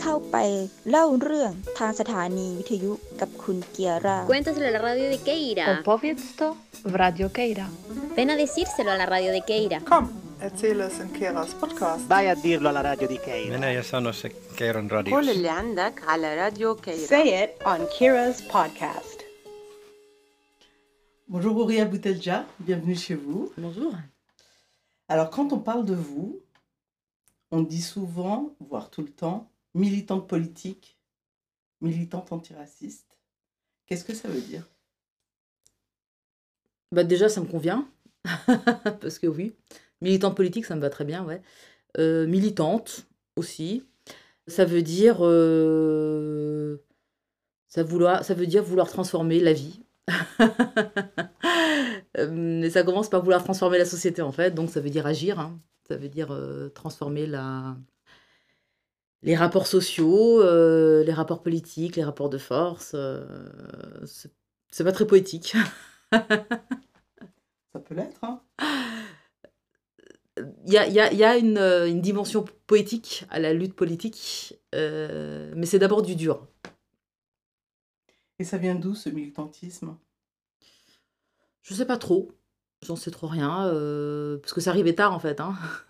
เข้าไปเล่าเรื่องทางสถานีวิทยุกับคุณเกียร่า Cuéntaselo a la radio de Keira. Opowiedz to w Radio Keira. Ven a decírselo a la radio de Keira. Kom, erzähl es in Keras podcast. Vai a dirlo alla radio di Keira. Minä ja sano se Keiron قول radiossa. اللي عندك على راديو كيرا Say it on Kira's podcast. Bonjour Auria Boutelja, bienvenue chez vous. Bonjour. Alors quand on parle de vous, on dit souvent, voire tout le temps, militante politique, militante antiraciste. Qu'est-ce que ça veut dire? Bah déjà, ça me convient. Parce que oui. Militante politique, ça me va très bien, ouais. Euh, militante aussi. Ça veut dire. euh, ça, veut dire vouloir transformer la vie. Euh, Mais ça commence par vouloir transformer la société, en fait. Donc, ça veut dire agir. hein. Ça veut dire transformer la... les rapports sociaux, euh, les rapports politiques, les rapports de force. euh, c'est- pas très poétique. Ça peut l'être, hein Il y a, il y a- il y a une, euh, une dimension poétique à la lutte politique, euh, mais c'est d'abord du dur. Et ça vient d'où ce militantisme? Je sais pas trop, j'en sais trop rien, euh, parce que ça arrivait tard en fait. hein.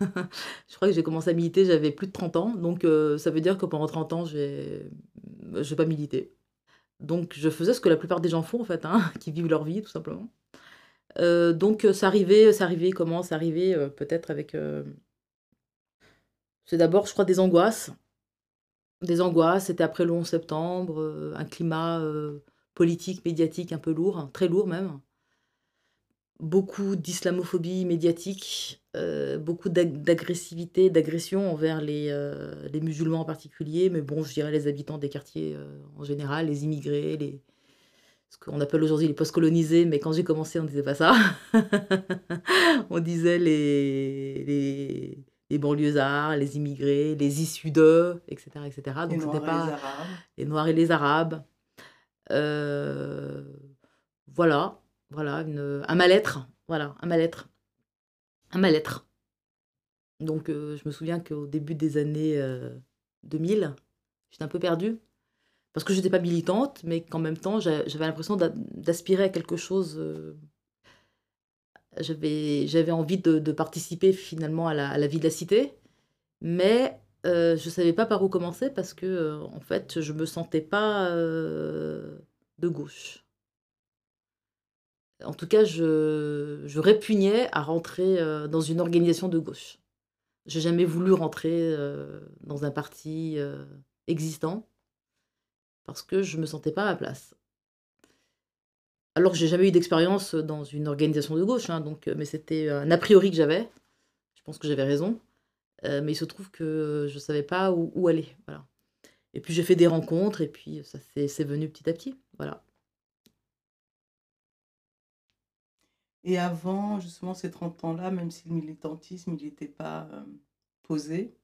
je crois que j'ai commencé à militer, j'avais plus de 30 ans, donc euh, ça veut dire que pendant 30 ans, j'ai j'ai pas milité. Donc je faisais ce que la plupart des gens font en fait, hein, qui vivent leur vie tout simplement. Euh, donc ça arrivait, ça arrivait comment Ça arrivait peut-être avec... C'est d'abord, je crois, des angoisses. Des angoisses, c'était après le 11 septembre, un climat politique, médiatique un peu lourd, hein, très lourd même. Beaucoup d'islamophobie médiatique, euh, beaucoup d'ag- d'agressivité, d'agression envers les, euh, les musulmans en particulier, mais bon, je dirais les habitants des quartiers euh, en général, les immigrés, les, ce qu'on appelle aujourd'hui les post-colonisés, mais quand j'ai commencé, on disait pas ça. on disait les, les, les banlieusards, les immigrés, les issus d'eux, etc. etc. Les Donc Noirs c'était et pas les Arabes. les Noirs et les Arabes. Voilà, voilà, une- un mal-être, voilà, un mal-être, un mal-être. Donc euh, je me souviens qu'au début des années euh, 2000, j'étais un peu perdue parce que je n'étais pas militante, mais qu'en même temps j'a- j'avais l'impression d'a- d'aspirer à quelque chose. euh, j'avais envie de, participer finalement à la, vie de la cité, mais euh, je savais pas par où commencer parce que euh, en fait je me sentais pas euh, de gauche. En tout cas, je, répugnais à rentrer euh, dans une organisation de gauche. J'ai jamais voulu rentrer euh, dans un parti euh, existant parce que je me sentais pas à ma place. Alors que j'ai jamais eu d'expérience dans une organisation de gauche, hein, donc, mais c'était un a priori que j'avais. Je pense que j'avais raison. Mais il se trouve que je ne savais pas où, où aller. Et puis j'ai fait des rencontres et puis ça s'est c'est venu petit à petit. Voilà. Et avant, justement, ces 30 ans-là, même si le militantisme, il n'était pas euh, posé,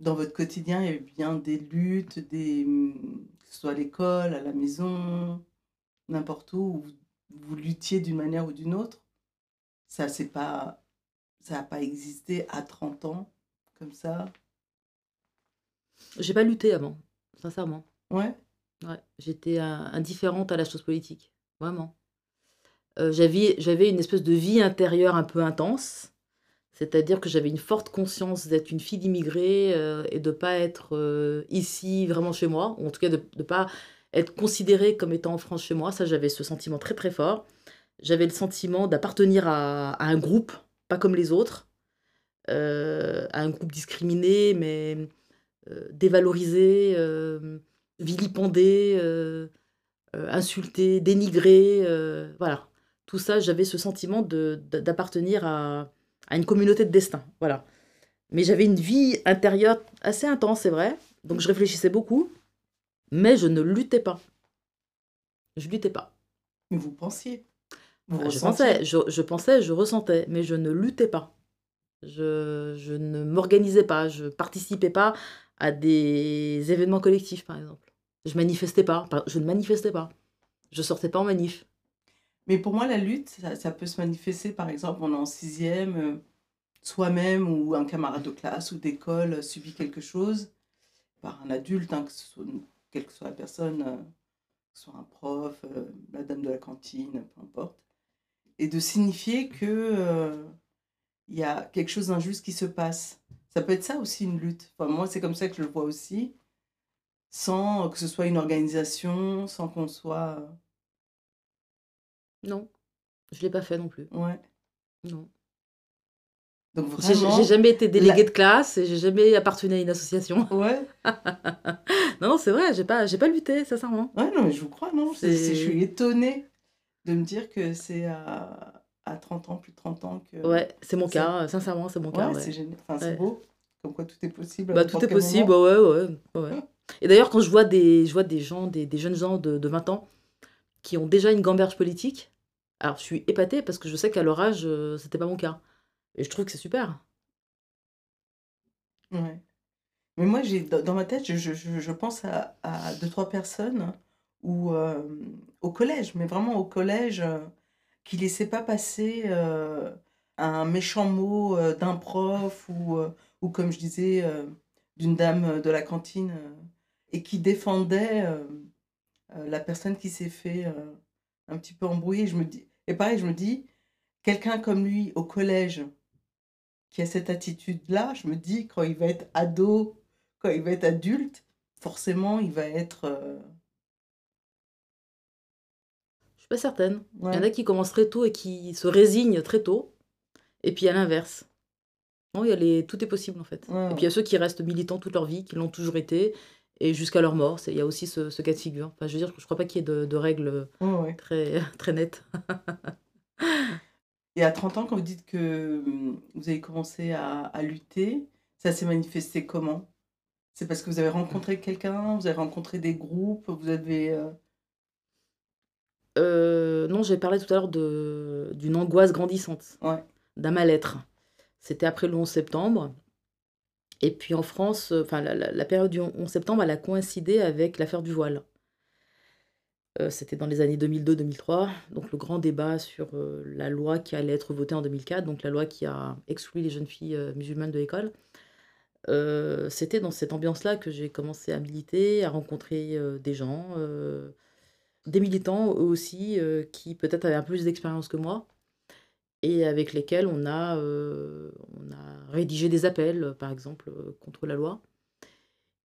dans votre quotidien, il y avait bien des luttes, des, que ce soit à l'école, à la maison, n'importe où, où vous, luttiez d'une manière ou d'une autre. Ça c'est pas, ça n'a pas existé à 30 ans, comme ça? J'ai pas lutté avant, sincèrement. Ouais. Ouais, j'étais indifférente à la chose politique, vraiment. Euh, j'avais, une espèce de vie intérieure un peu intense, c'est-à-dire que j'avais une forte conscience d'être une fille d'immigré euh, et de pas être euh, ici vraiment chez moi, ou en tout cas de ne pas être considérée comme étant en France chez moi. Ça, j'avais ce sentiment très très fort. J'avais le sentiment d'appartenir à, un groupe, pas comme les autres, à un groupe discriminé, mais dévalorisé, vilipendé, insulté, dénigré. voilà. Tout ça, j'avais ce sentiment d'appartenir à, à une communauté de destin. Voilà. Mais j'avais une vie intérieure assez intense, c'est vrai. Donc je réfléchissais beaucoup, mais je ne luttais pas. Je luttais pas. Mais vous pensiez. Vous Ah, je pensais, je, je pensais, je ressentais, mais je ne luttais pas. Je, je ne m'organisais pas, je participais pas à des événements collectifs, par exemple. Je manifestais pas, je ne manifestais pas. Je sortais pas en manif. Mais pour moi, la lutte, ça, peut se manifester, par exemple, on en sixième, euh, soi-même ou un camarade de classe ou d'école subit quelque chose. par un adulte, hein, que soit, quelle que soit la personne, euh, que ce soit un prof, euh, la dame de la cantine, peu importe, et de signifier que il y a quelque chose d'injuste qui se passe. Ça peut être ça aussi une lutte. Enfin, moi, c'est comme ça que je le vois aussi, sans que ce soit une organisation, sans qu'on soit. Non, je l'ai pas fait non plus. Ouais. Non. Donc vraiment. j'ai jamais été déléguée la- de classe et j'ai jamais appartenu à une association. Ouais. non, c'est vrai, j'ai pas, j'ai pas lutté, sincèrement. Ouais, non, mais je vous crois, non. Je suis étonnée de me dire que c'est à, à 30 ans, plus de 30 ans que. Ouais, c'est mon cas, sincèrement, c'est mon Ouais, cas. ouais. c'est génial. Enfin, c'est Ouais. beau. Comme quoi tout est possible. Bah, tout est possible, moment. ouais, ouais, ouais, ouais. Et d'ailleurs, quand je vois des, je vois des gens, des, des jeunes gens de, de 20 ans qui ont déjà une gamberge politique, alors je suis épatée parce que je sais qu'à leur âge, euh, c'était pas mon cas. Et je trouve que c'est super. Ouais. Mais moi, j'ai dans ma tête, je, je- je- pense à, deux, trois personnes où, euh, au collège, mais vraiment au collège, euh, qui ne laissaient pas passer euh, un méchant mot euh, d'un prof ou, ou, comme je disais, d'une dame de la cantine et qui défendaient la personne qui s'est fait euh, un petit peu embrouiller. Je me dis, et pareil, je me dis, quelqu'un comme lui au collège qui a cette attitude-là, je me dis, quand il va être ado, quand il va être adulte, forcément, il va être... euh, Je suis pas certaine. Il y en a qui commencent très tôt et qui se résignent très tôt. Et puis à l'inverse. Non, il y a les... tout est possible en fait. Ouais, Et puis il y a ceux qui restent militants toute leur vie, qui l'ont toujours été, et jusqu'à leur mort. Il y a aussi ce, ce cas de figure. Enfin, je veux dire, je crois pas qu'il y ait de, de règles ouais. très, très nettes. Et à 30 ans, quand vous dites que hum, vous avez commencé à, à lutter, ça s'est manifesté comment? C'est parce que vous avez rencontré quelqu'un, vous avez rencontré des groupes, vous avez... euh, Euh, non, j'ai parlé tout à l'heure d'une angoisse grandissante, Ouais. d'un mal-être. C'était après le 11 septembre. Et puis en France, euh, enfin, la, période du 11 septembre, elle a coïncidé avec l'affaire du voile. Euh, C'était dans les années 2002-2003, donc le grand débat sur euh, la loi qui allait être votée en 2004, donc la loi qui a exclu les jeunes filles musulmanes de l'école. C'était dans cette ambiance-là que j'ai commencé à militer, à rencontrer des gens, des militants eux aussi, qui peut-être avaient un peu plus d'expérience que moi, et avec lesquels on a rédigé des appels, euh, par exemple, euh, contre la loi.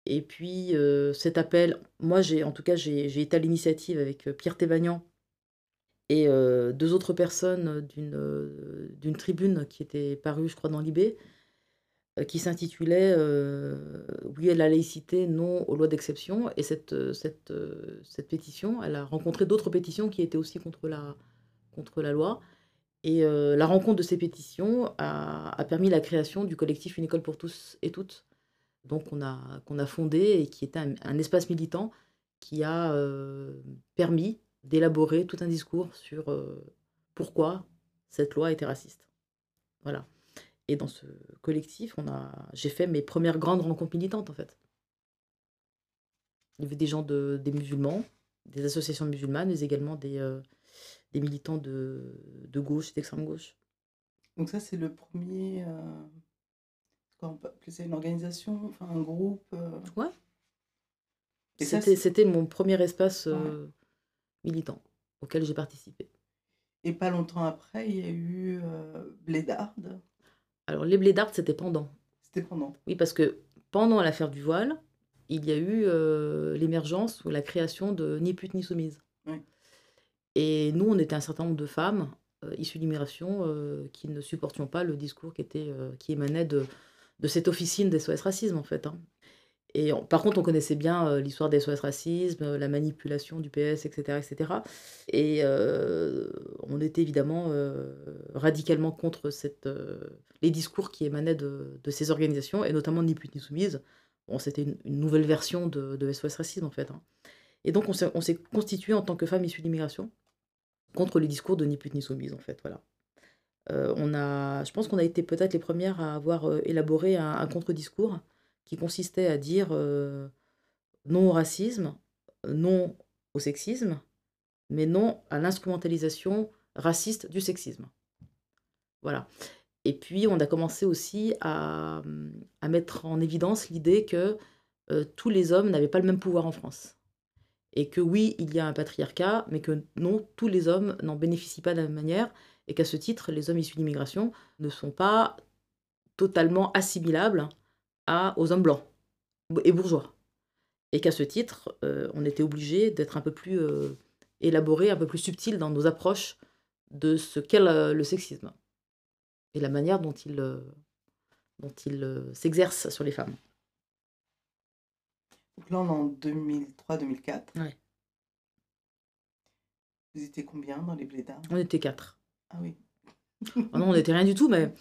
Et puis euh, cet appel, moi j'ai en tout cas j'ai été à l'initiative avec Pierre Thévagnan et deux autres personnes d'une tribune qui était parue, je crois, dans euh, qui s'intitulait Oui à la laïcité, non aux lois d'exception. Et cette, cette, cette pétition, elle a rencontré d'autres pétitions qui étaient aussi contre la, contre la loi. Et euh, la rencontre de ces pétitions a, permis la création du collectif Une école pour tous et toutes, donc qu'on a, fondé et qui était un, espace militant qui a euh, permis d'élaborer tout un discours sur euh, pourquoi cette loi était raciste. Voilà. Et dans ce collectif, j'ai fait mes premières grandes rencontres militantes en fait. Il y avait des gens de, des musulmans, des associations musulmanes, mais également des, des militants de, de gauche d'extrême gauche. Donc ça, c'est le premier... euh, on ça une organisation, enfin un groupe euh, Ouais. C'était, c'est- mon premier espace Ouais. euh, militant auquel j'ai participé. Et pas longtemps après, il y a eu euh, Blédard. Alors les blédards, c'était pendant. C'était pendant. Oui, parce que pendant l'affaire du voile, il y a eu l'émergence ou la création de Ni pute ni soumise. Oui. Et nous, on était un certain nombre de femmes euh, issues d'immigration euh, qui ne supportions pas le discours qui, était, euh, qui émanait de, de cette officine des SOS Racisme, en fait. hein. Et par contre, on connaissait bien l'histoire des SOS Racisme, la manipulation du PS, etc. etc. Et on était évidemment radicalement contre les discours qui émanaient de, de ces organisations, et notamment Ni pute ni soumise. C'était une, nouvelle version de, de SOS Racisme, en fait. hein. Et donc, on s'est, on s'est constitué en tant que femmes issues d'immigration contre les discours de Ni pute ni soumise, en fait. Voilà. Euh, on a, je pense qu'on a été peut-être les premières à avoir euh, élaboré un, contre-discours qui consistait à dire euh, non au racisme, non au sexisme, mais non à l'instrumentalisation raciste du sexisme. Voilà. Et puis, on a commencé aussi à, mettre en évidence l'idée que tous les hommes n'avaient pas le même pouvoir en France. Et que oui, il y a un patriarcat, mais que non, tous les hommes n'en bénéficient pas de la même manière, et qu'à ce titre, les hommes issus d'immigration ne sont pas totalement assimilables aux hommes blancs et bourgeois. Et qu'à ce titre, euh, on était obligé d'être un peu plus euh, élaboré, un peu plus subtil dans nos approches de ce qu'est le, sexisme et la manière dont il, dont il euh, s'exerce sur les femmes. Donc là, on est en 2003-2004. Ouais. Vous étiez combien dans les blédards? On était quatre. Ah oui. Ah non, on n'était rien du tout, mais,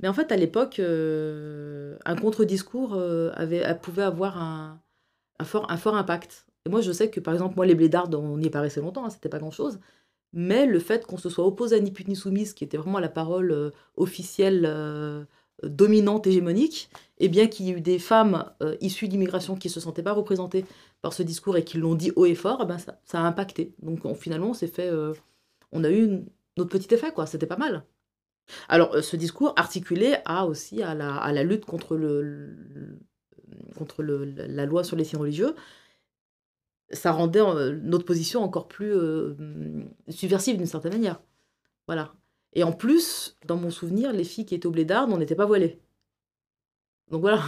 mais en fait, à l'époque, euh, un contre-discours euh, avait, pouvait avoir un, un fort, un fort impact. Et moi, je sais que, par exemple, moi, les blédards, on n'y est pas resté longtemps, hein, c'était pas grand-chose. Mais le fait qu'on se soit opposé à Ni pute ni soumise, qui était vraiment la parole euh, officielle, dominante, hégémonique, et bien qu'il y ait eu des femmes euh, issues d'immigration qui ne se sentaient pas représentées par ce discours et qui l'ont dit haut et fort, eh ben ça, a impacté. Donc on- finalement, on s'est fait, euh, on a eu notre petit effet, quoi. C'était pas mal. Alors, euh, ce discours articulé à aussi à la, lutte contre, le, contre la loi sur les signes religieux, ça rendait notre position encore plus subversive d'une certaine manière. Voilà. Et en plus, dans mon souvenir, les filles qui étaient au blédard, on n'était pas voilées. Donc voilà.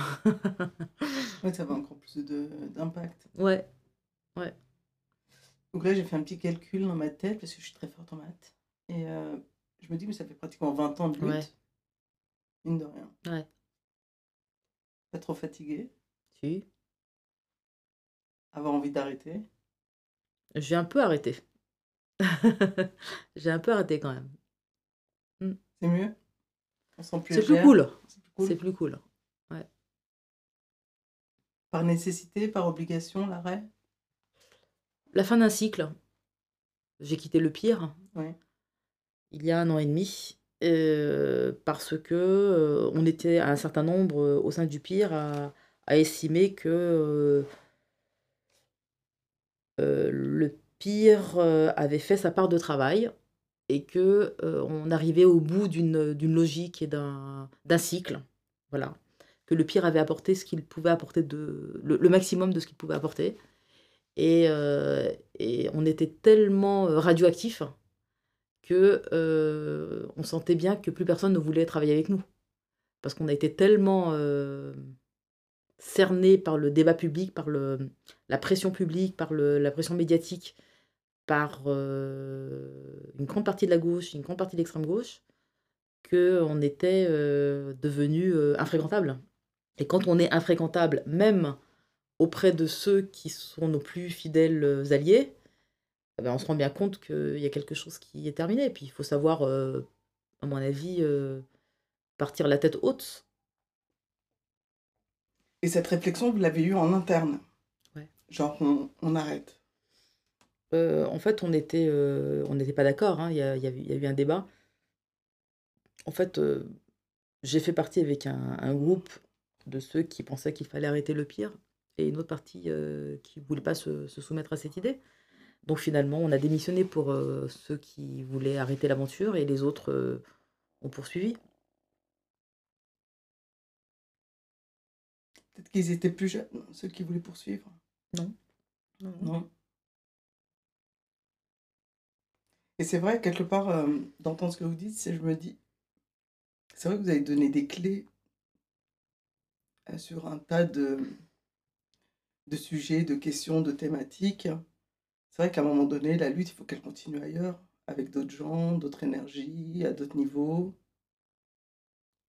Ouais, ça avait encore plus de- d'impact. ouais. Donc là, j'ai fait un petit calcul dans ma tête parce que je suis très forte en maths. Et euh, je me dis, mais ça fait pratiquement 20 ans de lutte. Ouais. Mine de rien. Ouais. Pas trop fatigué. Si. Avoir envie d'arrêter. J'ai un peu arrêté. J'ai un peu arrêté quand même. C'est mieux? On se sent plus C'est plus cool. C'est plus cool. Par nécessité, par obligation, l'arrêt? La fin d'un cycle. J'ai quitté le pire. Ouais. Il y a un an et demi. euh, parce que euh, on était un certain nombre euh, au sein du pire à, à estimer que le pire avait fait sa part de travail et que euh, on arrivait au bout d'une logique et d'un cycle. Voilà. Que le pire avait apporté ce qu'il pouvait apporter de le, maximum de ce qu'il pouvait apporter. Et, euh, on était tellement euh, radioactifs que on sentait bien que plus personne ne voulait travailler avec nous. Parce qu'on a été tellement cernés par le débat public, par la pression publique, par la pression médiatique, par euh, une grande partie de la gauche, une grande partie de l'extrême gauche, qu'on était euh, devenu euh, infréquentable. Et quand on est infréquentable, même auprès de ceux qui sont nos plus fidèles alliés, eh ben, on se rend bien compte qu'il y a quelque chose qui est terminé. Et puis il faut savoir, euh, à mon avis, euh, partir la tête haute. Et cette réflexion, vous l'avez eue en interne Ouais. Genre, on, on arrête. Euh, en fait, on était, euh, on n'était pas d'accord. hein. Il y, a, y eu- il y a eu un débat. En fait, euh, j'ai fait partie avec un, un groupe de ceux qui pensaient qu'il fallait arrêter le pire et une autre partie qui ne voulait pas se, se soumettre à cette idée. Donc finalement, on a démissionné pour ceux qui voulaient arrêter l'aventure et les autres ont poursuivi. Peut-être qu'ils étaient plus jeunes, ceux qui voulaient poursuivre. Non. Non. Et c'est vrai, quelque part, euh, d'entendre ce que vous dites, c'est je me dis, c'est vrai que vous avez donné des clés euh, sur un tas de, de sujets, de questions, de thématiques. C'est vrai qu'à un moment donné, la lutte, il faut qu'elle continue ailleurs, avec d'autres gens, d'autres énergies, à d'autres niveaux.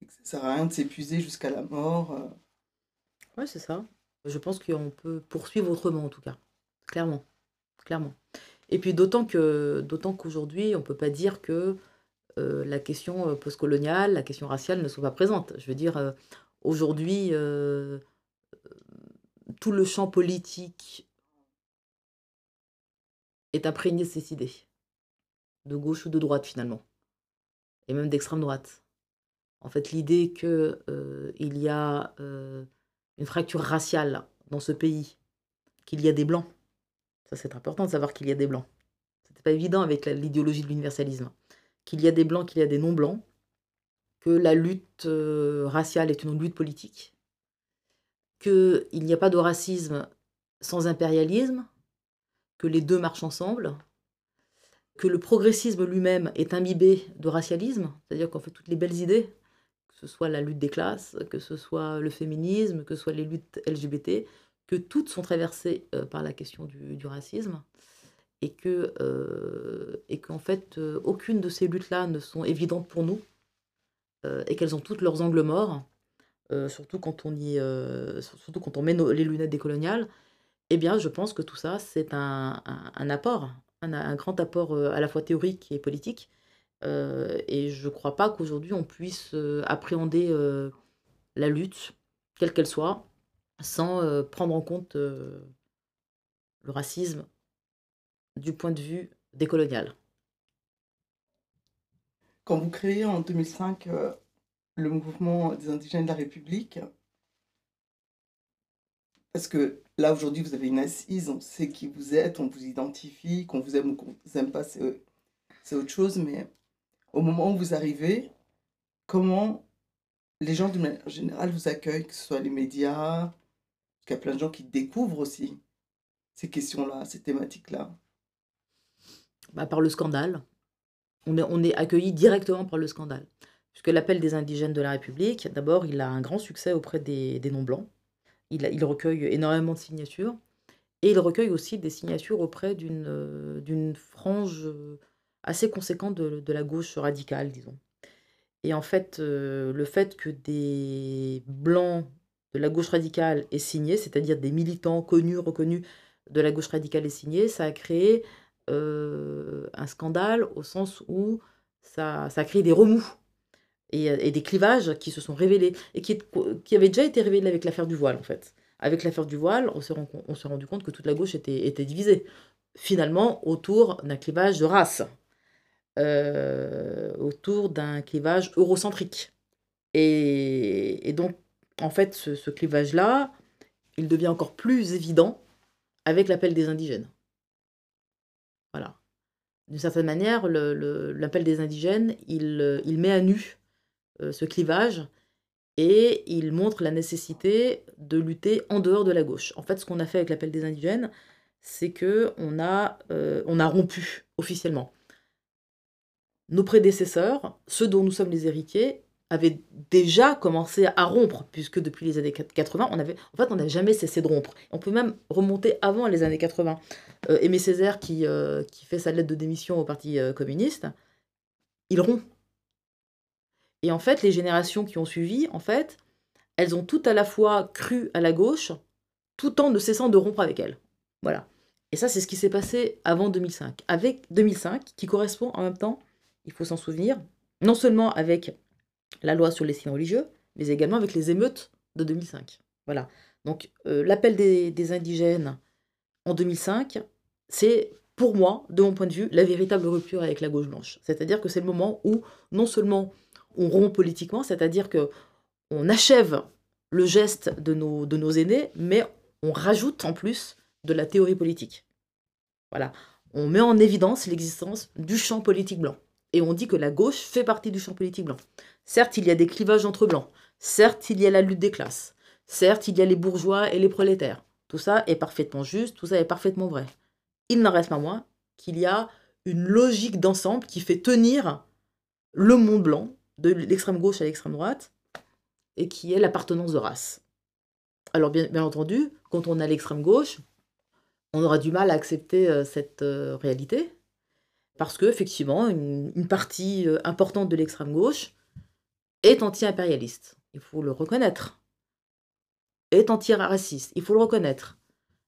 Et que ça sert à rien de s'épuiser jusqu'à la mort. euh. Ouais, c'est ça. Je pense qu'on peut poursuivre autrement, en tout cas. Clairement. Clairement. Et puis d'autant que d'autant qu'aujourd'hui, on ne peut pas dire que euh, la question euh, postcoloniale, la question raciale ne sont pas présentes. Je veux dire, euh, aujourd'hui, tout le champ politique est imprégné de ces idées, de gauche ou de droite finalement, et même d'extrême droite. En fait, l'idée qu'il il y a une fracture raciale dans ce pays, qu'il y a des blancs. Ça, c'est important de savoir qu'il y a des blancs. C'était pas évident avec l'idéologie de l'universalisme. Qu'il y a des blancs, qu'il y a des non-blancs, que la lutte euh, raciale est une lutte politique, qu'il n'y a pas de racisme sans impérialisme, que les deux marchent ensemble, que le progressisme lui-même est imbibé de racialisme, c'est-à-dire qu'en fait toutes les belles idées, que ce soit la lutte des classes, que ce soit le féminisme, que ce soit les luttes LGBT, que toutes sont traversées euh, par la question du, racisme et que euh, et qu'en fait euh, aucune de ces luttes-là ne sont évidentes pour nous et qu'elles ont toutes leurs angles morts, surtout quand on y surtout quand on met les lunettes décoloniales. Eh bien, je pense que tout ça c'est un, un- apport, un, grand apport à la fois théorique et politique. Et je ne crois pas qu'aujourd'hui on puisse appréhender la lutte, quelle qu'elle soit, sans prendre en compte le racisme du point de vue décolonial. Quand vous créez en 2005 euh, le mouvement des indigènes de la République, parce que là aujourd'hui vous avez une assise, on sait qui vous êtes, on vous identifie, qu'on vous aime ou qu'on vous aime pas, c'est autre chose, mais au moment où vous arrivez, comment les gens de manière générale vous accueillent, que ce soit les médias, parce qu'il y a plein de gens qui découvrent aussi ces questions-là, ces thématiques-là. Bah, par le scandale. On est, accueilli directement par le scandale. Puisque l'appel des indigènes de la République, d'abord, il a un grand succès auprès des, non-blancs. Il, recueille énormément de signatures. Et il recueille aussi des signatures auprès d'une euh, frange euh, assez conséquente de, de la gauche radicale, disons. Et en fait, euh, le fait que des blancs de la gauche radicale aient signé, c'est-à-dire des militants connus, reconnus de la gauche radicale aient signé, ça a créé euh, un scandale au sens où ça, ça a créé des remous et, et des clivages qui se sont révélés et qui, qui avaient déjà été révélés avec l'affaire du voile en fait. Avec l'affaire du voile, on s'est rend- on s'est rendu compte que toute la gauche était, était divisée, finalement autour d'un clivage de race, euh, autour d'un clivage eurocentrique. Et, et donc, en fait, ce, clivage-là, il devient encore plus évident avec l'appel des indigènes. Voilà. D'une certaine manière, l'appel des indigènes, il, met à nu euh, ce clivage et il montre la nécessité de lutter en dehors de la gauche. En fait, ce qu'on a fait avec l'appel des indigènes, c'est que on a, euh, on a rompu officiellement. Nos prédécesseurs, ceux dont nous sommes les héritiers, avaient déjà commencé à rompre, puisque depuis les années 80, on avait, n'a jamais cessé de rompre. On peut même remonter avant les années 80. Euh, Aimé Césaire, qui, euh, qui fait sa lettre de démission au Parti euh, communiste, il rompt. Et en fait, les générations qui ont suivi, en fait, elles ont tout à la fois cru à la gauche, tout en ne cessant de rompre avec elle. Voilà. Et ça, c'est ce qui s'est passé avant 2005. Avec 2005, qui correspond en même temps, il faut s'en souvenir, non seulement avec la loi sur les signes religieux, mais également avec les émeutes de 2005. Voilà. Donc, euh, l'appel des, indigènes en 2005, c'est pour moi, de mon point de vue, la véritable rupture avec la gauche blanche. C'est-à-dire que c'est le moment où non seulement on rompt politiquement, c'est-à-dire que on achève le geste de nos, de nos aînés, mais on rajoute en plus de la théorie politique. Voilà. On met en évidence l'existence du champ politique blanc. Et on dit que la gauche fait partie du champ politique blanc. Certes, il y a des clivages entre blancs. Certes, il y a la lutte des classes. Certes, il y a les bourgeois et les prolétaires. Tout ça est parfaitement juste, tout ça est parfaitement vrai. Il n'en reste pas moins qu'il y a une logique d'ensemble qui fait tenir le monde blanc, de l'extrême gauche à l'extrême droite, et qui est l'appartenance de race. Alors bien, entendu, quand on a l'extrême gauche, on aura du mal à accepter euh, cette euh, réalité, parce que effectivement, une, une partie euh, importante de l'extrême gauche est anti-impérialiste. Il faut le reconnaître. Est anti-raciste. Il faut le reconnaître.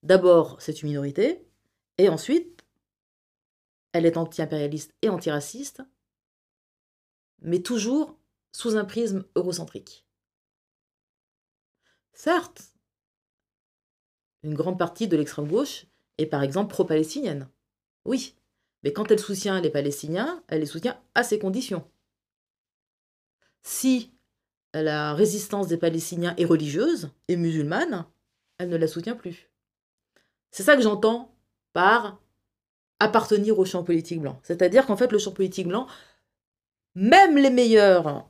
D'abord, c'est une minorité, et ensuite, elle est anti-impérialiste et antiraciste, mais toujours sous un prisme eurocentrique. Certes, une grande partie de l'extrême gauche est par exemple pro-palestinienne. Oui, mais quand elle soutient les Palestiniens, elle les soutient à ces conditions. Si la résistance des Palestiniens est religieuse et musulmane, elle ne la soutient plus. C'est ça que j'entends par appartenir au champ politique blanc. C'est-à-dire qu'en fait, le champ politique blanc, même les meilleurs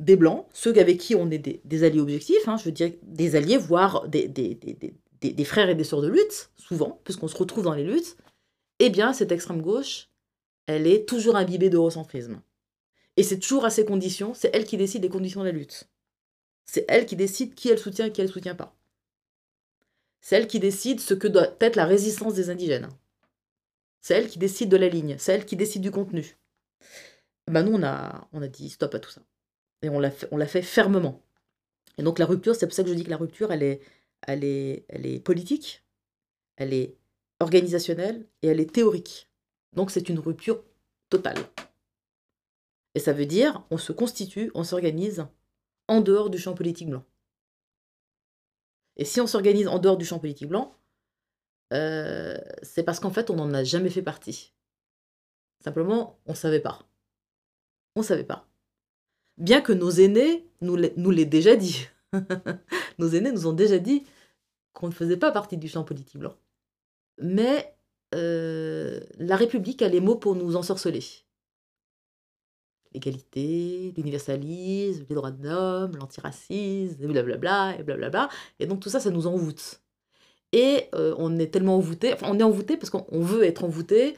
des blancs, ceux avec qui on est des, alliés objectifs, hein, je veux dire des alliés, voire des frères et des sœurs de lutte, souvent, puisqu'on se retrouve dans les luttes, eh bien, cette extrême gauche, elle est toujours imbibée d'eurocentrisme. Et c'est toujours à ces conditions, c'est elle qui décide des conditions de la lutte. C'est elle qui décide qui elle soutient et qui elle soutient pas. C'est elle qui décide ce que doit être la résistance des indigènes. C'est elle qui décide de la ligne, c'est elle qui décide du contenu. Ben nous, on a, on a dit stop à tout ça. Et on l'a fait, fait fermement. Et donc la rupture, c'est pour ça que je dis que la rupture, elle est, elle est, elle est politique, elle est organisationnelle et elle est théorique. Donc c'est une rupture totale. Et ça veut dire, on se constitue, on s'organise en dehors du champ politique blanc. Et si on s'organise en dehors du champ politique blanc, euh, c'est parce qu'en fait, on n'en a jamais fait partie. Simplement, on ne savait pas. On ne savait pas. Bien que nos aînés nous l'aient déjà dit. nos aînés nous ont déjà dit qu'on ne faisait pas partie du champ politique blanc. Mais euh, la République a les mots pour nous ensorceler l'égalité, l'universalisme, les droits de l'homme, l'antiracisme, blablabla, et blablabla. Et donc tout ça, ça nous envoûte. Et euh, on est tellement envoûté, enfin on est envoûté parce qu'on veut être envoûté,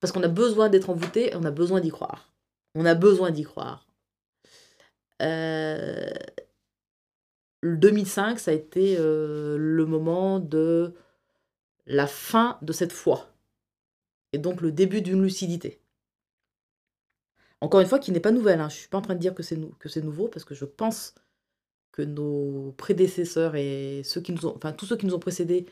parce qu'on a besoin d'être envoûté, et on a besoin d'y croire. On a besoin d'y croire. Euh, le 2005, ça a été euh, le moment de la fin de cette foi. Et donc le début d'une lucidité. Encore une fois, qui n'est pas nouvelle. Hein. Je ne suis pas en train de dire que c'est nou nouveau, parce que je pense que nos prédécesseurs et ceux qui nous ont, enfin, tous ceux qui nous ont précédés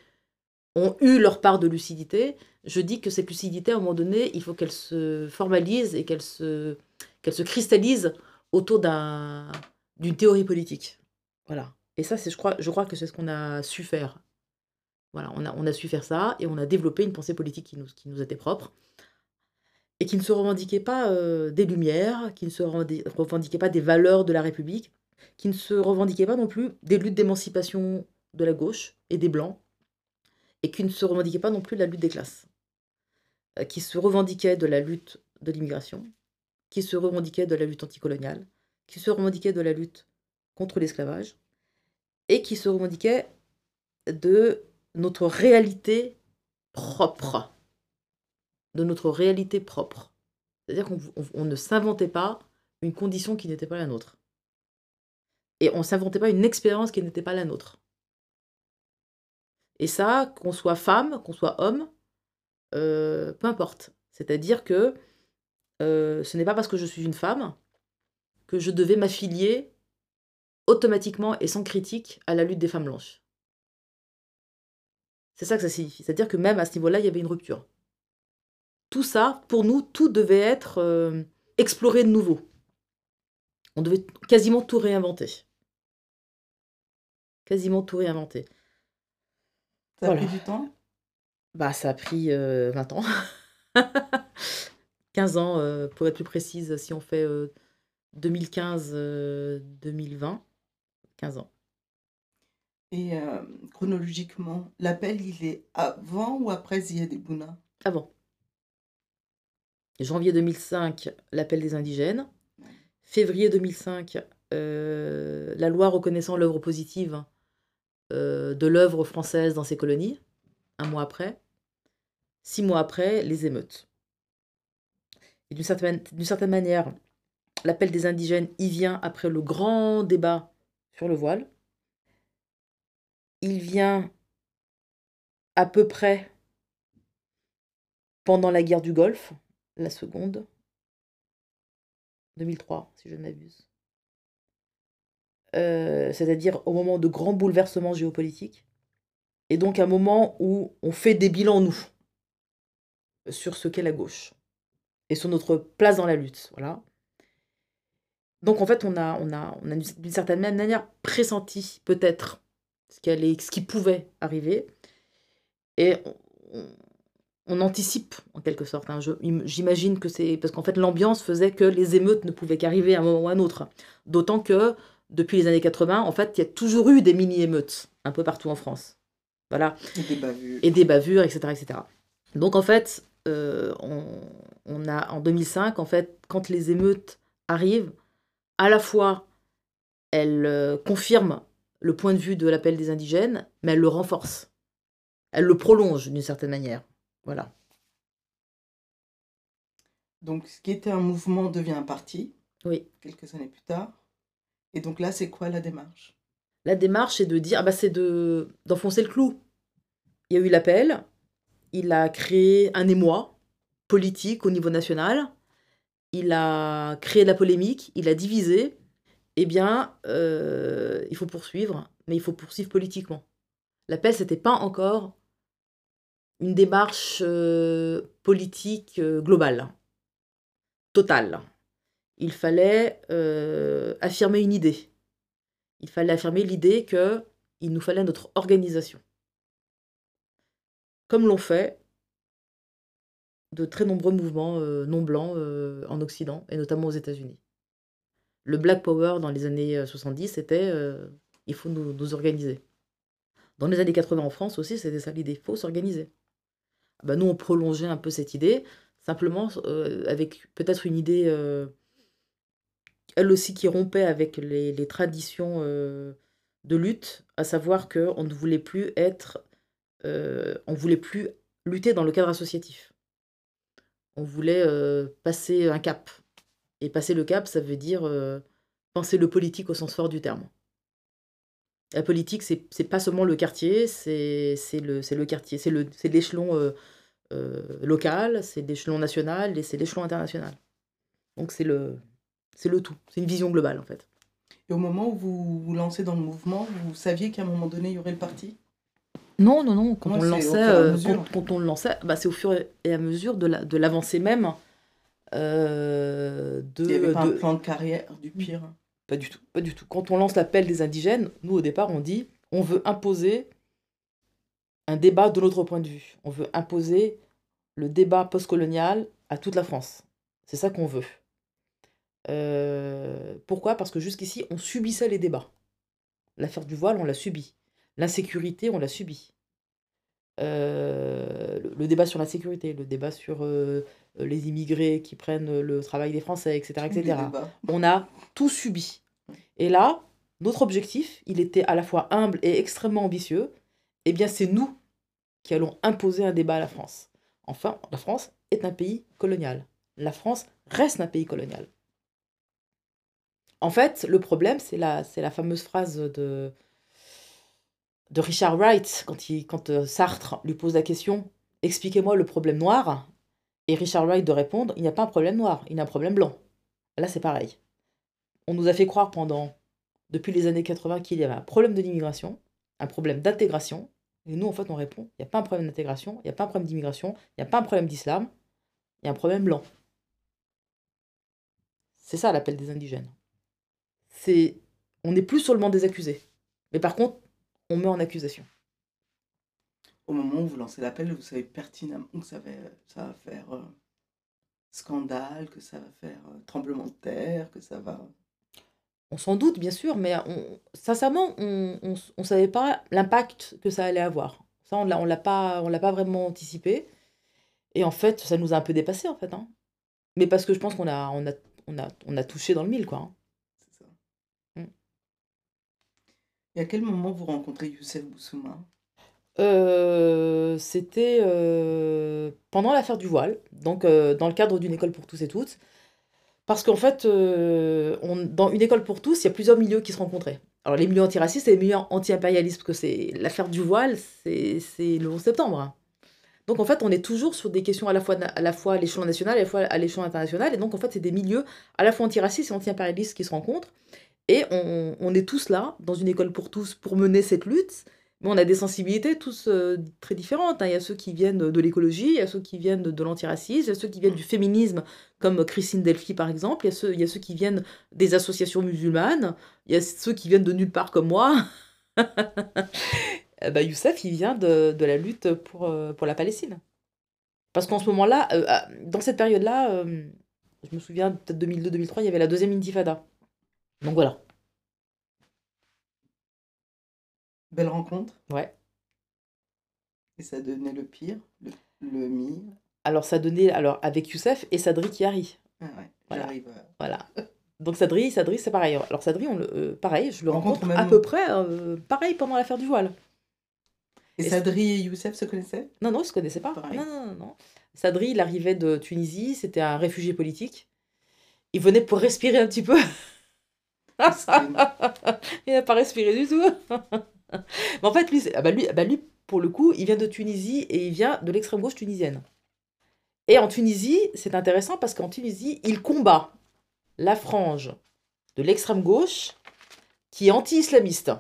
ont eu leur part de lucidité. Je dis que cette lucidité, à un moment donné, il faut qu'elle se formalise et qu'elle se, qu'elle se cristallise autour d'une théorie politique. Voilà. Et ça, je crois, je crois que c'est ce qu'on a su faire. Voilà, on a, on a su faire ça et on a développé une pensée politique qui nous, qui nous était propre et qui ne se revendiquait pas euh, des Lumières, qui ne se revendiquait pas des valeurs de la République, qui ne se revendiquait pas non plus des luttes d'émancipation de la gauche et des Blancs, et qui ne se revendiquait pas non plus de la lutte des classes, euh, qui se revendiquait de la lutte de l'immigration, qui se revendiquait de la lutte anticoloniale, qui se revendiquait de la lutte contre l'esclavage, et qui se revendiquait de notre réalité propre de notre réalité propre. C'est-à-dire qu'on ne s'inventait pas une condition qui n'était pas la nôtre. Et on ne s'inventait pas une expérience qui n'était pas la nôtre. Et ça, qu'on soit femme, qu'on soit homme, euh, peu importe. C'est-à-dire que euh, ce n'est pas parce que je suis une femme que je devais m'affilier automatiquement et sans critique à la lutte des femmes blanches. C'est ça que ça signifie. C'est-à-dire que même à ce niveau-là, il y avait une rupture tout ça, pour nous, tout devait être euh, exploré de nouveau. On devait quasiment tout réinventer. Quasiment tout réinventer. Ça a pris du temps? Bah, ça a pris 20 euh, ans. 15 ans, euh, pour être plus précise, si on fait 2015-2020. 15 ans. Et chronologiquement, l'appel, il est avant ou après Zia Bouna Avant janvier 2005, l'appel des indigènes. Février 2005, euh, la loi reconnaissant l'œuvre positive euh, de l'œuvre française dans ces colonies. Un mois après. Six mois après, les émeutes. Et d'une certaine, certaine manière, l'appel des indigènes y vient après le grand débat sur le voile. Il vient à peu près pendant la guerre du Golfe, la seconde. 2003, si je ne m'abuse. Euh, c'est-à-dire au moment de grands bouleversements géopolitiques. Et donc un moment où on fait des bilans, nous, sur ce qu'est la gauche. Et sur notre place dans la lutte. Voilà. Donc en fait, on a, on a, on a d'une certaine manière pressenti peut-être ce, ce qui pouvait arriver. Et on anticipe en quelque sorte. Hein. J'imagine que c'est parce qu'en fait l'ambiance faisait que les émeutes ne pouvaient qu'arriver à un moment ou à un autre. D'autant que depuis les années 80, en fait, il y a toujours eu des mini-émeutes un peu partout en France. Voilà. Et des bavures. Et des bavures, etc. etc. Donc en fait, euh, on, a en 2005, en fait, quand les émeutes arrivent, à la fois elle euh, confirme le point de vue de l'appel des indigènes, mais elle le renforce. Elle le prolonge d'une certaine manière. Voilà. Donc, ce qui était un mouvement devient un parti, Oui. quelques années plus tard. Et donc là, c'est quoi la démarche? La démarche, c'est de dire, ah bah, c'est de d'enfoncer le clou. Il y a eu l'appel, il a créé un émoi politique au niveau national, il a créé de la polémique, il a divisé. Eh bien, euh, il faut poursuivre, mais il faut poursuivre politiquement. L'appel, c'était pas encore une démarche euh, politique euh, globale, totale. Il fallait euh, affirmer une idée. Il fallait affirmer l'idée que il nous fallait notre organisation. Comme l'ont fait de très nombreux mouvements non blancs en Occident, et notamment aux États-Unis. Le Black Power dans les années euh, 70, c'était euh, il faut nous, nous organiser. Dans les années 80 en France aussi, c'était ça l'idée, il faut s'organiser. Ah bah, nous, on prolongeait un peu cette idée, simplement euh, avec peut-être une idée, euh, elle aussi, qui rompait avec les, traditions euh, de lutte, à savoir qu'on ne voulait plus être, on voulait plus lutter dans le cadre associatif. On voulait passer un cap. Et passer le cap, ça veut dire penser le politique au sens fort du terme. La politique, c'est c'est pas seulement le quartier, c'est c'est le, c'est le quartier, c'est le- c'est l'échelon euh, euh, local, c'est l'échelon national et c'est l'échelon international. Donc c'est le, c'est le tout, c'est une vision globale en fait. Et au moment où vous vous lancez dans le mouvement, vous saviez qu'à un moment donné, il y aurait le parti? Non, non, non, quand Ouais, on le lançait, euh, quand, quand on le lançait, bah, c'est au fur et à mesure de la- de l'avancée même euh, de, Il n'y avait pas de- un plan de carrière du pire? Pas du tout, pas du tout. Quand on lance l'appel des indigènes, nous au départ on dit on veut imposer un débat de notre point de vue. On veut imposer le débat postcolonial à toute la France. C'est ça qu'on veut. Euh, pourquoi? Parce que jusqu'ici on subissait les débats. L'affaire du voile, on l'a subi. L'insécurité, on l'a subi. Euh, le, le débat sur la sécurité, le débat sur euh, les immigrés qui prennent le travail des Français, etc. Etc on a tout subi. Et là, notre objectif, il était à la fois humble et extrêmement ambitieux. Eh bien, c'est nous qui allons imposer un débat à la France. Enfin, la France est un pays colonial. La France reste un pays colonial. En fait, le problème, c'est la, c'est la fameuse phrase de, de Richard Wright, quand, euh, Sartre lui pose la question Expliquez-moi le problème noir. Et Richard Wright de répondre Il n'y a pas un problème noir, il y a un problème blanc. Là, c'est pareil. On nous a fait croire pendant, depuis les années 80, qu'il y avait un problème de l'immigration, un problème d'intégration. Et nous, en fait, on répond il n'y a pas un problème d'intégration, il n'y a pas un problème d'immigration, il n'y a pas un problème d'islam, il y a un problème blanc. C'est ça l'appel des indigènes. C'est, on n'est plus sur le banc des accusés. Mais par contre, on met en accusation. Au moment où vous lancez l'appel, vous savez pertinemment que ça va, ça va faire euh, scandale, que ça va faire euh, tremblement de terre, que ça va... On s'en doute, bien sûr, mais on, sincèrement, on ne savait pas l'impact que ça allait avoir. Ça, on on l'a pas, on pas vraiment anticipé. Et en fait, ça nous a un peu dépassé, en fait. hein. Mais parce que je pense qu'on a, on a, on a, on a touché dans le mille, quoi. hein. C'est ça. Mm. Et à quel moment vous rencontrez Youssef Boussouma Euh, C'était euh, pendant l'affaire du voile, donc euh, dans le cadre d'une école pour tous et toutes. Parce qu'en fait, dans une école pour tous, il y a plusieurs milieux qui se rencontraient. Alors les milieux antiracistes et les milieux anti-impérialistes, parce que c'est l'affaire du voile, c'est le 11 septembre. Donc en fait, on est toujours sur des questions à la fois, à la fois à l'échelon national et à la fois à l'échelon international. Et donc en fait, c'est des milieux à la fois antiracistes et anti-impérialistes qui se rencontrent. Et on, on est tous là, dans une école pour tous, pour mener cette lutte. Mais on a des sensibilités tous euh, très différentes. hein. Il y a ceux qui viennent de l'écologie, il y a ceux qui viennent de, l'antiracisme, il y a ceux qui viennent du féminisme, comme Christine Delphi par exemple, il y a ceux, il y a ceux qui viennent des associations musulmanes, il y a ceux qui viennent de nulle part comme moi. Ben, Youssef, il vient de, de la lutte pour, euh, pour la Palestine. Parce qu'en ce moment-là, euh, ah, dans cette période-là, je me souviens, peut-être 2002-2003, il y avait la deuxième intifada. Donc voilà. Belle rencontre Ouais. Et ça devenait le pire, le, le mire. Alors ça donnait alors avec Youssef et Sadri Chiari. Ah ouais, Voilà. j'arrive. à- Voilà. Donc Sadri, Sadri c'est pareil. Alors Sadri, on le, euh, pareil, je le On rencontre à peu près euh, pareil pendant l'affaire du voile. Et Et Sadri et Youssef se connaissaient? Non, non, ils se connaissaient pas. Pareil. Non, non, non, non. Sadri, il arrivait de Tunisie, c'était un réfugié politique. Il venait pour respirer un petit peu. il n'a pas respiré du tout. Mais en fait, lui, ah bah lui, ah bah lui, pour le coup, il vient de Tunisie et il vient de l'extrême gauche tunisienne. Et en Tunisie, c'est intéressant parce qu'en Tunisie, il combat la frange de l'extrême gauche qui est anti-islamiste.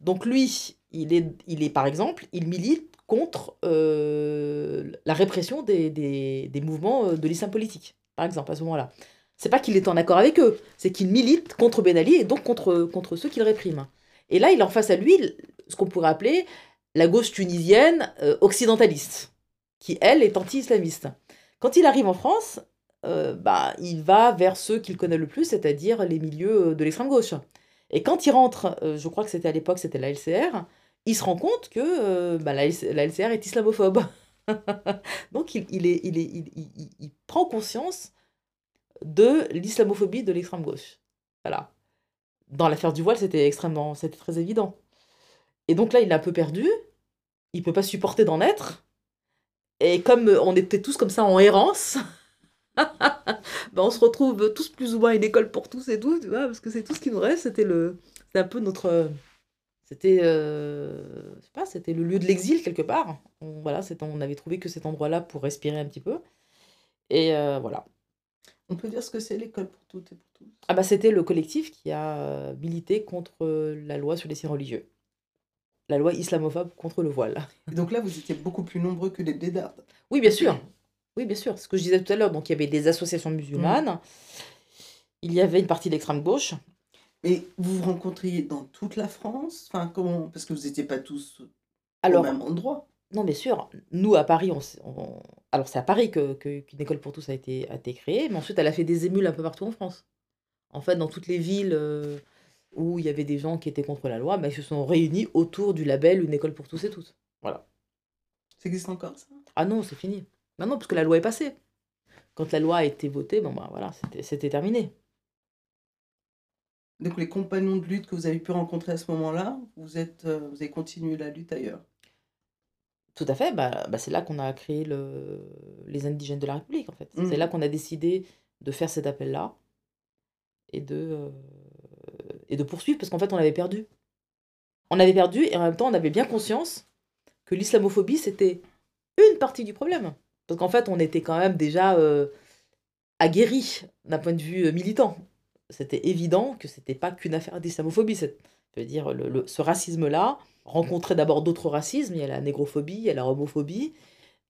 Donc lui, il est, il est par exemple, il milite contre euh, la répression des, des, des mouvements euh, de l'islam politique, par exemple, à ce moment-là. C'est pas qu'il est en accord avec eux, c'est qu'il milite contre Ben Ali et donc contre, contre ceux qu'il réprime. Et là, il a en face à lui ce qu'on pourrait appeler la gauche tunisienne euh, occidentaliste, qui, elle, est anti-islamiste. Quand il arrive en France, euh, bah, il va vers ceux qu'il connaît le plus, c'est-à-dire les milieux euh, de l'extrême gauche. Et quand il rentre, je crois que c'était à l'époque, c'était la LCR, il se rend compte que bah, la, LC la LCR est islamophobe. Donc il, il, est, il, est, il prend conscience de l'islamophobie de l'extrême gauche. Voilà. Dans l'affaire du voile, c'était extrêmement, c'était très évident. Et donc là, il est un peu perdu. Il peut pas supporter d'en être. Et comme on était tous comme ça en errance, ben, on se retrouve tous plus ou moins à une école pour tous et tout, tu vois, parce que c'est tout ce qui nous reste. C'était le, c'était un peu notre, c'était, euh, je sais pas, c'était le lieu de l'exil quelque part. On, voilà, on avait trouvé que cet endroit-là pour respirer un petit peu. Et euh, voilà. On peut dire ce que c'est l'école pour toutes et pour tous. Ah bah c'était le collectif qui a euh, milité contre euh, la loi sur les signes religieux. La loi islamophobe contre le voile. Et donc là, vous étiez beaucoup plus nombreux que les blédards. Oui, bien sûr. Oui, bien sûr. Ce que je disais tout à l'heure, donc il y avait des associations musulmanes. Il y avait une partie d'extrême gauche. Et vous vous rencontriez dans toute la France? Enfin, comment? Parce que vous n'étiez pas tous Alors, au même endroit. non, bien sûr. Nous, à Paris, on- alors c'est à Paris que, qu'une école pour tous a été, a été créée, mais ensuite elle a fait des émules un peu partout en France. En fait, dans toutes les villes euh, où il y avait des gens qui étaient contre la loi, bah, ils se sont réunis autour du label Une école pour tous et toutes. Voilà. Ça existe encore, ça? Ah non, c'est fini. Non, non, parce que la loi est passée. Quand la loi a été votée, bon, bah, voilà, c'était, c'était terminé. Donc les compagnons de lutte que vous avez pu rencontrer à ce moment-là, vous, êtes, euh, vous avez continué la lutte ailleurs? Tout à fait, bah, bah, c'est là qu'on a créé le... les indigènes de la République, en fait. C'est là qu'on a décidé de faire cet appel-là et de, euh, et de poursuivre, parce qu'en fait, on avait perdu. On avait perdu, et en même temps, on avait bien conscience que l'islamophobie, c'était une partie du problème. Parce qu'en fait, on était quand même déjà euh, aguerris d'un point de vue euh, militant. C'était évident que c'était pas qu'une affaire d'islamophobie. Je veux dire, le, le- ce racisme-là rencontrait d'abord d'autres racismes. Il y a la négrophobie, il y a la homophobie.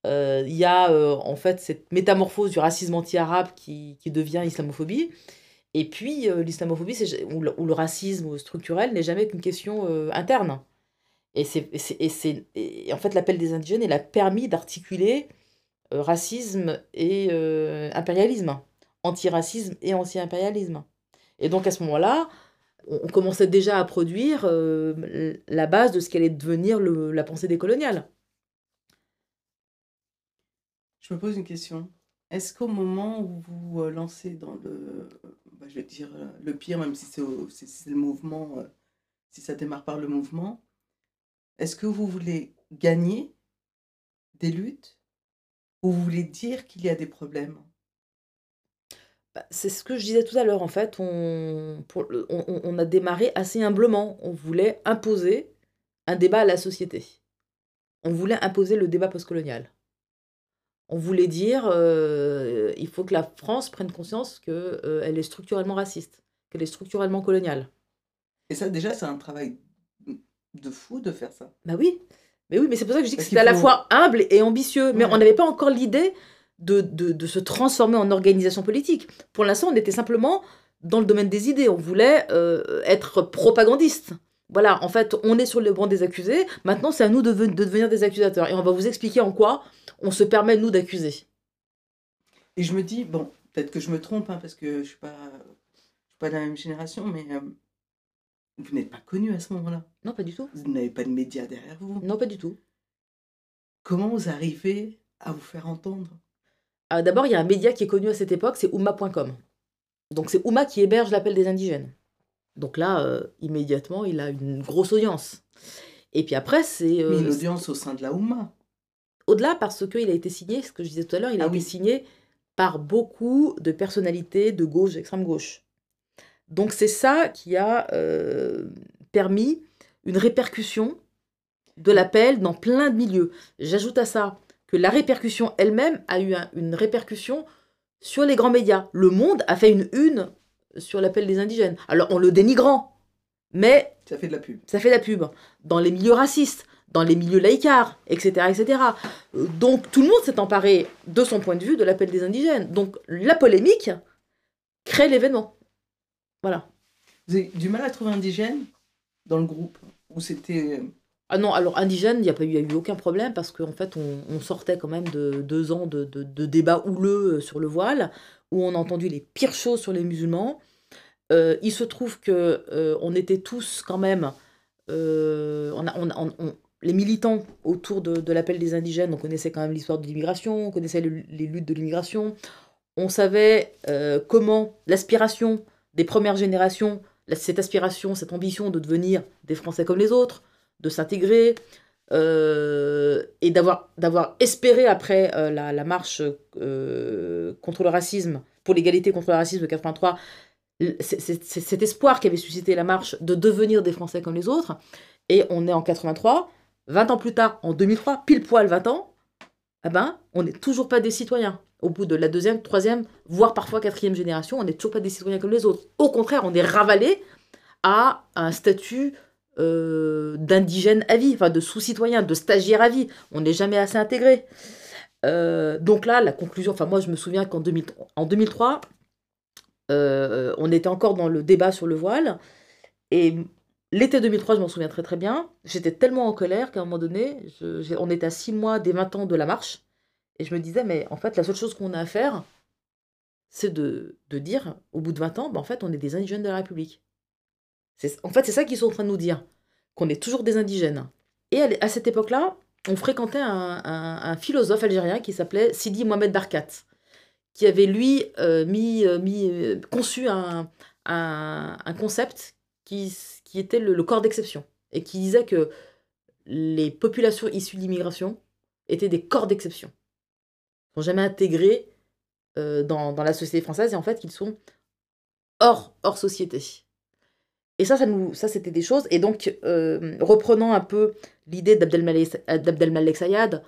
Euh, il y a euh, en fait cette métamorphose du racisme anti-arabe qui, qui devient islamophobie. Et puis euh, l'islamophobie, ou, le, ou le racisme structurel n'est jamais qu'une question interne. Et, c'est, en fait, l'appel des indigènes, il a permis d'articuler racisme et impérialisme, antiracisme et anti-impérialisme. Et donc à ce moment-là, on, commençait déjà à produire euh, la base de ce qu'allait devenir la pensée décoloniale. Je me pose une question. Est-ce qu'au moment où vous euh, lancez dans le, bah, je vais dire euh, le pire, même si c'est le mouvement, euh, si ça démarre par le mouvement, est-ce que vous voulez gagner des luttes ou vous voulez dire qu'il y a des problèmes? Bah, C'est ce que je disais tout à l'heure, en fait, on, pour le- on, on- on a démarré assez humblement. On voulait imposer un débat à la société. On voulait imposer le débat postcolonial. On voulait dire, euh, il faut que la France prenne conscience qu'elle est structurellement raciste, qu'elle est structurellement coloniale. Et ça, déjà, c'est un travail de fou de faire ça. Bah oui, mais oui, mais c'est pour ça que je dis que c'était à la fois humble et ambitieux, mais Ouais. on n'avait pas encore l'idée de, de, de se transformer en organisation politique. Pour l'instant, on était simplement dans le domaine des idées, on voulait euh, être propagandiste. Voilà, en fait, on est sur le banc des accusés, maintenant c'est à nous de, ve- de devenir des accusateurs, et on va vous expliquer en quoi on se permet, nous, d'accuser. Et je me dis, bon, peut-être que je me trompe, hein, parce que je ne suis, pas- je suis pas de la même génération, mais euh, vous n'êtes pas connu à ce moment-là. Non, pas du tout. Vous n'avez pas de médias derrière vous. Non, pas du tout. Comment vous arrivez à vous faire entendre? Alors, D'abord, il y a un média qui est connu à cette époque, c'est Oumma.com. Donc c'est Ouma qui héberge l'appel des indigènes. Donc là, euh, immédiatement, il a une grosse audience. Et puis après, c'est... euh, une audience au sein de la Oumma. au-delà parce qu'il a été signé, ce que je disais tout à l'heure, il a Ah été signé par beaucoup de personnalités de gauche, d'extrême gauche. Donc c'est ça qui a euh, permis une répercussion de l'appel dans plein de milieux. J'ajoute à ça que la répercussion elle-même a eu un- une répercussion sur les grands médias. Le Monde a fait une une sur l'appel des indigènes. Alors en le dénigrant, mais Ça fait de la pub. ça fait la pub. Dans les milieux racistes, dans les milieux laïcards, etc. etc. Euh, Donc tout le monde s'est emparé de son point de vue de l'appel des indigènes. Donc la polémique crée l'événement. Voilà. Vous avez du mal à trouver indigène dans le groupe Ou c'était. Ah non, alors indigène, il n'y a, pas eu- y a eu aucun problème parce qu'en fait, on, sortait quand même de deux ans de, de- de débats houleux euh, sur le voile, où on a entendu les pires choses sur les musulmans. Euh, il se trouve que euh, on était tous quand même, on a- on on- les militants autour de, de l'appel des indigènes, on connaissait quand même l'histoire de l'immigration, on connaissait le- les luttes de l'immigration, on savait comment l'aspiration des premières générations, cette aspiration, cette ambition de devenir des Français comme les autres, de s'intégrer euh, et d'avoir espéré après euh, la, marche euh, contre le racisme, pour l'égalité contre le racisme de 83, l- c'est- c'est c'est cet espoir qui avait suscité la marche de devenir des Français comme les autres. Et on est en 83, 20 ans plus tard, en 2003, pile poil 20 ans, eh ben, on n'est toujours pas des citoyens. Au bout de la deuxième, troisième, voire parfois quatrième génération, on n'est toujours pas des citoyens comme les autres. Au contraire, on est ravalé à un statut euh, d'indigène à vie, enfin de sous-citoyen, de stagiaire à vie. On n'est jamais assez intégré. Euh, donc là, la conclusion, enfin moi je me souviens qu'en 2000 en 2003, euh, on était encore dans le débat sur le voile. Et l'été 2003, je m'en souviens très très bien, j'étais tellement en colère qu'à un moment donné, on était à six mois des 20 ans de la marche. Et je me disais, mais en fait, la seule chose qu'on a à faire, c'est de, de dire, au bout de 20 ans, ben, en fait, on est des indigènes de la République. En fait, c'est ça qu'ils sont en train de nous dire, qu'on est toujours des indigènes. Et à, cette époque-là, on fréquentait un, philosophe algérien qui s'appelait Sidi Mohamed Barkat, qui avait, lui, euh, mis, euh, mis, euh, conçu un, un- concept qui, qui était le, corps d'exception, et qui disait que les populations issues de l'immigration étaient des corps d'exception. Ils sont jamais intégrés dans, dans la société française, et en fait, qu'ils sont hors, hors société. Et ça, ça, ça c'était des choses. Et donc, euh, reprenant un peu l'idée d'Abdelmalek Sayad,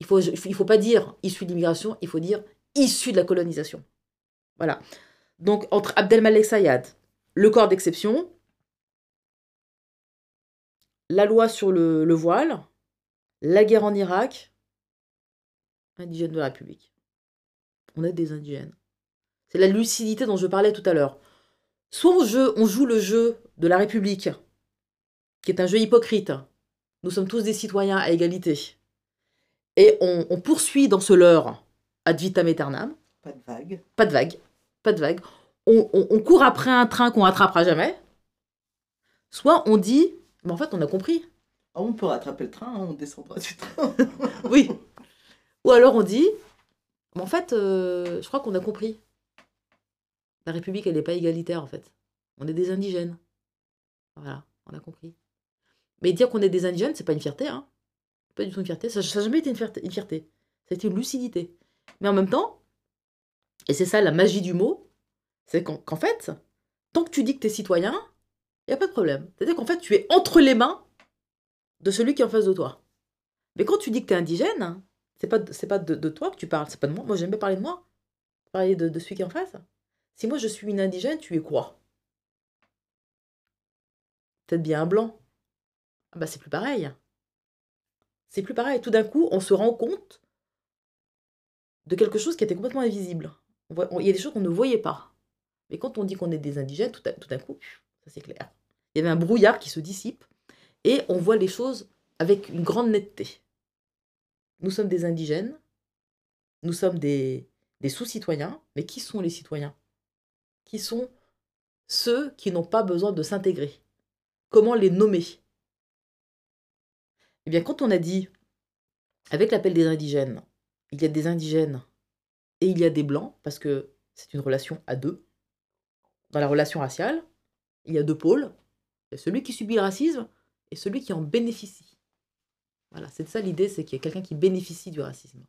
il faut, il faut pas dire issu de l'immigration, il faut dire issu de la colonisation. Voilà. Donc, entre Abdelmalek Sayad, le corps d'exception, la loi sur le, le voile, la guerre en Irak, indigènes de la République. On est des indigènes. C'est la lucidité dont je parlais tout à l'heure. Soit on joue le jeu de la République, qui est un jeu hypocrite. Nous sommes tous des citoyens à égalité. Et on, on poursuit dans ce leurre ad vitam aeternam. Pas de vague. Pas de vague. Pas de vague. On, on- on court après un train qu'on rattrapera jamais. Soit on dit, mais en fait, on a compris. Ah, on peut rattraper le train, hein, on descendra du train. Oui. Ou alors on dit, mais en fait, euh, je crois qu'on a compris. La République, elle n'est pas égalitaire, en fait. On est des indigènes. Voilà, on a compris. Mais dire qu'on est des indigènes, c'est pas une fierté, hein. Pas du tout une fierté. Ça n'a jamais été une fierté. Ça a été une lucidité. Mais en même temps, et c'est ça la magie du mot, c'est qu'en fait, tant que tu dis que tu citoyen, il n'y a pas de problème. C'est-à-dire qu'en fait, tu es entre les mains de celui qui est en face de toi. Mais quand tu dis que tu es indigène, c'est pas, pas de, de toi que tu parles, c'est pas de moi. Moi, j'aime bien parler de moi. Parler de, de celui qui est en face. Si moi je suis une indigène, tu es quoi? Bien un blanc. Ah bah c'est plus pareil. C'est plus pareil. Tout d'un coup, on se rend compte de quelque chose qui était complètement invisible. Il y a des choses qu'on ne voyait pas. Mais quand on dit qu'on est des indigènes, tout, à- d'un coup, ça c'est clair. Il y avait un brouillard qui se dissipe et on voit les choses avec une grande netteté. Nous sommes des indigènes, nous sommes des sous-citoyens, mais qui sont les citoyens? Qui sont ceux qui n'ont pas besoin de s'intégrer? Comment les nommer Eh bien, quand on a dit, avec l'appel des indigènes, il y a des indigènes et il y a des blancs, parce que c'est une relation à deux, dans la relation raciale, il y a deux pôles. Il celui qui subit le racisme et celui qui en bénéficie. Voilà, c'est ça l'idée, c'est qu'il y a quelqu'un qui bénéficie du racisme.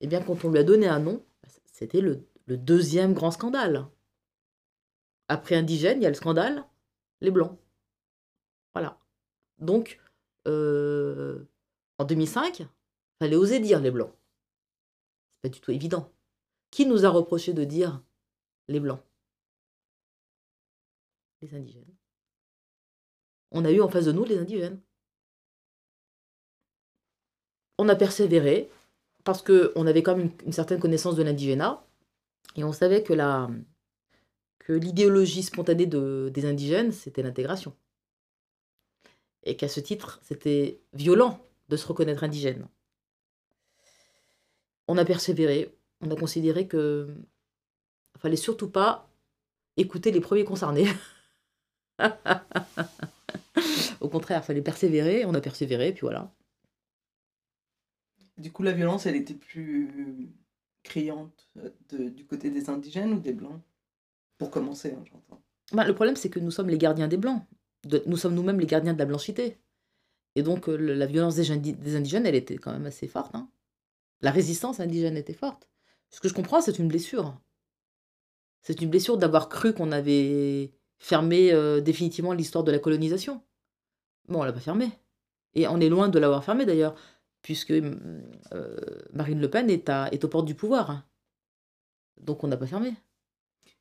Et bien, quand on lui a donné un nom, c'était le, le deuxième grand scandale. Après indigène, il y a le scandale, les blancs. Voilà. Donc, euh, en 2005, il fallait oser dire les blancs. C'est pas du tout évident. Qui nous a reproché de dire les blancs? Les indigènes. On a eu en face de nous les indigènes. On a persévéré parce qu'on avait quand même une, certaine connaissance de l'indigénat et on savait que la l'idéologie spontanée de, des indigènes, c'était l'intégration. Et qu'à ce titre, c'était violent de se reconnaître indigène. On a persévéré, on a considéré que fallait surtout pas écouter les premiers concernés. Au contraire, il fallait persévérer, on a persévéré, puis voilà. Du coup, la violence, elle était plus criante de- du côté des indigènes ou des blancs? Pour commencer, hein, j'entends. Bah, le problème, c'est que nous sommes les gardiens des Blancs. De- nous sommes nous-mêmes les gardiens de la blanchité. Et donc, euh, le- la violence des, indi- des indigènes, elle était quand même assez forte. hein. La résistance indigène était forte. Ce que je comprends, c'est une blessure. C'est une blessure d'avoir cru qu'on avait fermé euh, définitivement l'histoire de la colonisation. Bon, on l'a pas fermé. Et on est loin de l'avoir fermé d'ailleurs, puisque euh, Marine Le Pen est, à, est aux portes du pouvoir. hein. Donc on n'a pas fermé.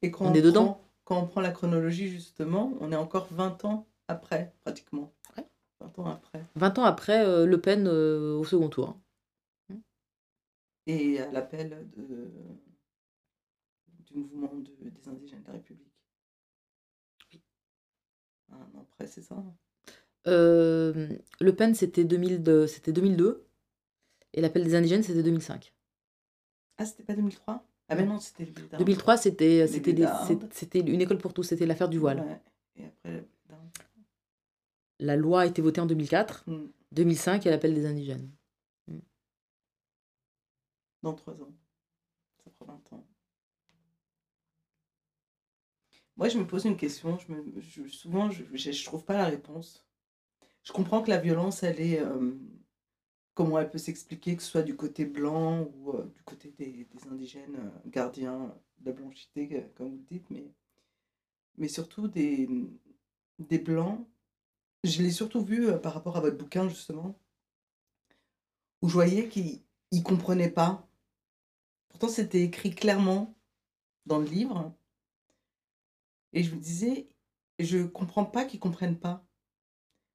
Et quand On est dedans. Quand on prend la chronologie, justement, on est encore 20 ans après, pratiquement. Ouais. 20 ans après. 20 ans après euh, Le Pen euh, au second tour. Et à l'appel de, du mouvement de- des indigènes de la République. Oui. Un an après, c'est ça hein Euh, le Pen, c'était 2002, c'était 2002. Et l'appel des indigènes, c'était 2005. Ah, c'était pas 2003 Ah, mais non, c'était le Bédard. 2003, c'était une école pour tous, c'était l'affaire du voile. Ouais. Et après, le Bédard. La loi a été votée en 2004. Hmm. 2005, il y a l'appel des indigènes. Dans 3 ans. Ça fera 20 ans. Moi, je me pose une question. Je me, je- souvent, je ne trouve pas la réponse. Je comprends que la violence, elle est. euh, comment elle peut s'expliquer, que ce soit du côté blanc ou euh, du côté des, indigènes euh, gardiens de la blanchité, euh, comme vous le dites, mais, mais surtout des, des blancs. Je l'ai surtout vu par rapport à votre bouquin, justement, où je voyais qu'ils ne comprenaient pas. Pourtant, c'était écrit clairement dans le livre. Et je me disais, je comprends pas qu'ils comprennent pas.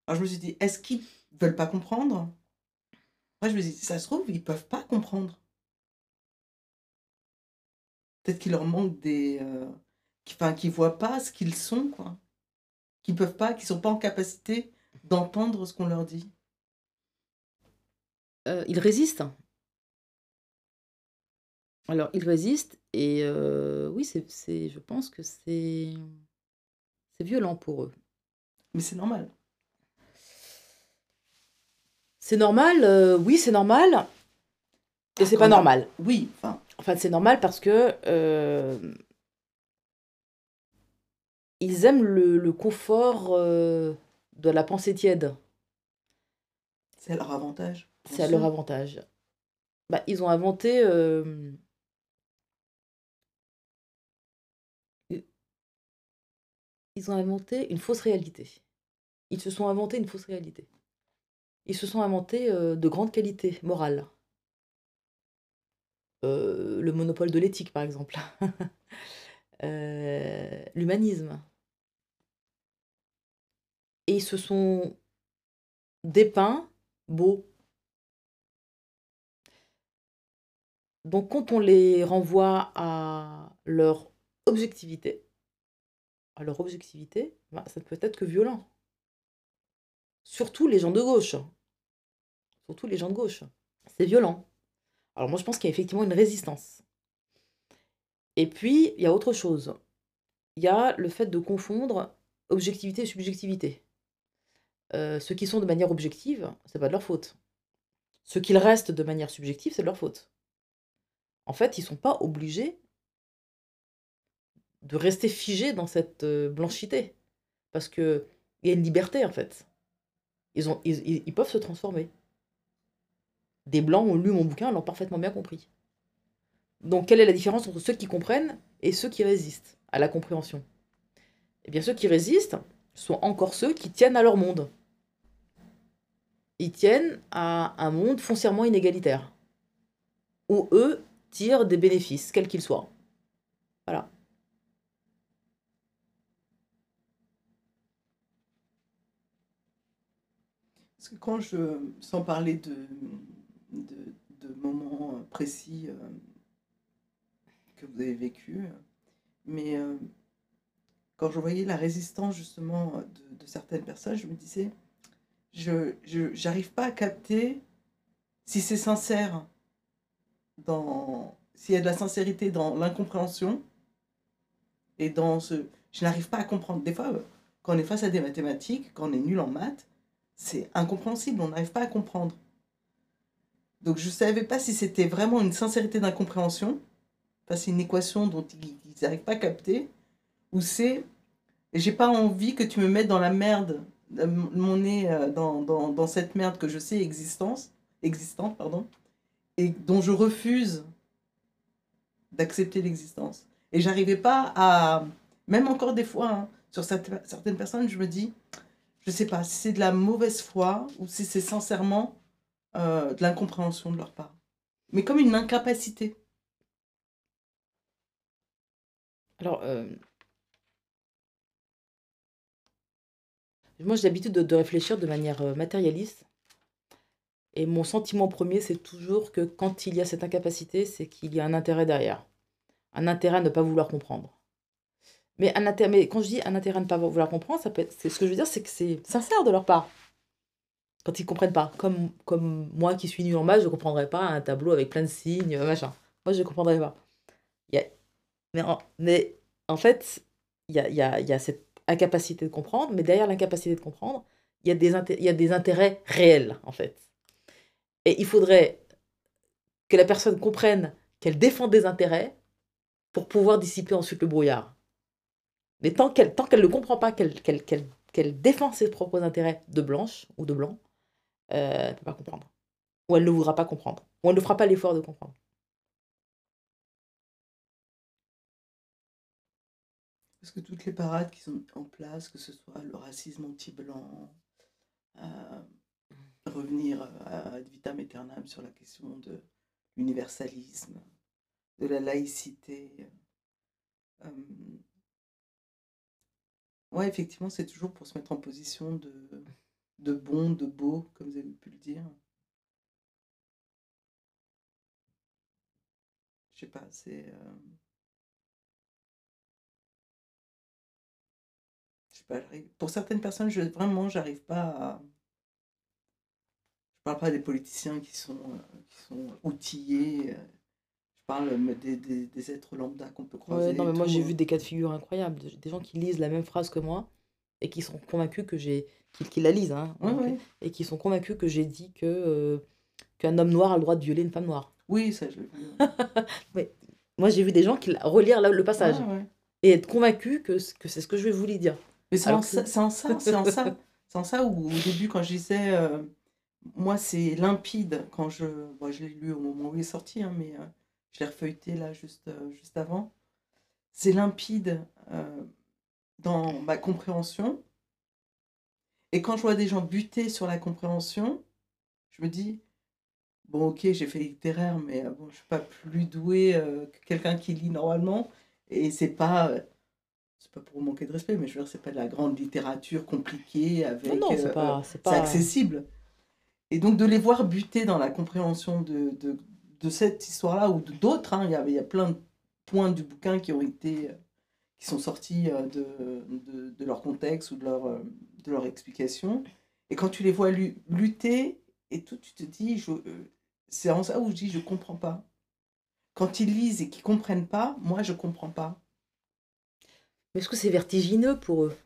Alors je me suis dit, est-ce qu'ils veulent pas comprendre? Moi, je me dit, ça se trouve, ils peuvent pas comprendre. Peut-être qu'il leur manque des. Euh, qui- enfin, qu'ils voient pas ce qu'ils sont, quoi. Qu'ils peuvent pas, qu'ils sont pas en capacité d'entendre ce qu'on leur dit. Euh, il résiste. Alors, il résiste et euh, oui, c'est, c'est- je pense que c'est, c'est violent pour eux. Mais c'est normal. C'est normal, euh, oui, c'est normal. Et c'est pas normal. Oui, enfin, Enfin, c'est normal parce que euh, ils aiment le, le confort euh, de la pensée tiède. c'est à leur avantage. C'est à leur avantage. Bah, ils ont inventé. euh, Ils ont inventé une fausse réalité. Ils se sont inventés une fausse réalité. Ils se sont inventés euh, de grandes qualités morales. Euh, le monopole de l'éthique, par exemple. Euh, L'humanisme. Et ils se sont dépeints beaux. Donc quand on les renvoie à leur objectivité, à leur objectivité, bah, ça ne peut être que violent. Surtout les gens de gauche. Surtout les gens de gauche. C'est violent. Alors moi je pense qu'il y a effectivement une résistance. Et puis il y a autre chose. Il y a le fait de confondre objectivité et subjectivité. Euh, ceux qui sont de manière objective, c'est pas de leur faute. Ceux qui restent de manière subjective, c'est de leur faute. En fait, ils sont pas obligés de rester figés dans cette euh, blanchité. Parce qu'il y a une liberté, en fait. Ils, peuvent se transformer. Des blancs ont lu mon bouquin, l'ont parfaitement bien compris. Donc, quelle est la différence entre ceux qui comprennent et ceux qui résistent à la compréhension? Eh bien, ceux qui résistent sont encore ceux qui tiennent à leur monde. Ils tiennent à un monde foncièrement inégalitaire, où eux tirent des bénéfices, quels qu'ils soient. Voilà. Parce que quand je, sans parler de, de, moments précis euh, que vous avez vécu, mais euh, quand je voyais la résistance justement de, certaines personnes, je me disais, je j'arrive pas à capter si c'est sincère, dans, s'il y a de la sincérité dans l'incompréhension et dans ce... Je n'arrive pas à comprendre. Des fois, euh, quand on est face à des mathématiques, quand on est nul en maths, c'est incompréhensible, on n'arrive pas à comprendre. Donc je ne savais pas si c'était vraiment une sincérité d'incompréhension, enfin c'est une équation dont ils n'arrivent pas à capter, ou c'est j'ai pas envie que tu me mettes dans la merde, euh, mon nez euh, dans, dans, dans cette merde que je sais existence, existante, pardon, et dont je refuse d'accepter l'existence. Et j'arrivais pas à, même encore des fois, hein, sur cette- certaines personnes, je me dis, je sais pas si c'est de la mauvaise foi ou si c'est sincèrement euh, de l'incompréhension de leur part. Mais comme une incapacité. Alors, euh, moi j'ai l'habitude de, de réfléchir de manière euh, matérialiste. Et mon sentiment premier, c'est toujours que quand il y a cette incapacité, c'est qu'il y a un intérêt derrière. Un intérêt à ne pas vouloir comprendre. Mais, un mais quand je dis un intérêt à ne pas vouloir comprendre, ça peut être, ce que je veux dire, c'est que c'est sincère de leur part. Quand ils comprennent pas. Comme, comme moi qui suis nul en maths, je ne comprendrais pas un tableau avec plein de signes, machin. Moi, je ne comprendrais pas. Il y a- mais, en, mais en fait, il y a, y y a cette incapacité de comprendre, mais derrière l'incapacité de comprendre, il y, a des inté- il y a des intérêts réels, en fait. Et il faudrait que la personne comprenne qu'elle défend des intérêts pour pouvoir dissiper ensuite le brouillard. Mais tant qu'elle tant qu'elle ne comprend pas qu'elle défend ses propres intérêts de blanche ou de blanc, euh, elle ne peut pas comprendre. Ou elle ne voudra pas comprendre. Ou elle ne fera pas l'effort de comprendre. Parce que toutes les parades qui sont en place, que ce soit le racisme anti-blanc, euh, revenir à ad vitam aeternam sur la question de l'universalisme, de la laïcité. euh, ouais, effectivement, c'est toujours pour se mettre en position de, bon, de beau, comme vous avez pu le dire. Je sais pas, c'est. euh, je sais pas, pour certaines personnes, je, vraiment, j'arrive pas à. Je parle pas des politiciens qui sont, euh, outillés. euh, parle euh, des, des, des êtres lambda qu'on peut croiser. Ouais, non, mais moi j'ai vu des cas de figure incroyables, de- des gens qui lisent la même phrase que moi et qui sont convaincus que j'ai. qui, qui la lisent, hein, Ouais, donc, ouais. et qui sont convaincus que j'ai dit que euh, qu'un homme noir a le droit de violer une femme noire. Oui, ça, je l'ai vu. Mais moi j'ai vu des gens qui relire le passage ouais. et être convaincus que, que c'est ce que je vais vous dire. Mais c'est en, que- ça, c'est en ça, c'est en ça. C'est en ça où, au début, quand je disais, euh, moi, c'est limpide, quand je, bon, je l'ai lu au moment où il est sorti, hein, mais euh, je l'ai refeuilleté là, juste, euh, juste avant. C'est limpide euh, dans ma compréhension. Et quand je vois des gens buter sur la compréhension, je me dis, bon, ok, j'ai fait littéraire, mais euh, bon, je suis pas plus doué euh, que quelqu'un qui lit normalement. Et c'est pas. c'est pas pour manquer de respect, mais je veux dire, c'est pas de la grande littérature compliquée avec. Non, non, c'est euh, pas. C'est accessible. Et donc de les voir buter dans la compréhension de, de, de cette histoire-là ou d'autres, hein, il y a, il y a plein de points du bouquin qui ont été, euh, qui sont sortis euh, de, de, leur contexte ou de leur, euh, de leur explication. Et quand tu les vois lu- lutter et tout, tu te dis, je, c'est en ça où je dis, je comprends pas. Quand ils lisent et qu'ils comprennent pas, moi je comprends pas. Mais est-ce que c'est vertigineux pour eux?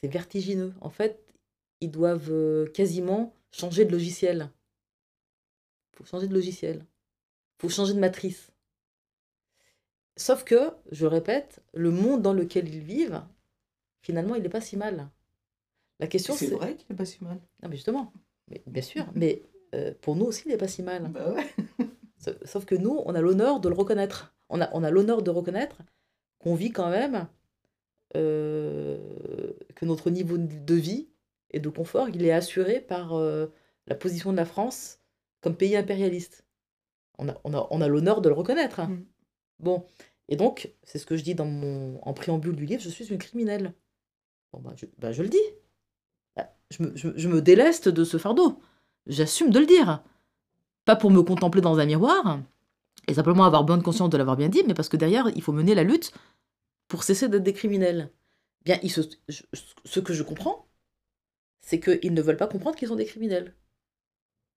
C'est vertigineux. En fait, ils doivent quasiment changer de logiciel. Il faut changer de logiciel. Il faut changer de matrice. Sauf que, je répète, le monde dans lequel ils vivent, finalement, il n'est pas si mal. La question, C'est vrai qu'il n'est pas si mal. Non, mais justement, mais, bien sûr, mais euh, pour nous aussi, il n'est pas si mal. Bah ouais. Sauf que nous, on a l'honneur de le reconnaître. On a, on a l'honneur de reconnaître qu'on vit quand même, euh, que notre niveau de vie et de confort, il est assuré par euh, la position de la France comme pays impérialiste. On a, on a, on a l'honneur de le reconnaître. hein. Mm. Bon, et donc, c'est ce que je dis dans mon, en préambule du livre, je suis une criminelle. Bon, bah, je, bah, je le dis. Bah, Je me, je, je me déleste de ce fardeau. J'assume de le dire. Pas pour me contempler dans un miroir, et simplement avoir bonne conscience de l'avoir bien dit, mais parce que derrière, il faut mener la lutte pour cesser d'être des criminels. Bien, ils se- je- ce que je comprends, c'est qu'ils ne veulent pas comprendre qu'ils sont des criminels.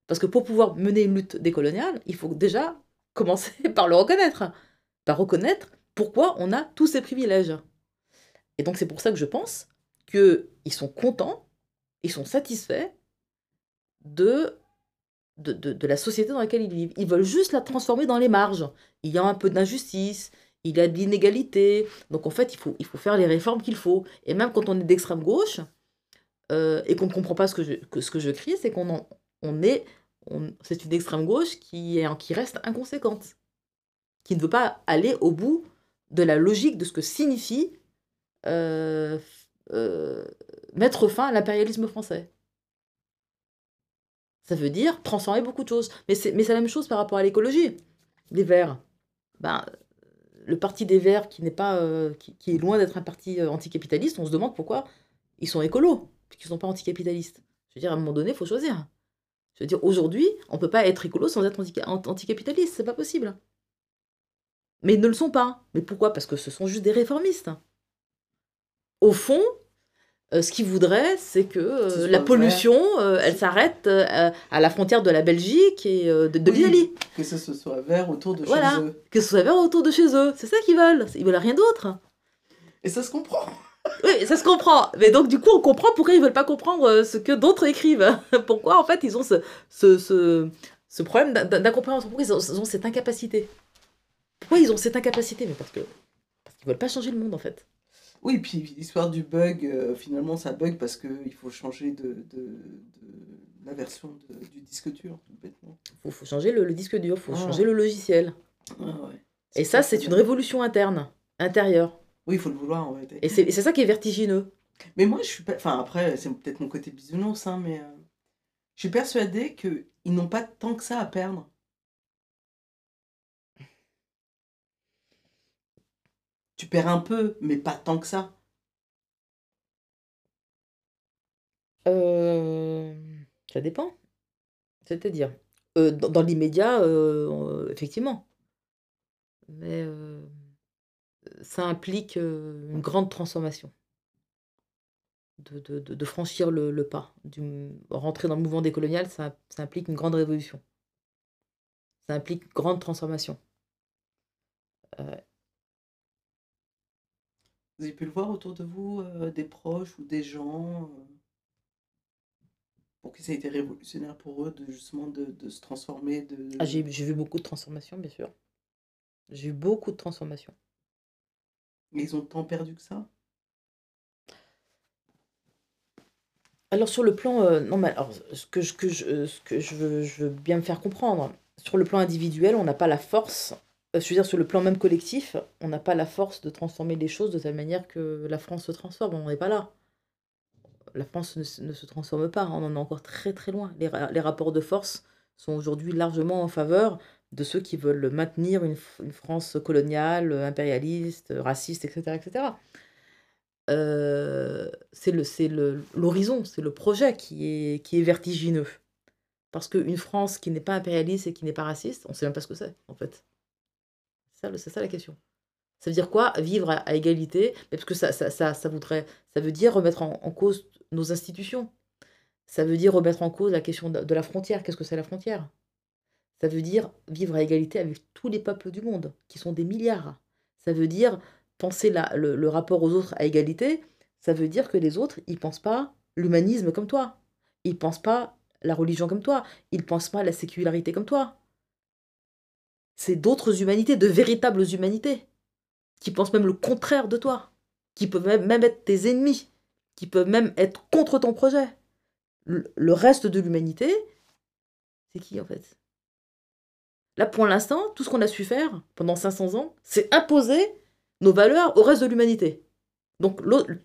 Parce que pour pouvoir mener une lutte décoloniale, il faut déjà commencer par le reconnaître. Par reconnaître pourquoi on a tous ces privilèges. Et donc c'est pour ça que je pense qu'ils sont contents, ils sont satisfaits de, de, la société dans laquelle ils vivent. Ils veulent juste la transformer dans les marges. Il y a un peu d'injustice, il y a de l'inégalité. Donc en fait, il faut, il faut faire les réformes qu'il faut. Et même quand on est d'extrême gauche euh, et qu'on ne comprend pas ce que je, ce que je crie, c'est qu'on en- c'est une extrême gauche qui, est, qui reste inconséquente, qui ne veut pas aller au bout de la logique de ce que signifie euh, euh, mettre fin à l'impérialisme français. Ça veut dire transformer beaucoup de choses. Mais c'est la même chose par rapport à l'écologie. Les Verts. Ben, le parti des Verts, qui n'est pas, euh, qui, est loin d'être un parti anticapitaliste, on se demande pourquoi ils sont écolos, puisqu'ils ne sont pas anticapitalistes. Je veux dire, à un moment donné, il faut choisir. Je veux dire, aujourd'hui, on ne peut pas être écolo sans être antica- ant- anticapitaliste, c'est pas possible. Mais ils ne le sont pas. Mais pourquoi? Parce que ce sont juste des réformistes. Au fond, euh, ce qu'ils voudraient, c'est que euh, la pollution, euh, elle s'arrête à la frontière de la Belgique et de, de Oui. l'Italie. Que ce soit vert autour de Voilà. chez eux. Que ce soit vert autour de chez eux. C'est ça qu'ils veulent. Ils veulent rien d'autre. Et ça se comprend. Oui, ça se comprend. Mais donc, du coup, on comprend pourquoi ils veulent pas comprendre euh, ce que d'autres écrivent. pourquoi, en fait, ils ont ce, ce, ce, ce problème d'in- d'in- d'incompréhension. Pourquoi ils ont, ils ont cette incapacité? Pourquoi ils ont cette incapacité? Mais parce que parce qu'ils veulent pas changer le monde, en fait. Oui, puis l'histoire du bug, euh, finalement, ça bug parce qu'il faut changer de, de, de la version de- du disque dur, tout bêtement. Faut, faut changer le, le disque dur, faut Ah. changer le logiciel. Ah ouais. Et ça, c'est une révolution interne, intérieure. Oui, il faut le vouloir en réalité. Et c'est ça qui est vertigineux. Mais moi, je suis pas. Enfin, après, c'est peut-être mon côté bisounours, hein, mais euh, je suis persuadée qu'ils n'ont pas tant que ça à perdre. Tu perds un peu, mais pas tant que ça. Euh, ça dépend. C'est-à-dire, euh, dans, dans l'immédiat, euh, effectivement. Mais ça implique une grande transformation. De, de- de- franchir le, le pas. Du, rentrer dans le mouvement décolonial, ça, ça implique une grande révolution. Ça implique une grande transformation. Euh, Vous avez pu le voir autour de vous, euh, des proches ou des gens, pour qui ça a été révolutionnaire pour eux de justement de, de se transformer, de... ah, j'ai j'ai vu beaucoup de transformations, bien sûr. J'ai eu beaucoup de transformations. Mais ils ont tant perdu que ça? Alors sur le plan, euh, non mais alors ce que euh, je veux, bien me faire comprendre, sur le plan individuel, on n'a pas la force, euh, je veux dire sur le plan même collectif, on n'a pas la force de transformer les choses de telle manière que la France se transforme, on n'est pas là. La France ne, se- transforme pas, on en est encore très très loin. Les rapports de force sont aujourd'hui largement en faveur de ceux qui veulent maintenir une, une France coloniale, impérialiste, raciste, etc. etc. Euh, c'est l'horizon, c'est le projet qui est, qui est vertigineux. Parce qu'une France qui n'est pas impérialiste et qui n'est pas raciste, on ne sait même pas ce que c'est, en fait. C'est ça, le- c'est ça la question. Ça veut dire quoi Vivre à, égalité? Mais Parce que ça, ça, ça, ça, voudrait, ça veut dire remettre en, en cause nos institutions. Ça veut dire remettre en cause la question de, de la frontière. Qu'est-ce que c'est la frontière? Ça veut dire vivre à égalité avec tous les peuples du monde, qui sont des milliards. Ça veut dire penser le, rapport aux autres à égalité, ça veut dire que les autres, ils pensent pas l'humanisme comme toi. Ils pensent pas la religion comme toi. Ils pensent pas la sécularité comme toi. C'est d'autres humanités, de véritables humanités. qui pensent même le contraire de toi, qui peuvent même, être tes ennemis, qui peuvent même être contre ton projet. Le reste de l'humanité, c'est qui en fait? Là, pour l'instant, tout ce qu'on a su faire pendant 500 ans, c'est imposer nos valeurs au reste de l'humanité. Donc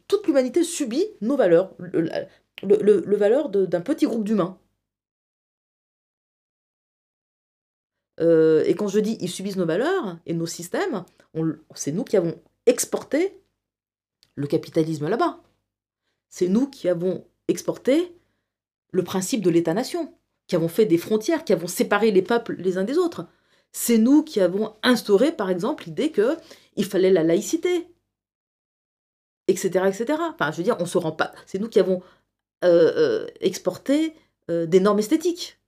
toute l'humanité subit nos valeurs, le, le, le- le valeur d'un petit groupe d'humains. Euh, et quand je dis ils subissent nos valeurs et nos systèmes, c'est nous qui avons exporté le capitalisme là-bas. C'est nous qui avons exporté le principe de l'État-nation, qui avons fait des frontières, qui avons séparé les peuples les uns des autres. C'est nous qui avons instauré, par exemple, l'idée que il fallait la laïcité, etc., etc. Enfin, je veux dire, on se rend pas. C'est nous qui avons euh, euh, exporté euh, des normes esthétiques.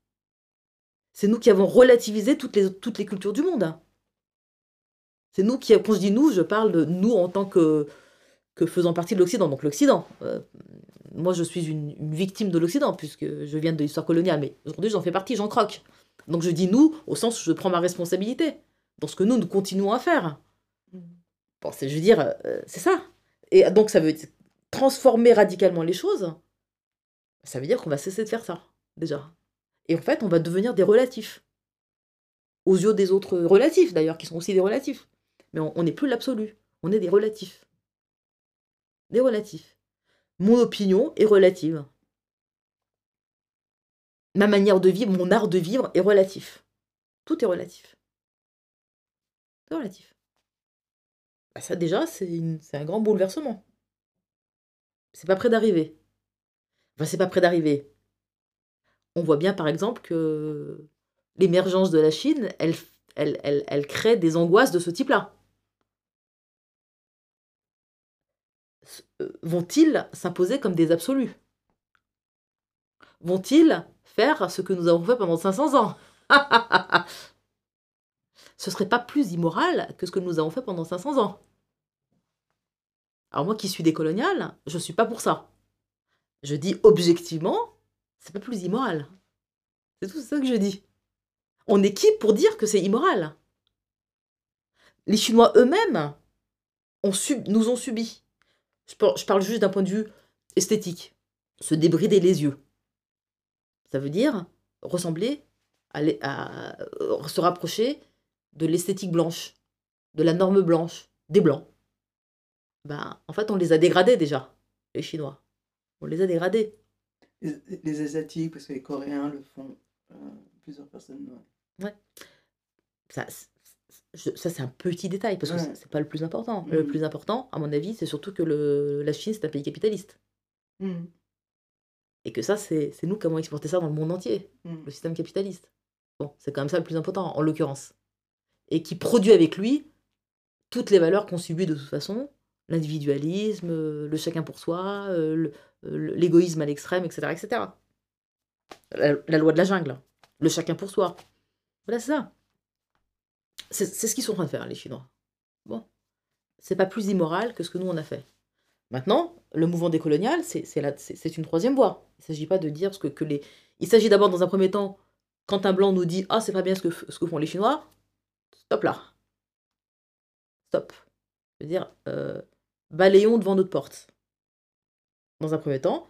C'est nous qui avons relativisé toutes les, toutes les cultures du monde. C'est nous qui, quand je dis nous, je parle de nous en tant que, que faisant partie de l'Occident. Donc l'Occident. Moi, je suis une, une victime de l'Occident, puisque je viens de l'histoire coloniale, mais aujourd'hui, j'en fais partie, j'en croque. Donc je dis nous, au sens où je prends ma responsabilité dans ce que nous, nous continuons à faire. Bon, c'est, je veux dire, euh, c'est ça. Et donc, ça veut dire transformer radicalement les choses. Ça veut dire qu'on va cesser de faire ça, déjà. Et en fait, on va devenir des relatifs. Aux yeux des autres relatifs, d'ailleurs, qui sont aussi des relatifs. Mais on n'est plus l'absolu. On est des relatifs. Des relatifs. Mon opinion est relative. Ma manière de vivre, mon art de vivre est relatif. Tout est relatif. C'est relatif. Bah, ça, déjà, c'est un grand bouleversement. C'est pas près d'arriver. Enfin, c'est pas près d'arriver. On voit bien, par exemple, que l'émergence de la Chine, elle crée des angoisses de ce type-là. Vont-ils s'imposer comme des absolus? Vont-ils faire ce que nous avons fait pendant 500 ans? Ce serait pas plus immoral que ce que nous avons fait pendant 500 ans. Alors moi qui suis décoloniale, je suis pas pour ça. Je dis objectivement, c'est pas plus immoral. C'est tout ça que je dis. On est qui pour dire que c'est immoral? Les Chinois eux-mêmes nous ont subi. Je par- je parle juste d'un point de vue esthétique. Se débrider les yeux. Ça veut dire ressembler à, l'e- à- euh, se rapprocher de l'esthétique blanche, de la norme blanche, des blancs. Ben, en fait, on les a dégradés déjà, les Chinois. On les a dégradés. Les, les Asiatiques, parce que les Coréens le font, euh, plusieurs personnes. ouais. Ça, c'est- je- ça, c'est un petit détail, parce que Ouais. c'est- pas le plus important. Le Mhm. plus important, à mon avis, c'est surtout que le, la Chine, c'est un pays capitaliste. Mhm. Et que ça, c'est nous qui avons exporté ça dans le monde entier, Mhm. le système capitaliste. Bon, c'est quand même ça le plus important, en l'occurrence. Et qui produit avec lui toutes les valeurs qu'on subit de toute façon, l'individualisme, euh, le chacun pour soi, euh, le- euh, l'égoïsme à l'extrême, etc. etc. La, la loi de la jungle, le chacun pour soi. Voilà, c'est ça. C'est ce qu'ils sont en train de faire, les Chinois. Bon. C'est pas plus immoral que ce que nous, on a fait. Maintenant, le mouvement décolonial, c'est une troisième voie. Il ne s'agit pas de dire ce que, que les. Il s'agit d'abord, dans un premier temps, quand un blanc nous dit Ah, c'est pas bien ce que, ce que font les Chinois, stop là. Stop. Je veux dire, euh, balayons devant notre porte. Dans un premier temps.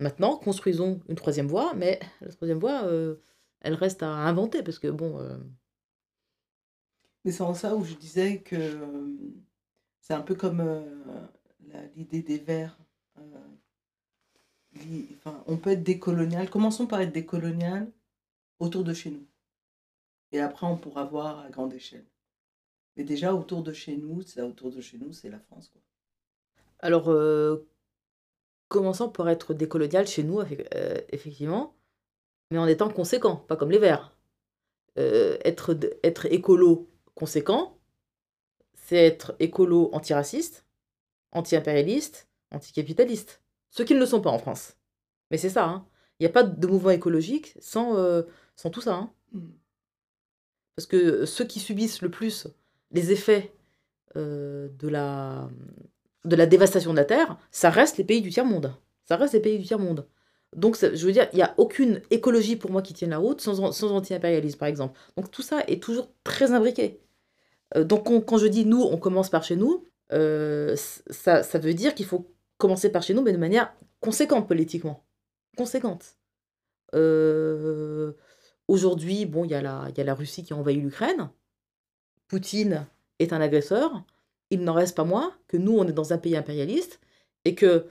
Maintenant, construisons une troisième voie, mais la troisième voie, euh, elle reste à inventer, parce que bon. euh, Mais c'est en ça où je disais que euh, c'est un peu comme euh, l'idée des Verts. euh, on peut être décolonial. Commençons par être décolonial autour de chez nous. Et après, on pourra voir à grande échelle. Mais déjà, autour de chez nous, c'est autour de chez nous, c'est la France. Alors, commençons par être décolonial chez nous, effe- effectivement, mais en étant conséquent, pas comme les Verts. Être, être écolo conséquent, c'est être écolo antiraciste, anti-impérialiste, anticapitaliste. Ce qui ne le sont pas en France. Mais c'est ça, hein. Il n'y a pas de mouvement écologique sans, euh, sans tout ça. hein. Mm. Parce que ceux qui subissent le plus les effets euh, de, la, de la dévastation de la Terre, ça reste les pays du tiers-monde. Ça reste les pays du tiers-monde. Donc, ça- je veux dire, il n'y a aucune écologie pour moi qui tienne la route sans, sans anti-impérialisme, par exemple. Donc, tout ça est toujours très imbriqué. Euh, donc on- quand je dis nous, on commence par chez nous, euh, ça, ça veut dire qu'il faut commencer par chez nous, mais de manière conséquente politiquement. Conséquente. Euh, Aujourd'hui, bon, il y, a la- Russie qui a envahi l'Ukraine. Poutine est un agresseur. Il n'en reste pas moins que nous, on est dans un pays impérialiste et que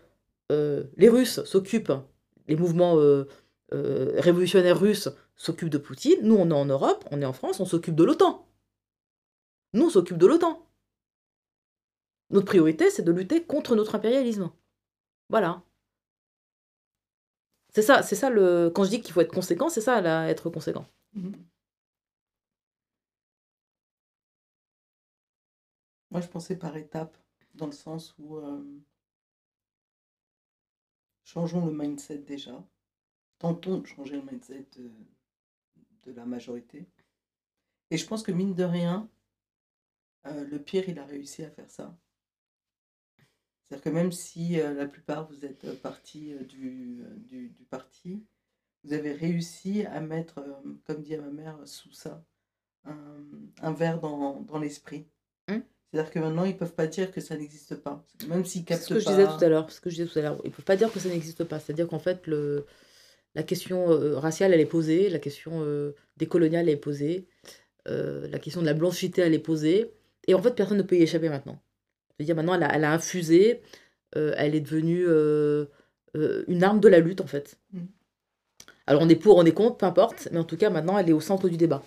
les Russes s'occupent, les mouvements révolutionnaires russes s'occupent de Poutine. Nous, on est en Europe, on est en France, on s'occupe de l'OTAN. Nous, on s'occupe de l'OTAN. Notre priorité, c'est de lutter contre notre impérialisme. Voilà. C'est ça, c'est ça le. Quand je dis qu'il faut être conséquent, c'est ça, être conséquent. Mhm. Moi, je pensais par étapes, dans le sens où euh, changeons le mindset déjà. Tentons de changer le mindset de la majorité. Et je pense que mine de rien, euh, le pire, il a réussi à faire ça. C'est-à-dire que même si euh, la plupart vous êtes euh, partis euh, du, du, du parti, vous avez réussi à mettre, comme dit ma mère, sous ça, un, un verre dans, dans l'esprit. Hmm. C'est-à-dire que maintenant, ils ne peuvent pas dire que ça n'existe pas. Même s'ils C'est captent ce que je disais tout à l'heure. Ce que je disais tout à l'heure. Ils ne peuvent pas dire que ça n'existe pas. C'est-à-dire qu'en fait, le, la question euh, raciale, elle est posée. La question euh, décoloniale, elle est posée. euh, la question de la blanchité, elle est posée. Et en fait, personne ne peut y échapper maintenant. C'est-à-dire maintenant, elle a, elle a infusé. euh, elle est devenue euh, euh, une arme de la lutte, en fait. Mm. Alors, on est pour, on est contre, peu importe. Mais en tout cas, maintenant, elle est au centre du débat.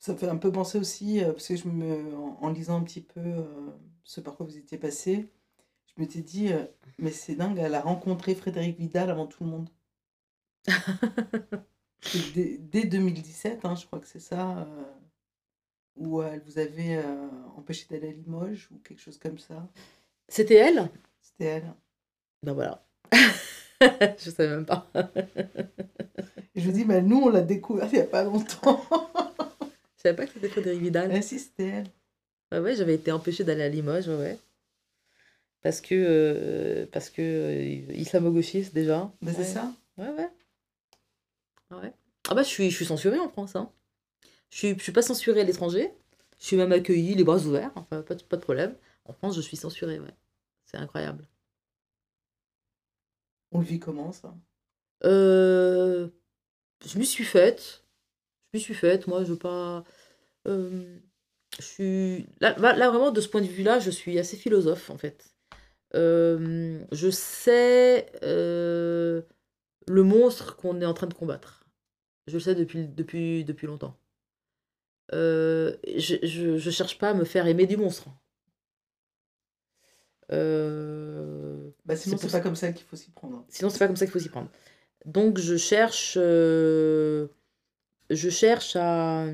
Ça me fait un peu penser aussi, parce que je me, en, en lisant un petit peu ce par quoi vous étiez passé, je m'étais dit, euh, mais c'est dingue, elle a rencontré Frédéric Vidal avant tout le monde. Dès 2017, hein, je crois que c'est ça, euh, où elle vous avait euh, empêché d'aller à Limoges ou quelque chose comme ça. C'était elle? C'était elle. Ben voilà. je savais même pas. Je dis, mais nous, on l'a découvert il n'y a pas longtemps. Je savais pas que c'était Frédéric Vidal. Ah si, c'était elle. Ouais, ouais, j'avais été empêchée d'aller à Limoges, ouais. Parce que, euh, parce que euh, islamo-gauchiste déjà. Ben, c'est ça. Ouais, ouais. Ouais. Ah bah je suis, je suis censurée en France. Hein. Je suis, je suis pas censurée à l'étranger. Je suis même accueillie les bras ouverts. Enfin, pas, de- pas de problème. En France, je suis censurée, ouais. C'est incroyable. On le vit comment, ça? Euh, je m'y suis faite. Je m'y suis faite. Moi, je veux pas. euh, je suis. Là, là, vraiment, de ce point de vue-là, je suis assez philosophe, en fait. Euh, je sais le monstre qu'on est en train de combattre. Je le sais depuis, depuis, depuis longtemps. Euh, je, je, je cherche pas à me faire aimer du monstre. Euh, bah, Sinon, C'est pas ça- comme ça qu'il faut s'y prendre. Sinon, c'est pas comme ça qu'il faut s'y prendre. Donc, je cherche, euh, je cherche à,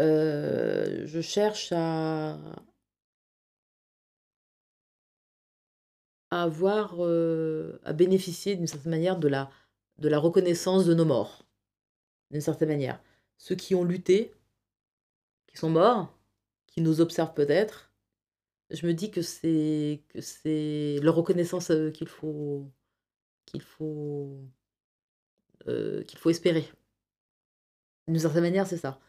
euh, je cherche à, à avoir, à bénéficier d'une certaine manière de la, de la reconnaissance de nos morts, d'une certaine manière. Ceux qui ont lutté, qui sont morts, qui nous observent peut-être, je me dis que c'est que c'est leur reconnaissance qu'il faut qu'il faut euh, qu'il faut espérer. D'une certaine manière, c'est ça.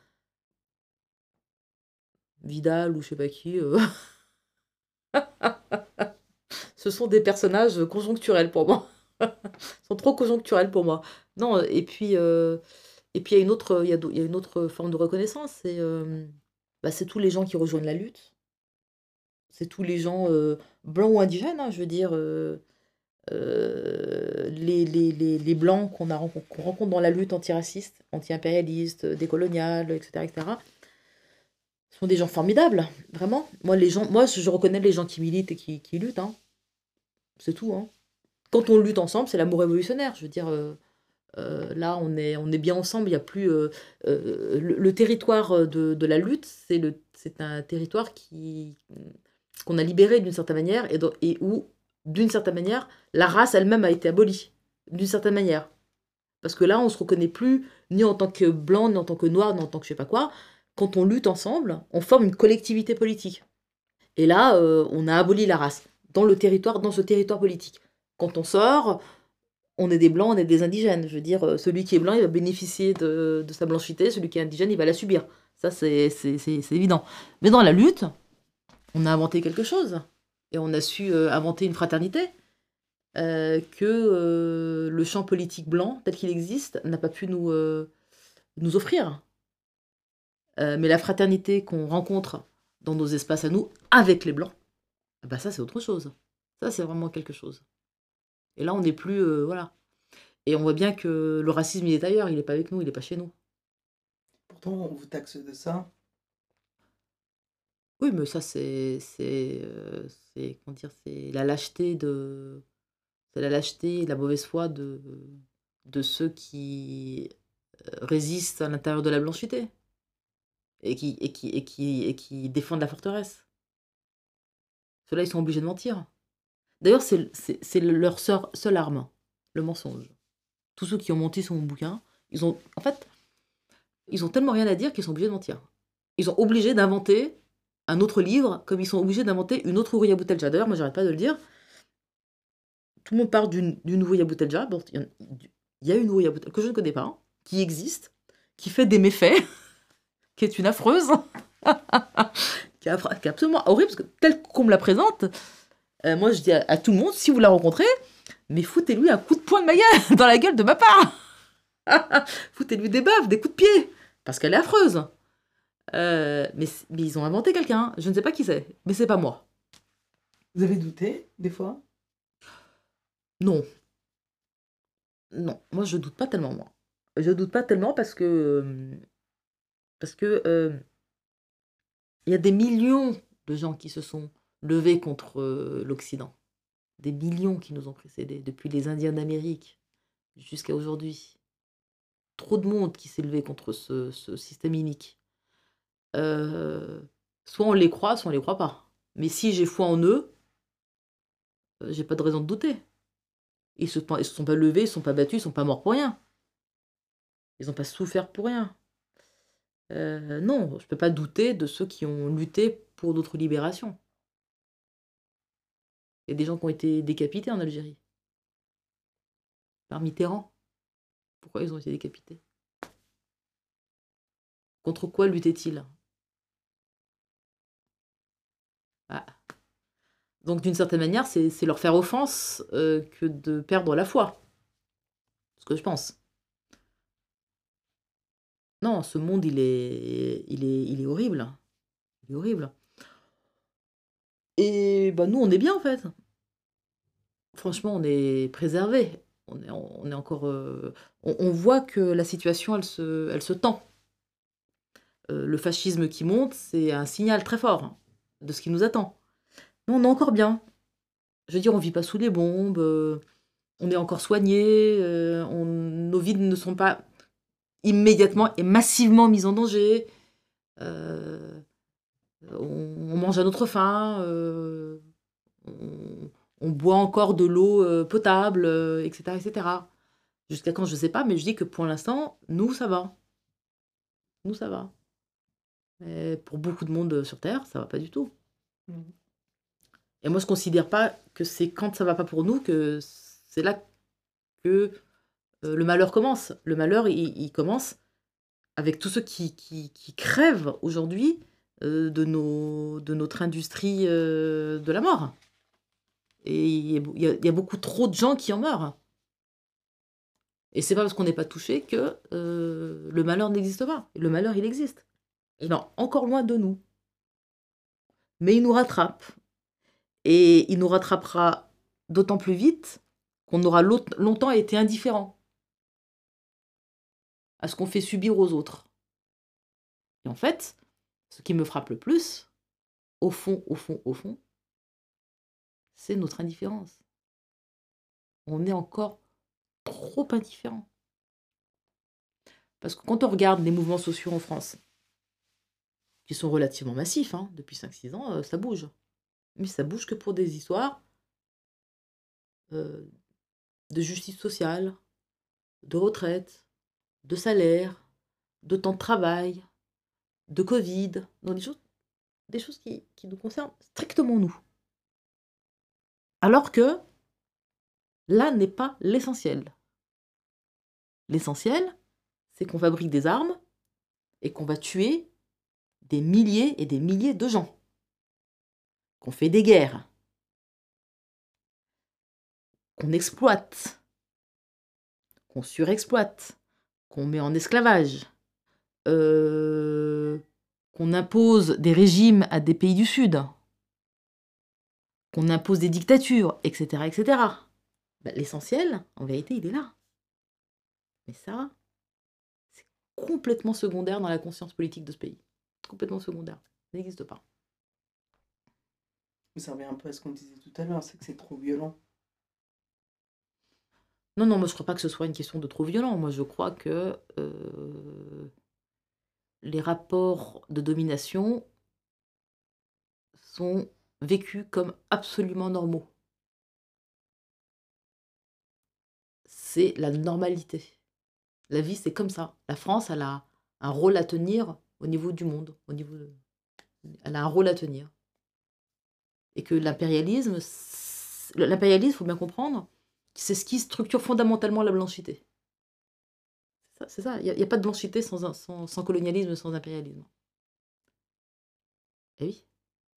Vidal ou je sais pas qui. euh, Ce sont des personnages conjoncturels pour moi. Ils sont trop conjoncturels pour moi. Non, et puis euh, et puis il y a une autre forme de reconnaissance, c'est euh, bah, c'est tous les gens qui rejoignent la lutte. C'est tous les gens euh, blancs ou indigènes, hein, je veux dire. euh, les, blancs qu'on rencontre, dans la lutte antiraciste, anti-impérialiste, décoloniale, etc., etc., sont des gens formidables, vraiment. Moi, je reconnais les gens qui militent et qui, qui luttent. hein. C'est tout. hein. Quand on lutte ensemble, c'est l'amour révolutionnaire. Je veux dire, euh, là, on est, on est bien ensemble. Il y a plus. euh, euh, le, territoire de, la lutte, c'est le- c'est un territoire qui qu'on a libéré d'une certaine manière et, et où, d'une certaine manière, la race elle-même a été abolie, d'une certaine manière. Parce que là, on se reconnaît plus ni en tant que blanc, ni en tant que noir, ni en tant que je sais pas quoi. Quand on lutte ensemble, on forme une collectivité politique. Et là, on a aboli la race dans le territoire, dans ce territoire politique. Quand on sort, on est des blancs, on est des indigènes. Je veux dire, euh, celui qui est blanc, il va bénéficier de, sa blanchité, celui qui est indigène, il va la subir. Ça, c'est évident. Mais dans la lutte, on a inventé quelque chose. Et on a su euh, inventer une fraternité euh, que le champ politique blanc, tel qu'il existe, n'a pas pu nous, offrir. Mais la fraternité qu'on rencontre dans nos espaces à nous, avec les blancs, ah bah ça, c'est autre chose. Ça, c'est vraiment quelque chose. Et là, on n'est plus. euh, voilà. Et on voit bien que le racisme, il est ailleurs. Il n'est pas avec nous, il n'est pas chez nous. Pourtant, on vous taxe de ça. Oui, mais ça, c'est. C'est. euh, comment dire C'est la lâcheté de. C'est la lâcheté et la mauvaise foi de, de ceux qui euh, résistent à l'intérieur de la blanchité. Et qui, et, qui, et, qui, et qui défendent la forteresse. Ceux-là, ils sont obligés de mentir. D'ailleurs, c'est leur seul, seule arme, le mensonge. Tous ceux qui ont menti sur mon bouquin, ils ont. En fait, ils ont tellement rien à dire qu'ils sont obligés de mentir. Ils sont obligés d'inventer un autre livre, comme ils sont obligés d'inventer une autre Ouria Boutelja. D'ailleurs, moi, j'arrête pas de le dire. Tout le monde parle d'une Ouria Boutelja. Bon, il y a une Ouria Boutelja que je ne connais pas, hein, qui existe, qui fait des méfaits, qui est une affreuse, qui, est absolument horrible, parce que tel qu'on me la présente, euh, moi, je dis à, à tout le monde, si vous la rencontrez, mais foutez-lui un coup de poing de ma gueule, dans la gueule de ma part. foutez-lui des baffes, des coups de pied, parce qu'elle est affreuse. Euh, mais, ils ont inventé quelqu'un. Je ne sais pas qui c'est, mais c'est pas moi. Vous avez douté, des fois? Non. Non, moi je doute pas tellement, moi. Je doute pas tellement parce que. Parce que. euh, Il y a des millions de gens qui se sont levés contre euh, l'Occident. Des millions qui nous ont précédés, depuis les Indiens d'Amérique jusqu'à aujourd'hui. Trop de monde qui s'est levé contre ce, système inique. Euh, soit on les croit, soit on les croit pas. Mais si j'ai foi en eux, euh, j'ai pas de raison de douter. Ils se, se sont pas levés, ils se sont pas battus, ils sont pas morts pour rien. Ils n'ont pas souffert pour rien. Non, je peux pas douter de ceux qui ont lutté pour notre libération. Il y a des gens qui ont été décapités en Algérie. Par Mitterrand. Pourquoi ils ont été décapités? Contre quoi luttaient-ils Ah. Donc d'une certaine manière, c'est leur faire offense euh, que de perdre la foi. Ce que je pense. Non, ce monde, il est horrible. Il est horrible. Et bah, nous, on est bien en fait. Franchement, on est préservé. On est, encore. euh, on, voit que la situation, elle se, tend. Euh, le fascisme qui monte, c'est un signal très fort de ce qui nous attend. Non, on est encore bien. Je veux dire, on vit pas sous les bombes, euh, on est encore soigné, nos vies ne sont pas immédiatement et massivement mises en danger. On, on mange à notre faim, euh, on, on boit encore de l'eau euh, potable, euh, etc., etc. Jusqu'à quand, je sais pas, mais je dis que pour l'instant, nous, ça va. Nous, ça va. Mais pour beaucoup de monde sur Terre, ça va pas du tout. Et moi, je considère pas que c'est quand ça va pas pour nous que c'est là que euh, le malheur commence. Le malheur, il, il commence avec tous ceux qui, qui, qui crèvent aujourd'hui euh, de, nos, de notre industrie euh, de la mort. Et il y, a, beaucoup trop de gens qui en meurent. Et c'est pas parce qu'on n'est pas touché que euh, le malheur n'existe pas. Le malheur, il existe. Il est encore loin de nous. Mais il nous rattrape. Et il nous rattrapera d'autant plus vite qu'on aura longtemps été indifférent à ce qu'on fait subir aux autres. Et en fait, ce qui me frappe le plus, au fond, au fond, au fond, c'est notre indifférence. On est encore trop indifférent. Parce que quand on regarde les mouvements sociaux en France, qui sont relativement massifs, hein, depuis 5-6 ans, euh, ça bouge. Mais ça bouge que pour des histoires euh, de justice sociale, de retraite, de salaire, de temps de travail, de Covid, choses, des choses qui, qui nous concernent strictement nous. Alors que là n'est pas l'essentiel. L'essentiel, c'est qu'on fabrique des armes et qu'on va tuer des milliers et des milliers de gens. Qu'on fait des guerres. Qu'on exploite. Qu'on surexploite. Qu'on met en esclavage. Euh, qu'on impose des régimes à des pays du Sud. Qu'on impose des dictatures, etc. etc. Bah, L'essentiel, en vérité, il est là. Mais ça, c'est complètement secondaire dans la conscience politique de ce pays. Complètement secondaire. Ça n'existe pas. Ça revient un peu à ce qu'on disait tout à l'heure, c'est que c'est trop violent. Non, non, moi je crois pas que ce soit une question de trop violent. Moi je crois que euh, les rapports de domination sont vécus comme absolument normaux. C'est la normalité. La vie, c'est comme ça. La France, elle a un rôle à tenir au niveau du monde. Elle a un rôle à tenir. Et que l'impérialisme, l'impérialisme, il faut bien comprendre, c'est ce qui structure fondamentalement la blanchité. C'est ça. Il n'y a, pas de blanchité sans, colonialisme, sans impérialisme. Eh oui.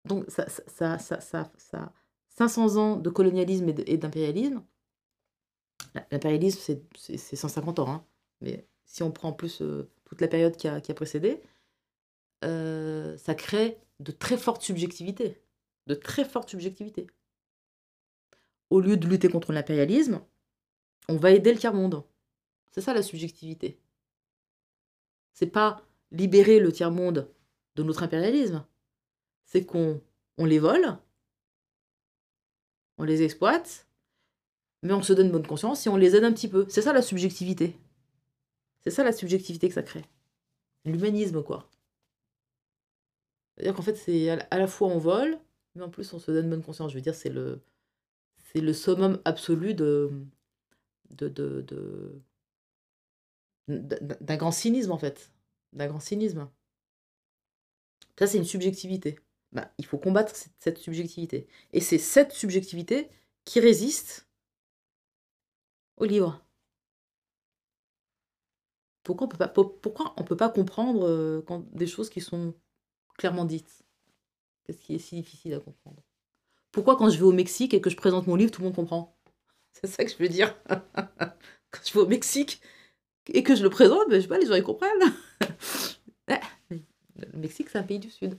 Donc, ça, ça, ça, ça, ça- ça- 500 ans de colonialisme et et d'impérialisme, l'impérialisme, c'est- c'est c'est 150 ans, hein. mais si on prend en plus euh, toute la période qui a, qui a précédé, euh, ça crée de très fortes subjectivités. De très fortes subjectivités. Au lieu de lutter contre l'impérialisme, on va aider le tiers-monde. C'est ça la subjectivité. C'est pas libérer le tiers-monde de notre impérialisme. C'est qu'on on les vole, on les exploite, mais on se donne bonne conscience et on les aide un petit peu. C'est ça la subjectivité. C'est ça la subjectivité que ça crée. L'humanisme, quoi. C'est-à-dire qu'en fait, c'est à la- fois on vole, mais en plus on se donne bonne conscience. Je veux dire, c'est le, le summum absolu de, de- d'un grand cynisme, en fait. D'un grand cynisme. Ça, c'est une subjectivité. Bah, il faut combattre cette, subjectivité. Et c'est cette subjectivité qui résiste au livre. Pourquoi on peut pas, pour- pourquoi on peut pas comprendre euh, quand, des choses qui sont clairement dites? Qu'est-ce qui est si difficile à comprendre? Pourquoi quand je vais au Mexique et que je présente mon livre, tout le monde comprend? C'est ça que je veux dire. quand je vais au Mexique et que je le présente, ben, je sais pas, les gens ils comprennent. Le Mexique, c'est un pays du Sud.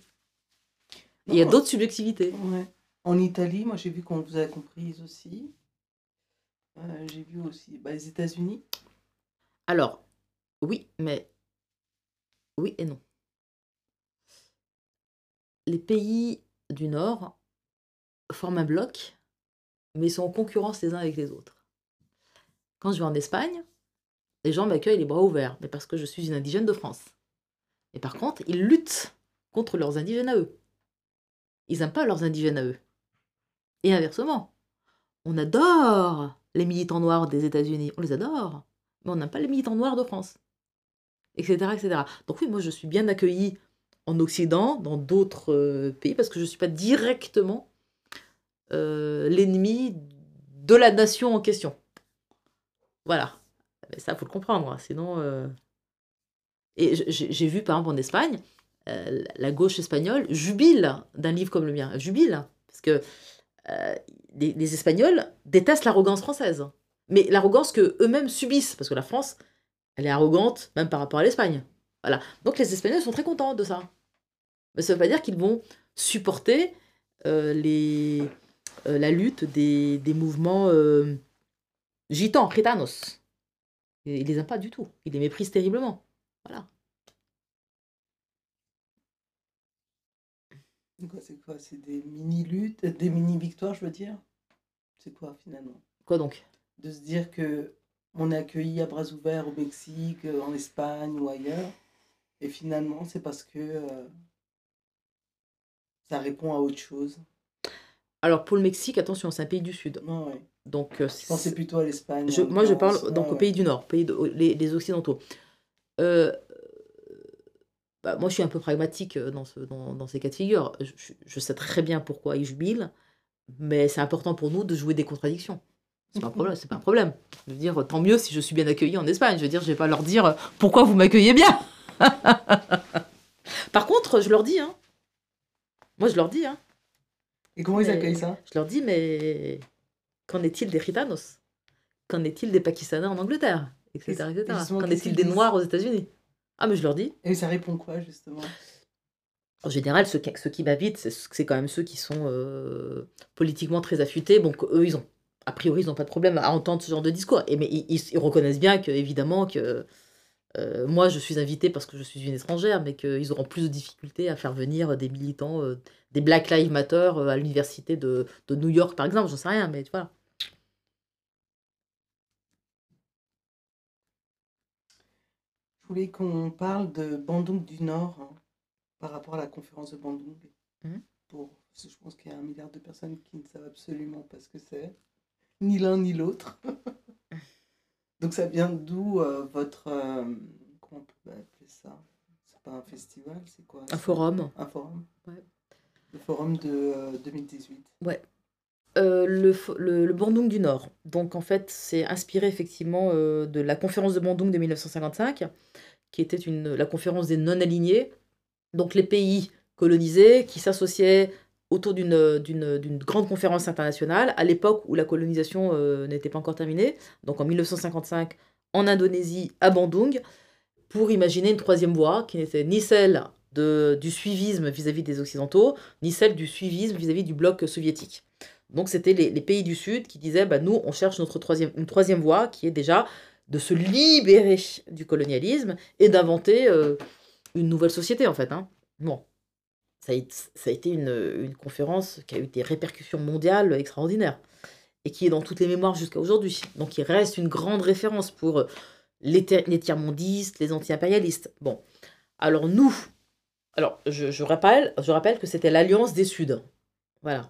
Il y a d'autres subjectivités. Ouais. En Italie, moi j'ai vu qu'on vous a comprise aussi. Euh, j'ai vu aussi bah, les États-Unis. Alors, oui, mais oui et non. Les pays du Nord forment un bloc, mais ils sont en concurrence les uns avec les autres. Quand je vais en Espagne, les gens m'accueillent les bras ouverts, mais parce que je suis une indigène de France. Et par contre, ils luttent contre leurs indigènes à eux. Ils n'aiment pas leurs indigènes à eux. Et inversement, on adore les militants noirs des États-Unis, on les adore, mais on n'aime pas les militants noirs de France, etc., etc. Donc oui, moi je suis bien accueillie en Occident, dans d'autres euh, pays, parce que je ne suis pas directement euh, l'ennemi de la nation en question. Voilà. Mais ça, faut le comprendre, hein, sinon... euh, Et j'ai vu, par exemple, en Espagne, euh, la gauche espagnole jubile d'un livre comme le mien. Jubile. Parce que euh, les, Espagnols détestent l'arrogance française. Mais l'arrogance que eux-mêmes subissent. Parce que la France, elle est arrogante, même par rapport à l'Espagne. Voilà. Donc les Espagnols sont très contents de ça. Mais ça ne veut pas dire qu'ils vont supporter les, la lutte des, des mouvements gitans, gitanos. Ils les aiment pas du tout. Ils les méprisent terriblement. Voilà. C'est quoi, c'est des mini-luttes, des mini-victoires, je veux dire? C'est quoi finalement? Quoi donc? De se dire que on est accueilli à bras ouverts au Mexique, euh, en Espagne ou ailleurs, et finalement c'est parce que euh, ça répond à autre chose. Alors pour le Mexique, attention, c'est un pays du Sud. Ouais. Donc euh, Je pensais plutôt à l'Espagne. Je- moi, je parle donc Ouais, au ouais. pays du Nord, pays de- les, les Occidentaux. Euh, bah, moi, je suis un peu pragmatique euh, dans, ce, dans, dans ces cas de figure. Je, sais très bien pourquoi ils jubilent, mais c'est important pour nous de jouer des contradictions. C'est pas un problème. C'est pas un problème. Je veux dire, tant mieux si je suis bien accueillie en Espagne. Je veux dire, je vais pas leur dire pourquoi vous m'accueillez bien. Par contre, je leur dis, hein. Moi, je leur dis, hein. Et comment ils accueillent ça? Je leur dis, mais qu'en est-il des gitanos Qu'en est-il des Pakistanais en Angleterre? Etc. Qu'en est-il des Noirs aux États-Unis? Ah, mais je leur dis. Et ça répond quoi, justement? En général, ceux qui, ceux qui m'invitent, c'est c'est quand même ceux qui sont euh, politiquement très affûtés. Donc, eux, ils ont, a priori, ils n'ont pas de problème à entendre ce genre de discours. Et, mais ils, ils- ils reconnaissent bien que, évidemment, que euh, moi, je suis invitée parce que je suis une étrangère, mais qu'ils auront plus de difficultés à faire venir des militants, euh, des Black Lives Matter euh, à l'université de, de New York, par exemple. J'en sais rien, mais voilà. Je voulais qu'on parle de Bandung du Nord hein, par rapport à la conférence de Bandung. Mhm. Pour, parce que je pense qu'il y a un milliard de personnes qui ne savent absolument pas ce que c'est, ni l'un ni l'autre. Donc ça vient d'où euh, votre... euh, comment on peut appeler ça? C'est pas un festival, c'est quoi? Un forum. Un forum Ouais. Le forum de euh, 2018. Euh, le, le, le Bandung du Nord. Donc en fait, c'est inspiré effectivement euh, de la conférence de Bandung de 1955, qui était une, la conférence des non-alignés. Donc les pays colonisés qui s'associaient autour d'une d'une- d'une grande conférence internationale à l'époque où la colonisation euh, n'était pas encore terminée, donc en 1955 en Indonésie, à Bandung, pour imaginer une troisième voie qui n'était ni celle du suivisme vis-à-vis des Occidentaux, ni celle du suivisme vis-à-vis du bloc soviétique. Donc c'était les, pays du Sud qui disaient, bah, nous, on cherche notre troisième, une troisième voie qui est déjà de se libérer du colonialisme et d'inventer euh, une nouvelle société, en fait. hein. Bon, ça a, été- une, conférence qui a eu des répercussions mondiales extraordinaires et qui est dans toutes les mémoires jusqu'à aujourd'hui. Donc il reste une grande référence pour euh, les, tiers-mondistes, les anti-impérialistes. Bon, alors nous, alors je, je rappelle, je rappelle que c'était l'Alliance des Suds. Voilà.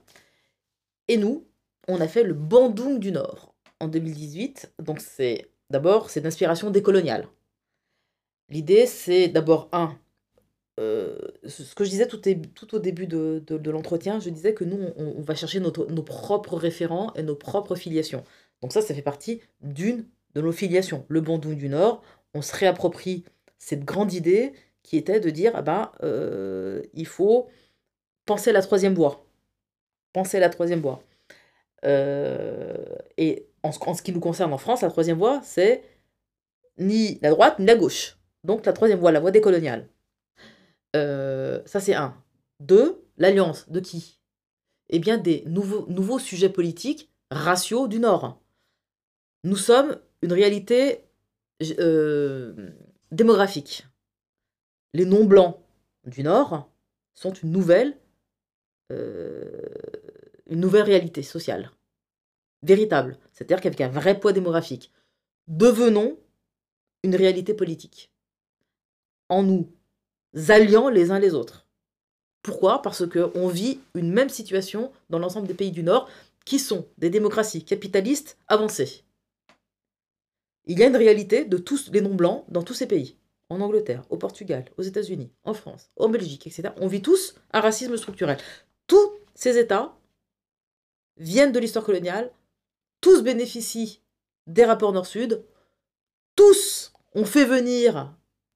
Et nous, on a fait le Bandung du Nord en 2018. Donc c'est d'abord, c'est d'inspiration décoloniale. L'idée, c'est d'abord un, euh, ce que je disais tout, au début de, l'entretien, je disais que nous, on, va chercher nos propres référents et nos propres filiations. Donc ça, ça fait partie d'une de nos filiations. Le Bandung du Nord, on se réapproprie cette grande idée qui était de dire, ah ben, euh, il faut penser la troisième voie. Penser la troisième voie. Euh, et en, ce- en ce qui nous concerne en France, la troisième voie, c'est ni la droite ni la gauche. Donc la troisième voie, la voie décoloniale. Euh, ça, c'est un. Deux, l'alliance de qui? Eh bien, des nouveaux, sujets politiques raciaux du Nord. Nous sommes une réalité euh, démographique. Les non-blancs du Nord sont une nouvelle, euh, une nouvelle réalité sociale. Véritable. C'est-à-dire qu'avec un vrai poids démographique. Devenons une réalité politique. En nous alliant les uns les autres. Pourquoi? Parce qu'on vit une même situation dans l'ensemble des pays du Nord qui sont des démocraties capitalistes avancées. Il y a une réalité de tous les non-blancs dans tous ces pays. En Angleterre, au Portugal, aux États-Unis, en France, en Belgique, etc. On vit tous un racisme structurel. Tous ces États viennent de l'histoire coloniale, tous bénéficient des rapports Nord-Sud, tous ont fait venir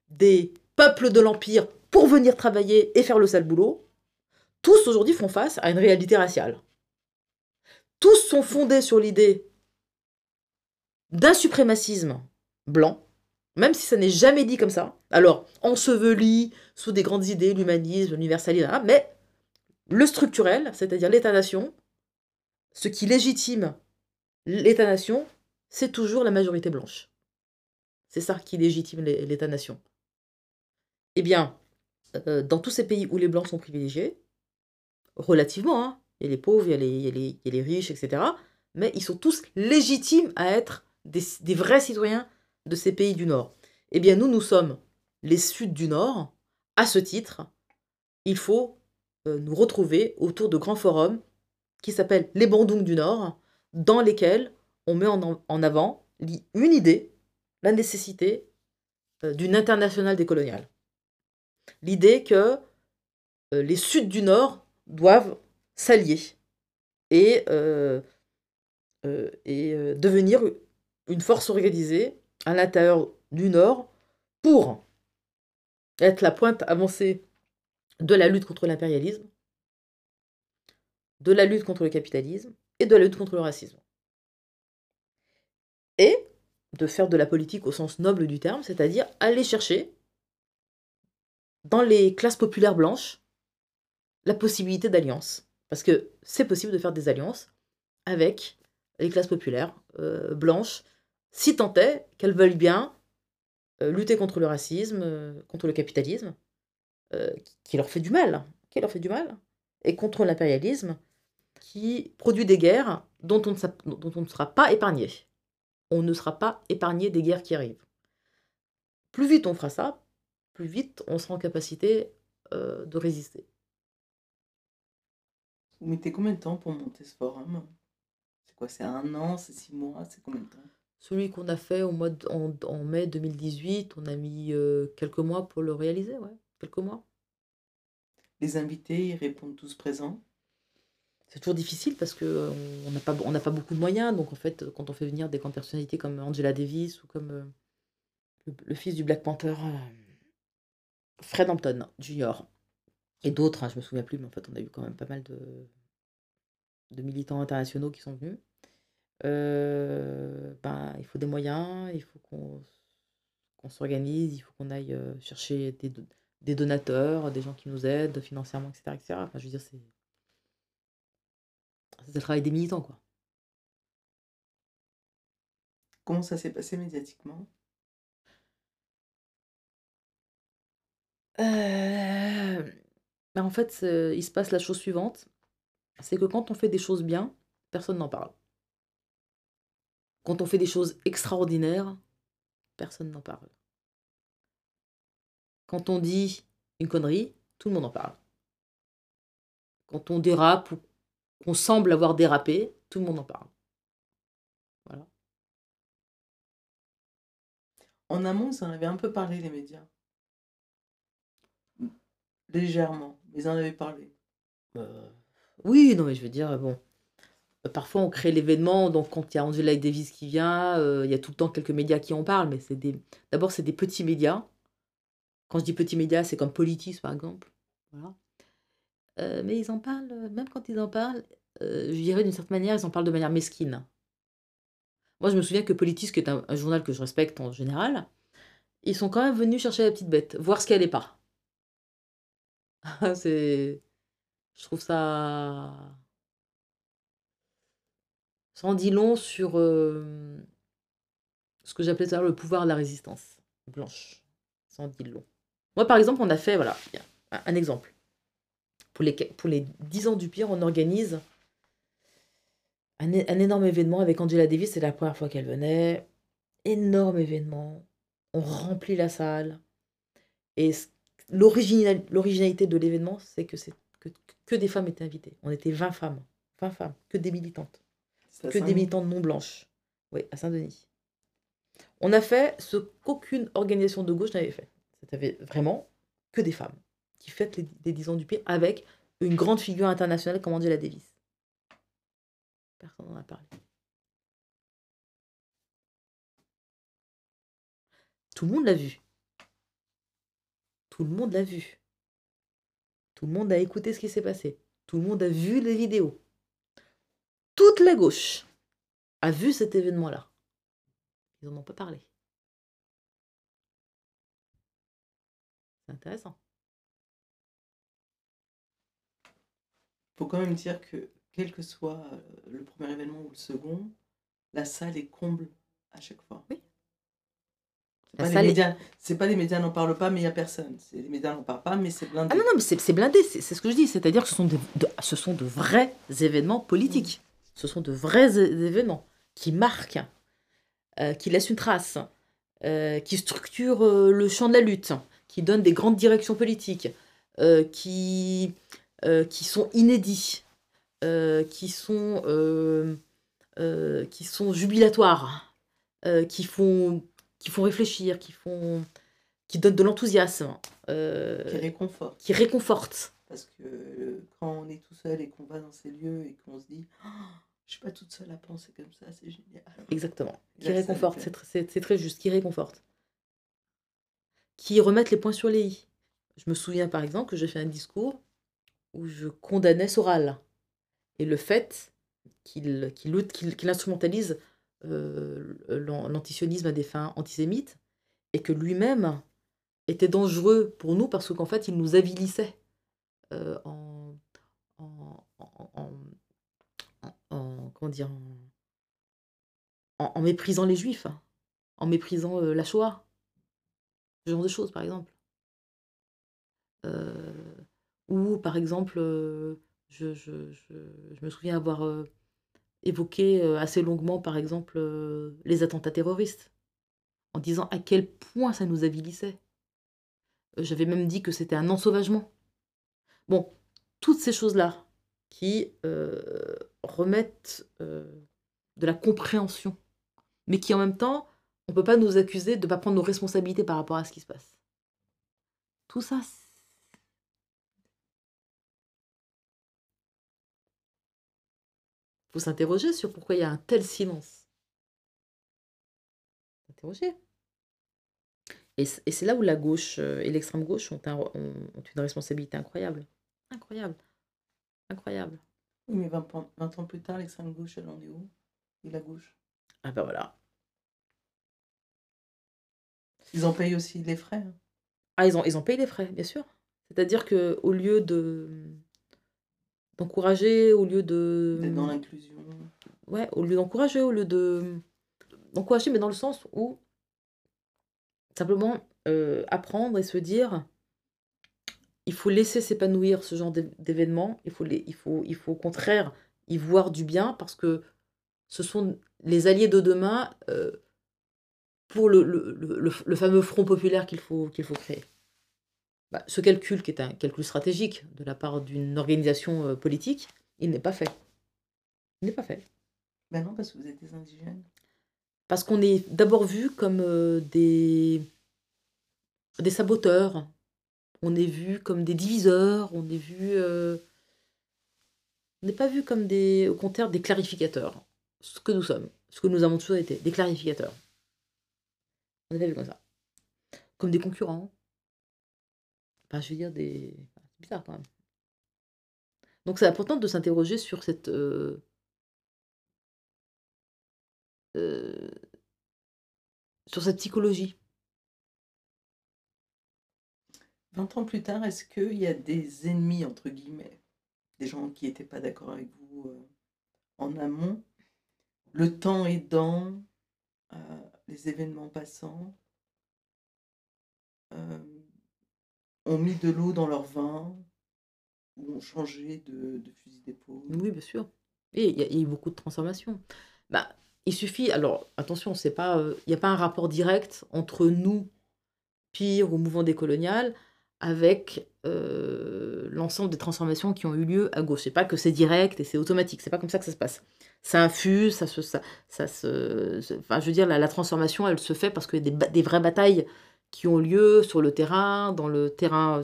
des peuples de l'Empire pour venir travailler et faire le sale boulot, tous aujourd'hui font face à une réalité raciale. Tous sont fondés sur l'idée d'un suprémacisme blanc, même si ça n'est jamais dit comme ça. Alors, enseveli sous des grandes idées, l'humanisme, l'universalisme, mais le structurel, c'est-à-dire l'État-nation, ce qui légitime l'État-nation, c'est toujours la majorité blanche. C'est ça qui légitime l'É- l'État-nation. Eh bien, euh, dans tous ces pays où les blancs sont privilégiés, relativement, hein, il y a les pauvres, il y a les, riches, etc., mais ils sont tous légitimes à être des, vrais citoyens de ces pays du Nord. Eh bien, nous, nous sommes les Suds du Nord. À ce titre, il faut euh, nous retrouver autour de grands forums qui s'appellent les Bandung du Nord, dans lesquels on met en, avant une idée, la nécessité euh, d'une internationale décoloniale. L'idée que euh, les Suds du Nord doivent s'allier et euh, euh, devenir une force organisée à l'intérieur du Nord pour être la pointe avancée de la lutte contre l'impérialisme, de la lutte contre le capitalisme et de la lutte contre le racisme. Et de faire de la politique au sens noble du terme, c'est-à-dire aller chercher dans les classes populaires blanches la possibilité d'alliance. Parce que c'est possible de faire des alliances avec les classes populaires euh, blanches, si tant est qu'elles veulent bien euh, lutter contre le racisme, euh, contre le capitalisme, qui leur fait du mal, qui leur fait du mal, et contre l'impérialisme, qui produit des guerres dont on ne sera pas épargné. On ne sera pas épargné des guerres qui arrivent. Plus vite on fera ça, plus vite on sera en capacité euh, de résister. Vous mettez combien de temps pour monter ce forum? C'est quoi C'est un an C'est six mois C'est combien de temps? Celui qu'on a fait au mois de- en, en mai 2018, on a mis euh, quelques mois pour le réaliser, ouais, quelques mois. Les invités, ils répondent tous présents? C'est toujours difficile parce que euh, on n'a pas, on n'a pas beaucoup de moyens. Donc en fait, quand on fait venir des grandes personnalités comme Angela Davis ou comme euh, le, le fils du Black Panther, Fred Hampton Jr. et d'autres, hein, je me souviens plus, mais en fait, on a eu quand même pas mal de, militants internationaux qui sont venus. Euh, ben, il faut des moyens, il faut qu'on s'organise, il faut qu'on aille euh, chercher des, do- des donateurs, des gens qui nous aident financièrement, etc. etc. Enfin, je veux dire, c'est c'est le travail des militants, quoi. Comment ça s'est passé médiatiquement? Euh, ben, en fait, il se passe la chose suivante, c'est que quand on fait des choses bien, personne n'en parle. Quand on fait des choses extraordinaires, personne n'en parle. Quand on dit une connerie, tout le monde en parle. Quand on dérape ou qu'on semble avoir dérapé, tout le monde en parle. Voilà. En amont, vous en avez un peu parlé, les médias. Légèrement, mais ils en avaient parlé. Euh, oui, non, mais je veux dire, bon. euh, Parfois, on crée l'événement, donc quand il y a Angela Davis qui vient, euh, il y a tout le temps quelques médias qui en parlent, mais c'est des. D'abord, c'est des petits médias. Quand je dis petits médias, c'est comme Politis, par exemple. Voilà. Euh, mais ils en parlent, même quand ils en parlent, euh, je dirais d'une certaine manière, ils en parlent de manière mesquine. Moi, je me souviens que Politis, qui est un, un journal que je respecte en général, ils sont quand même venus chercher la petite bête, voir ce qu'elle n'est pas. c'est. Je trouve ça. Ça en dit long sur ce que j'appelais tout le pouvoir de la résistance blanche. Ça en dit long. Moi, par exemple, on a fait, voilà, un, exemple. Pour les, pour les 10 ans du pire, on organise un, un énorme événement avec Angela Davis. C'est la première fois qu'elle venait. Énorme événement. On remplit la salle. Et c- l'original- l'originalité de l'événement, c'est que, c'est que, que des femmes étaient invitées. On était 20 femmes. 20 femmes. Que des militantes que des militantes non blanches. Oui, à Saint-Denis. On a fait ce qu'aucune organisation de gauche n'avait fait. C'était vraiment que des femmes qui fêtent les, les 10 ans du pire avec une grande figure internationale comme Angela Davis. Personne n'en a parlé. Tout le monde l'a vu. Tout le monde l'a vu. Tout le monde a écouté ce qui s'est passé. Tout le monde a vu les vidéos toute la gauche a vu cet événement-là. Ils n'en ont pas parlé. C'est intéressant. faut quand même dire que, quel que soit euh, le premier événement ou le second, la salle est comble à chaque fois. Oui. C'est pas, les médias, c'est pas les médias n'en parlent pas, mais il n'y a personne. Les médias n'en parlent pas, mais c'est blindé. Ah non, non, mais c'est blindé, c'est ce que je dis. C'est-à-dire que ce sont, de, de- ce sont de vrais événements politiques. Ce sont de vrais événements qui marquent, euh, qui laissent une trace, euh, qui structurent euh, le champ de la lutte, qui donnent des grandes directions politiques, qui, qui sont inédits, qui, sont, qui sont jubilatoires, qui, font, qui font réfléchir, qui, font, qui donnent de l'enthousiasme. euh, qui réconforte. qui réconforte. Parce que quand on est tout seul et qu'on va dans ces lieux et qu'on se dit Ah, Je suis pas toute seule à penser comme ça, c'est génial. Exactement. Qui réconforte, c'est tr- c'est c'est très juste, qui réconforte. Qui remettent les points sur les i. Je me souviens par exemple que j'ai fait un discours où je condamnais Soral et le fait qu'il out- qu'il- qu'il instrumentalise l'antisionisme à des fins antisémites et que lui-même était dangereux pour nous parce qu'en fait il nous avilissait euh, en, en, en- en- en- en- comment dire en, méprisant les juifs, en méprisant euh, la Shoah, ce genre de choses par exemple. Euh, ou par exemple, euh, je, me souviens avoir euh, évoqué euh, assez longuement par exemple euh, les attentats terroristes, en disant à quel point ça nous avilissait. Euh, J'avais même dit que c'était un ensauvagement. Bon, toutes ces choses-là qui remettent de la compréhension, mais qui en même temps, on ne peut pas nous accuser de ne pas prendre nos responsabilités par rapport à ce qui se passe. Tout ça, faut s'interroger sur pourquoi il y a un tel silence. S'interroger. Et c'est là où la gauche euh, et l'extrême gauche ont, un- ont- ont une responsabilité incroyable. Incroyable. Incroyable. Oui, mais 20, ans- 20 ans plus tard, l'extrême gauche, elle en est où? Et la gauche? Ah ben voilà. Ils en payent aussi les frais. hein. Ah, ils ont, ils ont payé les frais, bien sûr. C'est-à-dire que au lieu de d'encourager, au lieu de D'être dans l'inclusion. ouais, au lieu d'encourager, au lieu de d'encourager, mais dans le sens où simplement euh, apprendre et se dire il faut laisser s'épanouir ce genre d'é- d'événements, il faut, les, il, faut, il faut au contraire y voir du bien parce que ce sont les alliés de demain euh, pour le, le, le- le- le fameux front populaire qu'il faut, qu'il faut créer. Bah, ce calcul, qui est un calcul stratégique de la part d'une organisation euh, politique, il n'est pas fait. Il n'est pas fait. Ben non, parce que vous êtes des indigènes. Parce qu'on est d'abord vu comme euh, des, des saboteurs, on est vu comme des diviseurs, on est vu. euh, on n'est pas vu comme des, au contraire, des clarificateurs. Ce que nous sommes, ce que nous avons toujours été, des clarificateurs. On n'est pas vu comme ça. Comme des concurrents. Je veux dire, des. c'est bizarre quand même. Donc c'est important de s'interroger sur cette. euh, euh, sur cette psychologie. 20 ans plus tard, est-ce qu'il y a des ennemis, entre guillemets, des gens qui n'étaient pas d'accord avec vous euh, en amont, le temps aidant, les événements passants, ont mis de l'eau dans leur vin ou ont changé de, de fusil d'épaule Oui, bien sûr. Et il y, a- eu beaucoup de transformations. Bah, il suffit, alors attention, euh, il n'y a pas un rapport direct entre nous, pire ou mouvement décolonial, avec euh, l'ensemble des transformations qui ont eu lieu à gauche. C'est pas que c'est direct et c'est automatique, c'est pas comme ça que ça se passe. Ça infuse, ça se, ça, se, enfin, je veux dire, la, transformation, elle se fait parce qu'il y a des vraies batailles qui ont lieu sur le terrain,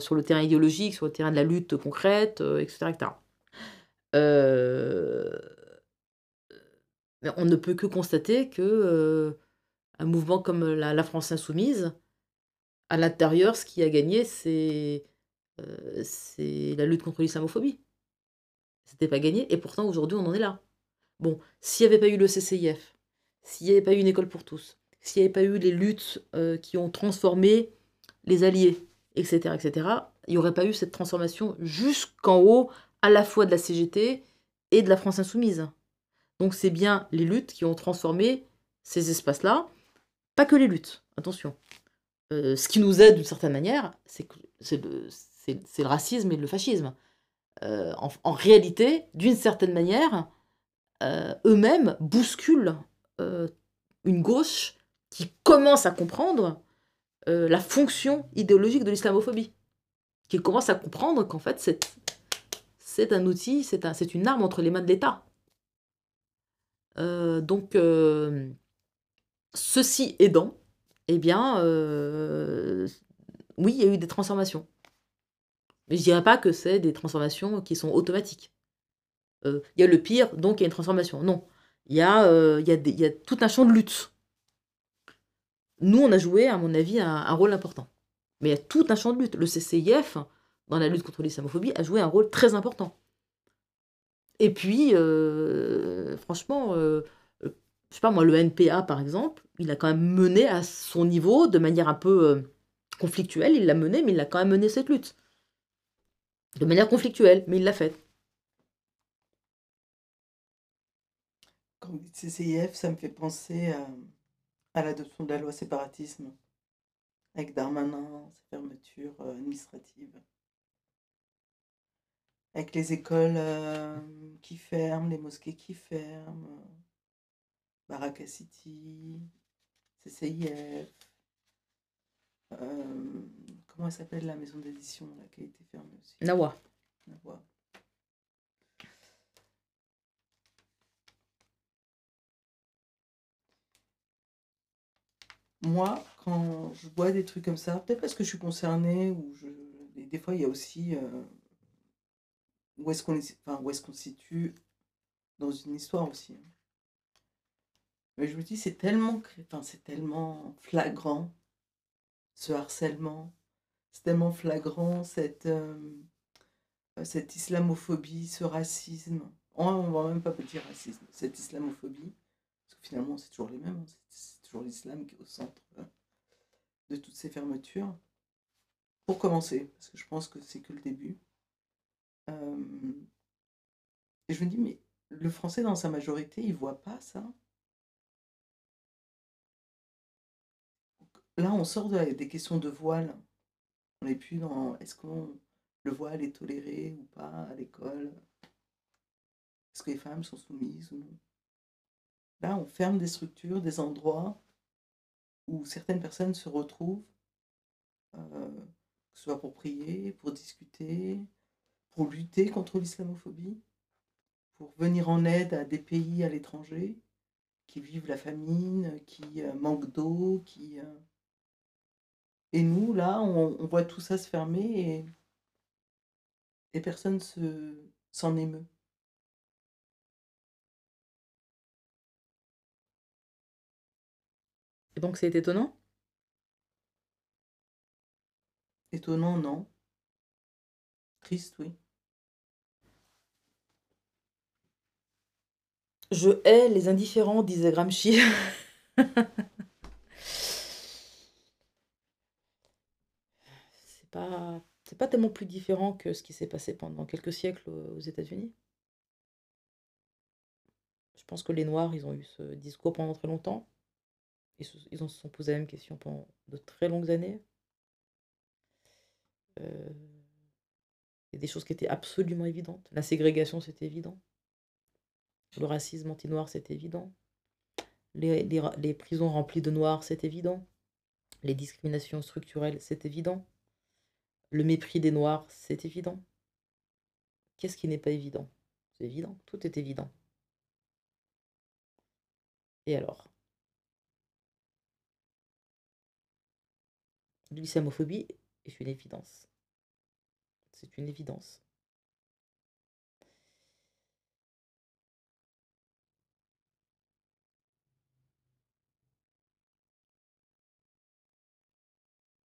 sur le terrain idéologique, sur le terrain de la lutte concrète, euh, etc.. Euh, on ne peut que constater que euh, un mouvement comme la, France insoumise, à l'intérieur, ce qui a gagné, c'est c'est la lutte contre l'islamophobie. C'était pas gagné, et pourtant aujourd'hui on en est là. Bon, s'il n'y avait pas eu le CCIF, s'il n'y avait pas eu une école pour tous, s'il n'y avait pas eu les luttes euh, qui ont transformé les alliés, etc., etc., il n'y aurait pas eu cette transformation jusqu'en haut, à la fois de la CGT et de la France insoumise. Donc c'est bien les luttes qui ont transformé ces espaces-là, pas que les luttes, attention. Euh, ce qui nous aide d'une certaine manière, c'est le, racisme et le fascisme. Euh, en, réalité, d'une certaine manière, eux-mêmes bousculent une gauche qui commence à comprendre euh, la fonction idéologique de l'islamophobie, qui commence à comprendre qu'en fait c'est un outil, c'est un, c'est une arme entre les mains de l'État. Euh, donc, euh, ceci aidant, eh bien, oui, il y a eu des transformations. Mais je dirais pas que c'est des transformations qui sont automatiques. il y a le pire, donc il y a une transformation. Non, il y a tout un champ de lutte. Nous, on a joué, à mon avis, un, rôle important. Mais il y a tout un champ de lutte. Le CCIF, dans la lutte contre l'islamophobie, a joué un rôle très important. Et puis, euh, franchement, euh, euh, je sais pas moi, le NPA, par exemple, il a quand même mené à son niveau, de manière un peu euh, conflictuelle, il l'a mené, mais il a quand même mené cette lutte. De manière conflictuelle, mais il l'a faite. Quand vous dites CCIF, ça me fait penser à, à l'adoption de la loi séparatisme, avec Darmanin, ses fermetures euh, administratives, avec les écoles euh, qui ferment, les mosquées qui ferment, euh, Baraka City, CCIF, euh, comment elle s'appelle la maison d'édition là, qui a été fermée aussi? Nawa. Nawa. Moi, quand je vois des trucs comme ça, peut-être parce que je suis concernée, ou je... et des fois il y a aussi euh, où est-ce qu'on est... enfin, est-ce qu'on se situe dans une histoire aussi. hein. Mais je me dis, c'est tellement, enfin, tellement flagrant, ce harcèlement, c'est tellement flagrant, cette, euh, cette islamophobie, ce racisme. On va même pas dire racisme, cette islamophobie, parce que finalement c'est toujours les mêmes, hein, l'islam qui est au centre euh, de toutes ces fermetures. Pour commencer, parce que je pense que c'est que le début. Euh, et je me dis, mais le français dans sa majorité, il voit pas ça? Là, on sort des questions de voile. On n'est plus dans est-ce que le voile est toléré ou pas à l'école? Est-ce que les femmes sont soumises ou non? Là, on ferme des structures, des endroits où certaines personnes se retrouvent, euh, que ce soit pour prier, pour discuter, pour lutter contre l'islamophobie, pour venir en aide à des pays à l'étranger qui vivent la famine, qui euh, manquent d'eau, qui... euh, Et nous, là, on, voit tout ça se fermer et, et personne se, s'en émeut. Et donc c'est étonnant? Étonnant, non Triste, oui. Je hais les indifférents, disait Gramsci. c'est pas, c'est pas tellement plus différent que ce qui s'est passé pendant quelques siècles aux États-Unis. Je pense que les Noirs, ils ont eu ce discours pendant très longtemps. Ils ils se sont posé la même question pendant de très longues années. Euh, a des choses qui étaient absolument évidentes. La ségrégation, c'était évident. Le racisme anti-noir, c'est évident. Les prisons remplies de noirs, c'est évident. Les discriminations structurelles, c'est évident. Le mépris des noirs, c'est évident. Qu'est-ce qui n'est pas évident? C'est évident, tout est évident. Et alors? L'islamophobie est une évidence. C'est une évidence.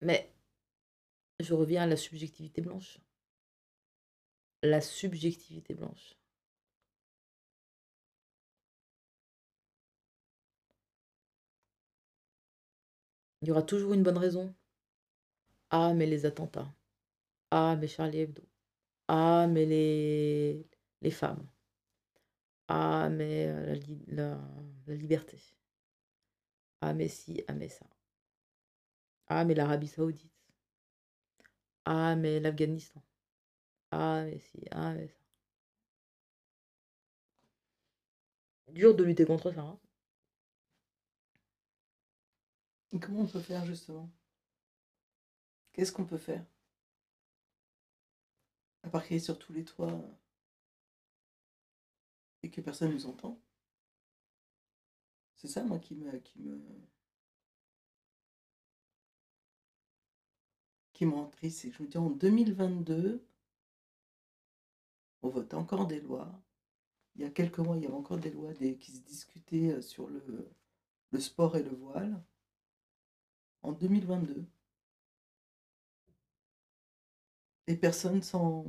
Mais je reviens à la subjectivité blanche. La subjectivité blanche. Il y aura toujours une bonne raison. Ah, mais les attentats. Ah, mais Charlie Hebdo. Ah, mais les, les femmes. Ah, mais euh, la, li- la, la liberté. Ah, mais si, ah, mais ça. Ah, mais l'Arabie Saoudite. Ah, mais l'Afghanistan. Ah, mais si, ah, mais ça. Dur de lutter contre ça. hein. Comment on peut faire justement? Qu'est-ce qu'on peut faire? À part crier sur tous les toits euh, et que personne nous entend. C'est ça, moi, qui me, qui me, qui me rend triste. Je me dis, en 2022, on vote encore des lois il y a quelques mois, il y avait encore des lois qui se discutaient euh, sur le, le sport et le voile. En 2022, les personnes s'en...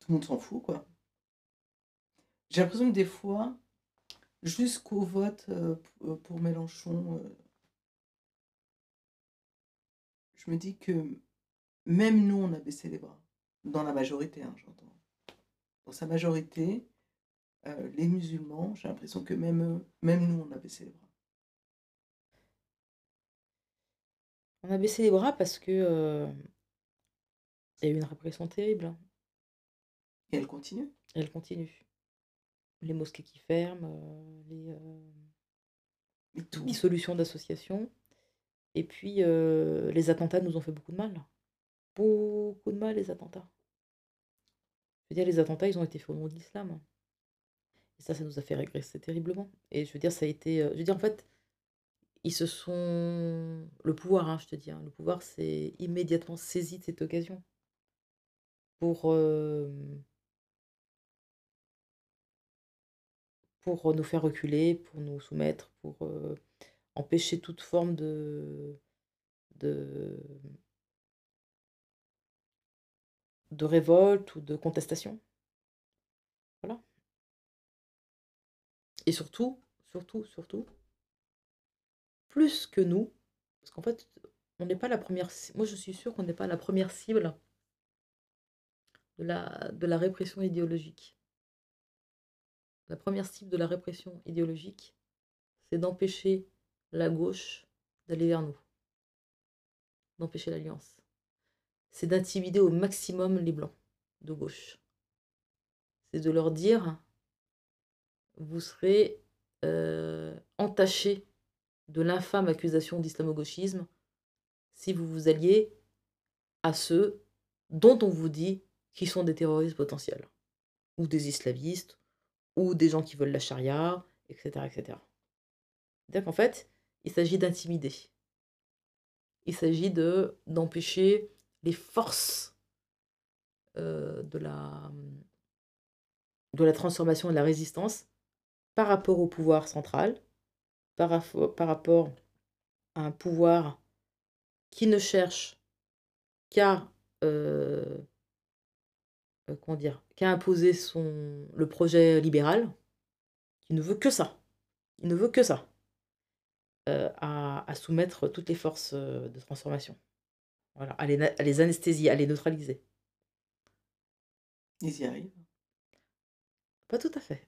Tout le monde s'en fout, quoi. J'ai l'impression que des fois, jusqu'au vote pour Mélenchon, je me dis que même nous, on a baissé les bras. Dans la majorité, hein, j'entends. Dans sa majorité, les musulmans, j'ai l'impression que même, même nous, on a baissé les bras. On a baissé les bras parce que euh, il y a eu une répression terrible. hein. Et elle continue? Et elle continue. Les mosquées qui ferment, euh, les euh, Mais tout. dissolutions d'associations. Et puis, euh, les attentats nous ont fait beaucoup de mal. Beaucoup de mal, les attentats. Je veux dire, les attentats, ils ont été faits au nom de l'islam. Et ça, ça nous a fait régresser terriblement. Et je veux dire, ça a été... euh, je veux dire, en fait, ils se sont... Le pouvoir, hein, je te dis, hein, le pouvoir s'est immédiatement saisi de cette occasion pour... euh, pour nous faire reculer, pour nous soumettre, pour euh, empêcher toute forme de, de, de révolte ou de contestation. Voilà. Et surtout, surtout, surtout, plus que nous, parce qu'en fait, on n'est pas la première. Moi, je suis sûre qu'on n'est pas la première cible de la, de la répression idéologique. La première cible de la répression idéologique, c'est d'empêcher la gauche d'aller vers nous, d'empêcher l'alliance. C'est d'intimider au maximum les blancs de gauche. C'est de leur dire, vous serez euh, entachés de l'infâme accusation d'islamo-gauchisme si vous vous alliez à ceux dont on vous dit qu'ils sont des terroristes potentiels, ou des islamistes, ou des gens qui veulent la charia, etc. etc. C'est-à-dire qu'en fait, il s'agit d'intimider. Il s'agit de d'empêcher les forces euh, de, la, de la transformation et de la résistance par rapport au pouvoir central, par, raffo- par rapport à un pouvoir qui ne cherche qu'à euh, euh, comment dire, qu'à imposer son, le projet libéral, qui ne veut que ça. Il ne veut que ça. euh, à, à soumettre toutes les forces euh, de transformation. Voilà, à les, à les anesthésier, à les neutraliser. Ils y arrivent. Pas tout à fait.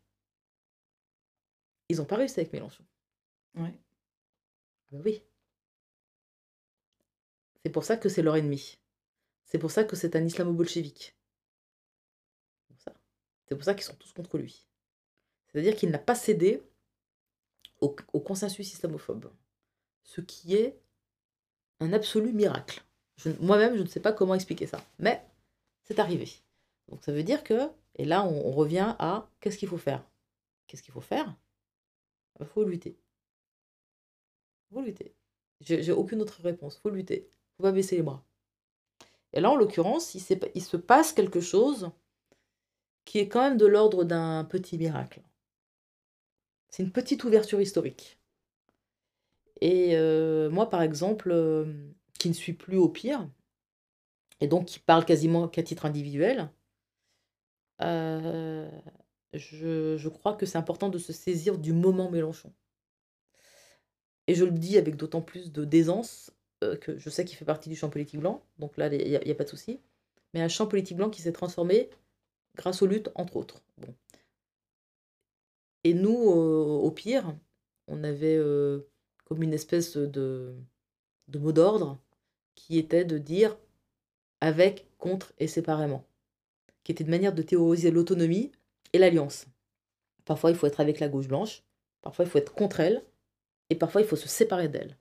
Ils n'ont pas réussi avec Mélenchon. Ouais. Ah bah oui. C'est pour ça que c'est leur ennemi. C'est pour ça que c'est un islamo-bolchevique. C'est pour ça. Qu'ils sont tous contre lui. C'est-à-dire qu'il n'a pas cédé au, consensus islamophobe. Ce qui est un absolu miracle. Moi-même, je ne sais pas comment expliquer ça. Mais c'est arrivé. Donc ça veut dire que, et là on revient à qu'est-ce qu'il faut faire? Qu'est-ce qu'il faut faire? Il faut lutter. Faut lutter. J'ai aucune autre réponse. faut lutter. faut pas baisser les bras. Et là, en l'occurrence, il, se passe quelque chose qui est quand même de l'ordre d'un petit miracle. C'est une petite ouverture historique. Et euh, moi, par exemple, euh, qui ne suis plus au pire, et donc qui parle quasiment qu'à titre individuel, euh, je crois que c'est important de se saisir du moment Mélenchon. Et je le dis avec d'autant plus de d'aisance euh, que je sais qu'il fait partie du champ politique blanc, donc là, il n'y a, pas de souci. Mais un champ politique blanc qui s'est transformé grâce aux luttes, entre autres. Bon. Et nous, au pire, on avait euh, comme une espèce de, de mot d'ordre qui était de dire avec, contre et séparément, qui était une manière de théoriser l'autonomie et l'alliance. Parfois, il faut être avec la gauche blanche, parfois, il faut être contre elle, et parfois, il faut se séparer d'elle.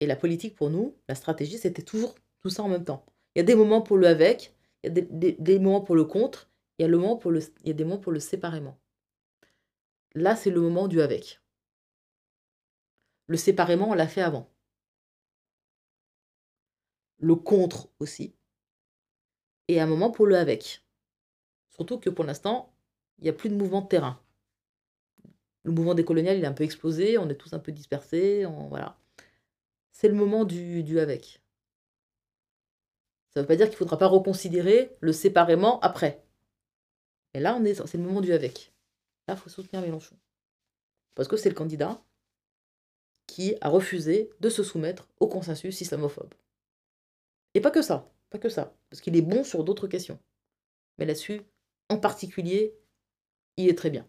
Et la politique, pour nous, la stratégie, c'était toujours tout ça en même temps. Il y a des moments pour le avec, il y a des, moments pour le contre, il y a, il y a des moments pour le séparément. Là, c'est le moment du avec. Le séparément, on l'a fait avant. Le contre aussi. et un moment pour le avec. Surtout que pour l'instant, il n'y a plus de mouvement de terrain. Le mouvement décolonial, il est un peu explosé, on est tous un peu dispersés, voilà. C'est le moment du, du avec. Ça ne veut pas dire qu'il ne faudra pas reconsidérer le séparément après. Mais là, est, c'est le moment du avec. Là, il faut soutenir Mélenchon. Parce que c'est le candidat qui a refusé de se soumettre au consensus islamophobe. Et pas que ça, pas que ça, parce qu'il est bon sur d'autres questions. Mais là-dessus, en particulier, il est très bien.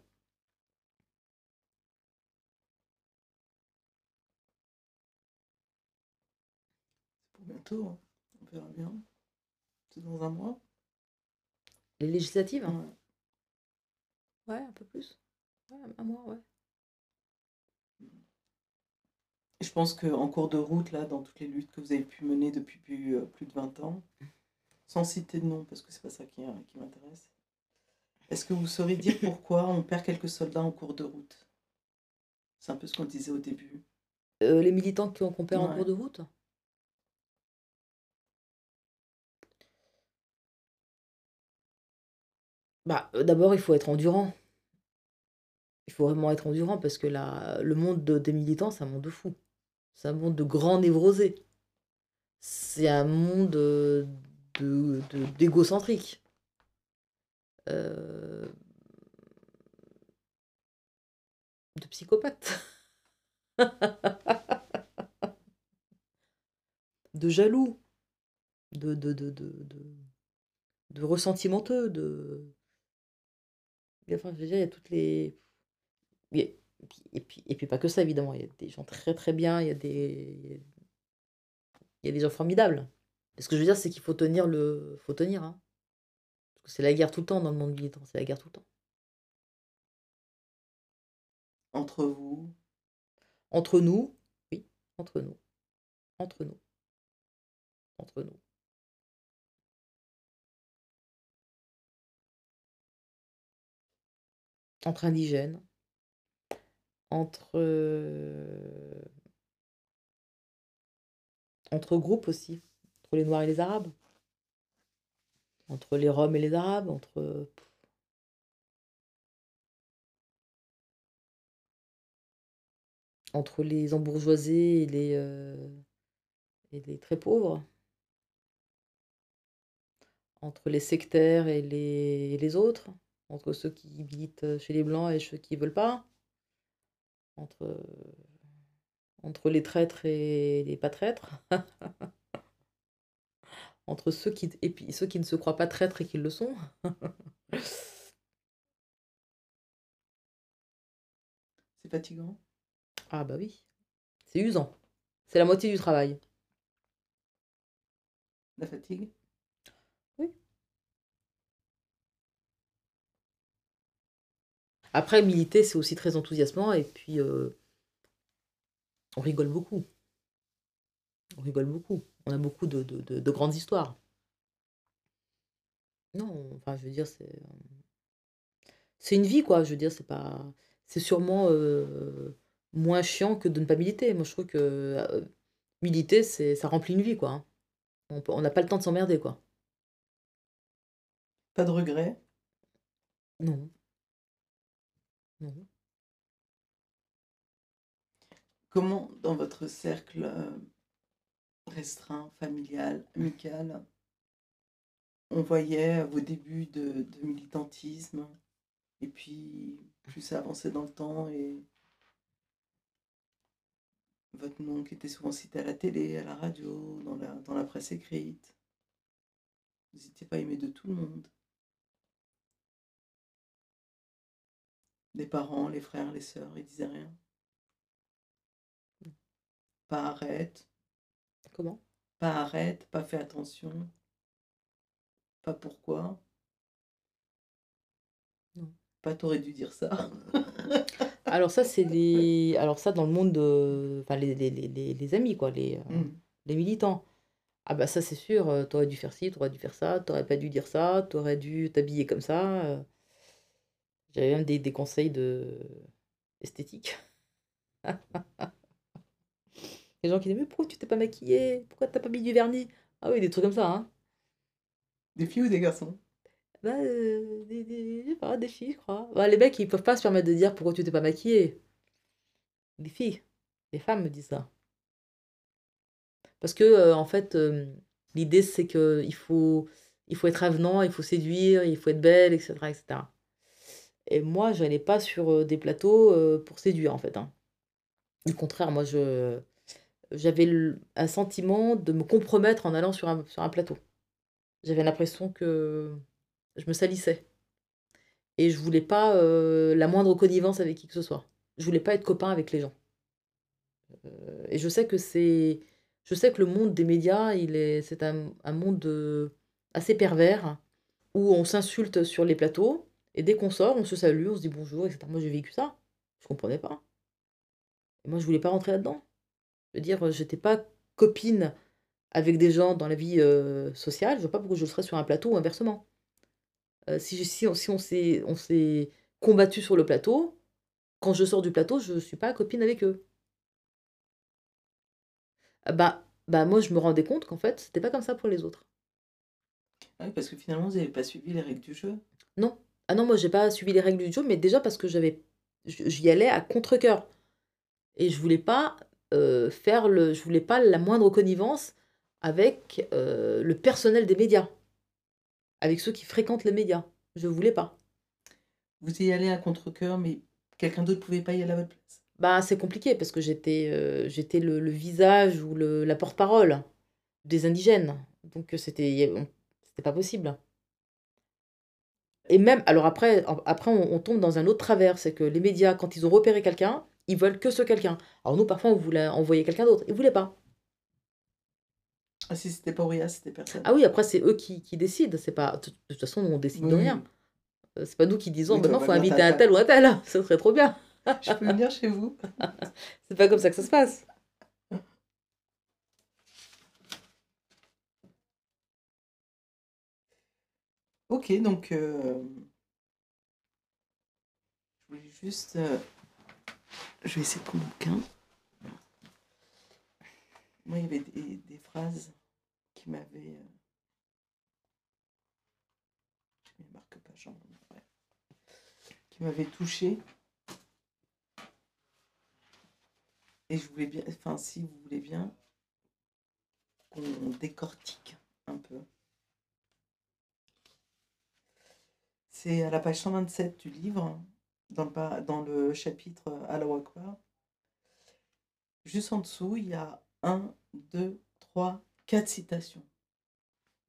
Bientôt, hein. on verra bien. C'est dans un mois. Les législatives Ouais. Ouais, un peu plus. Ouais, un mois, ouais. Je pense qu'en cours de route, là, dans toutes les luttes que vous avez pu mener depuis plus, euh, plus de 20 ans, sans citer de nom, parce que c'est pas ça qui, euh, qui m'intéresse, est-ce que vous saurez dire pourquoi on perd quelques soldats en cours de route? C'est un peu ce qu'on disait au début. Euh, les militants qui ont qu'on perd en cours de route? Bah, euh, d'abord, il faut être endurant. Il faut vraiment être endurant parce que la, le monde de- des militants, c'est un monde de fous. C'est un monde de grands névrosés. C'est un monde euh, de, de-. Euh, de psychopathes. de jaloux, de, de, de, de, de, de ressentimenteux, de... Enfin, je veux dire, il y a toutes les... Et puis, et puis pas que ça, évidemment, il y a des gens très très bien, il y a des... Il y a des gens formidables. Et ce que je veux dire, c'est qu'il faut tenir le... faut tenir, hein. Parce que c'est la guerre tout le temps dans le monde militant, c'est la guerre tout le temps. Entre vous, Entre nous, oui, entre nous. Entre nous. Entre nous. Entre indigènes. Entre. euh, Entre groupes aussi. Entre les Noirs et les Arabes. Entre les Roms et les Arabes. Entre. Les embourgeoisés et les, euh, et les très pauvres. Entre les sectaires et les autres. Entre ceux qui militent chez les Blancs et ceux qui ne veulent pas. Entre, entre les traîtres et les pas traîtres. Entre ceux qui, et puis ceux qui ne se croient pas traîtres et qui le sont. c'est fatigant. Ah bah oui, c'est usant. C'est la moitié du travail. La fatigue Après, militer, c'est aussi très enthousiasmant et puis euh, on rigole beaucoup. On rigole beaucoup. On a beaucoup de, de- de- de grandes histoires. Non, enfin, je veux dire, c'est euh, c'est une vie, quoi. Je veux dire, c'est pas, c'est sûrement euh, moins chiant que de ne pas militer. Moi, je trouve que euh, militer, c'est, ça remplit une vie, quoi. hein. On n'a pas le temps de s'emmerder, quoi. Pas de regret Non. Non. Comment, dans votre cercle euh, restreint, familial, amical, on voyait vos débuts de, de militantisme et puis plus ça avançait dans le temps et votre nom qui était souvent cité à la télé, à la radio, dans la, dans la presse écrite. Vous n'étiez pas aimé de tout le monde. Les parents, les frères, les sœurs, ils disaient rien. Pas arrête, Comment? pas arrête, pas fait attention, pas pourquoi. Non. Pas t'aurais dû dire ça. Alors ça, c'est les... Alors ça, dans le monde de... Enfin, les, les, les, les- les amis, quoi, les, euh, Mm. les militants. Ah bah ça, c'est sûr, euh, t'aurais dû faire ci, t'aurais dû faire ça, t'aurais pas dû dire ça, t'aurais dû t'habiller comme ça. J'avais même des, des conseils de... esthétique. Les gens qui disaient, mais pourquoi tu t'es pas maquillée? Pourquoi t'as pas mis du vernis? Ah oui, des trucs comme ça, hein. Des filles ou des garçons? Bah, euh, des, des, je sais pas, des filles, je crois. Bah, les mecs, ils peuvent pas se permettre de dire pourquoi tu t'es pas maquillée. Les filles, les femmes me disent ça. Parce que, euh, en fait, euh, l'idée, c'est que il faut, il faut être avenant, il faut séduire, il faut être belle, etc., etc. Et moi, je n'allais pas sur des plateaux pour séduire, en fait. hein. Au contraire, moi, je, j'avais un sentiment de me compromettre en allant sur un, sur un plateau. J'avais l'impression que je me salissais. Et je voulais pas la moindre connivence avec qui que ce soit. Je voulais pas être copain avec les gens. Et je sais que c'est, je sais que le monde des médias, il est, c'est un, monde assez pervers où on s'insulte sur les plateaux et dès qu'on sort, on se salue, on se dit bonjour, etc. Moi, j'ai vécu ça. Je comprenais pas. Et moi, je voulais pas rentrer là-dedans. Je veux dire, j'étais pas copine avec des gens dans la vie euh, sociale. Je vois pas pourquoi je le serais sur un plateau ou inversement. Euh, si, si on, s'est combattu sur le plateau, quand je sors du plateau, je suis pas copine avec eux. Ah Bah, bah moi, je me rendais compte qu'en fait, c'était pas comme ça pour les autres. Oui, parce que finalement, vous n'avez pas suivi les règles du jeu? Non. Ah non, moi, j'ai pas suivi les règles du jeu, mais déjà parce que j'avais, j'y allais à contre-cœur. Et je voulais pas euh, faire le, je voulais pas la moindre connivence avec euh, le personnel des médias, avec ceux qui fréquentent les médias. Je voulais pas. Vous y allez à contre-cœur, mais quelqu'un d'autre ne pouvait pas y aller à votre place? Bah, c'est compliqué parce que j'étais euh, j'étais le, le visage ou le, la porte-parole des indigènes. Donc c'était c'était pas possible. Et même, alors après, après on, on tombe dans un autre travers, c'est que les médias, quand ils ont repéré quelqu'un, ils veulent que ce quelqu'un. Alors nous, parfois, on voulait envoyer quelqu'un d'autre. Ils voulaient pas. Ah, si c'était pas Auréa, c'était personne. Ah oui, après, c'est eux qui, qui décident. C'est pas, de toute façon, on décide de rien. Euh, C'est pas nous qui disons, Oui, maintenant, on faut inviter un tel ou un tel. Ce serait trop bien. Je peux venir chez vous C'est pas comme ça que ça se passe. Ok, donc euh, je voulais juste. euh, je vais essayer de prendre mon. Moi, il y avait des, phrases qui m'avaient. euh, Je ne marque pas, j'en ouais. Qui m'avaient touché. Et je voulais bien. Enfin, si vous voulez bien, qu'on décortique un peu. C'est à la page 127 du livre, dans le, chapitre Allah Akbar. Juste en dessous, il y a un, deux, trois, quatre citations.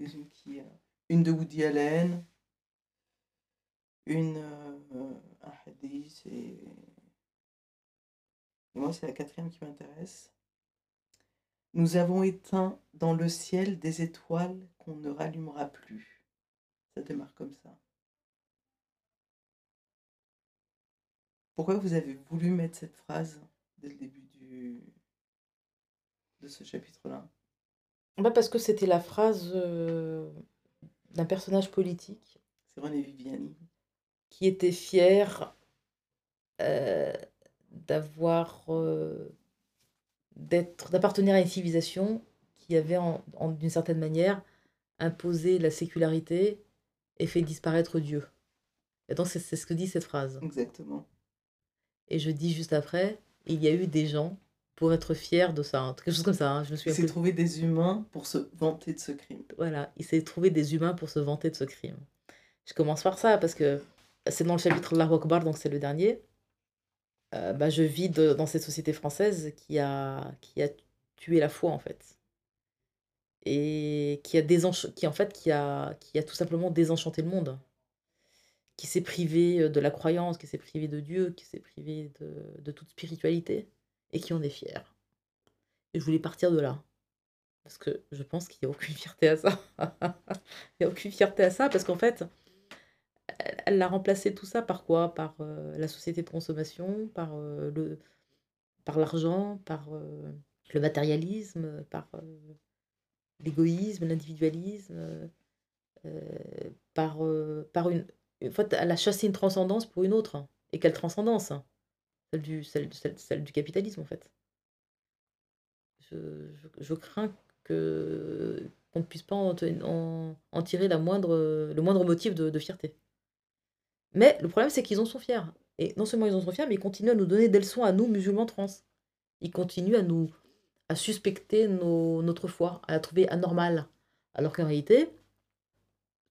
Euh, une de Woody Allen, une euh, un hadith, et moi c'est la quatrième qui m'intéresse. Nous avons éteint dans le ciel des étoiles qu'on ne rallumera plus. Ça démarre comme ça. Pourquoi vous avez voulu mettre cette phrase dès le début du... de ce chapitre-là? Bah parce que c'était la phrase euh, d'un personnage politique C'est René Viviani. qui était fier euh, d'avoir euh, d'être d'appartenir à une civilisation qui avait en, en- d'une certaine manière imposé la sécularité et fait disparaître Dieu. Et donc c'est c'est ce que dit cette phrase. Exactement. Et je dis juste après, il y a eu des gens pour être fiers de ça, hein, quelque chose comme ça. hein, je me Il s'est trouvé des humains pour se vanter de ce crime. Voilà, il s'est trouvé des humains pour se vanter de ce crime. Je commence par ça parce que c'est dans le chapitre de la Akbar, donc c'est le dernier. Euh, bah, je vis de- dans cette société française qui a, qui a tué la foi en fait. Et qui a, désench- qui, en fait, qui, a, qui a tout simplement désenchanté le monde. Qui s'est privé de la croyance, qui s'est privé de Dieu, qui s'est privé de, toute spiritualité et qui en est fier. Et je voulais partir de là. Parce que je pense qu'il n'y a aucune fierté à ça. Il n'y a aucune fierté à ça parce qu'en fait, elle, a remplacé tout ça par quoi? Par euh, la société de consommation, par euh, le, par l'argent, par euh, le matérialisme, par euh, l'égoïsme, l'individualisme, euh, euh, par, euh, par une... En fait, elle a chassé une transcendance pour une autre. Et quelle transcendance celle du, celle, du capitalisme, en fait. Je, crains que qu'on ne puisse pas en, tirer le moindre motif de, fierté. Mais le problème, c'est qu'ils en sont fiers. Et non seulement ils en sont fiers, mais ils continuent à nous donner des leçons à nous, musulmans trans. Ils continuent à nous à suspecter notre foi, à la trouver anormale. Alors qu'en réalité,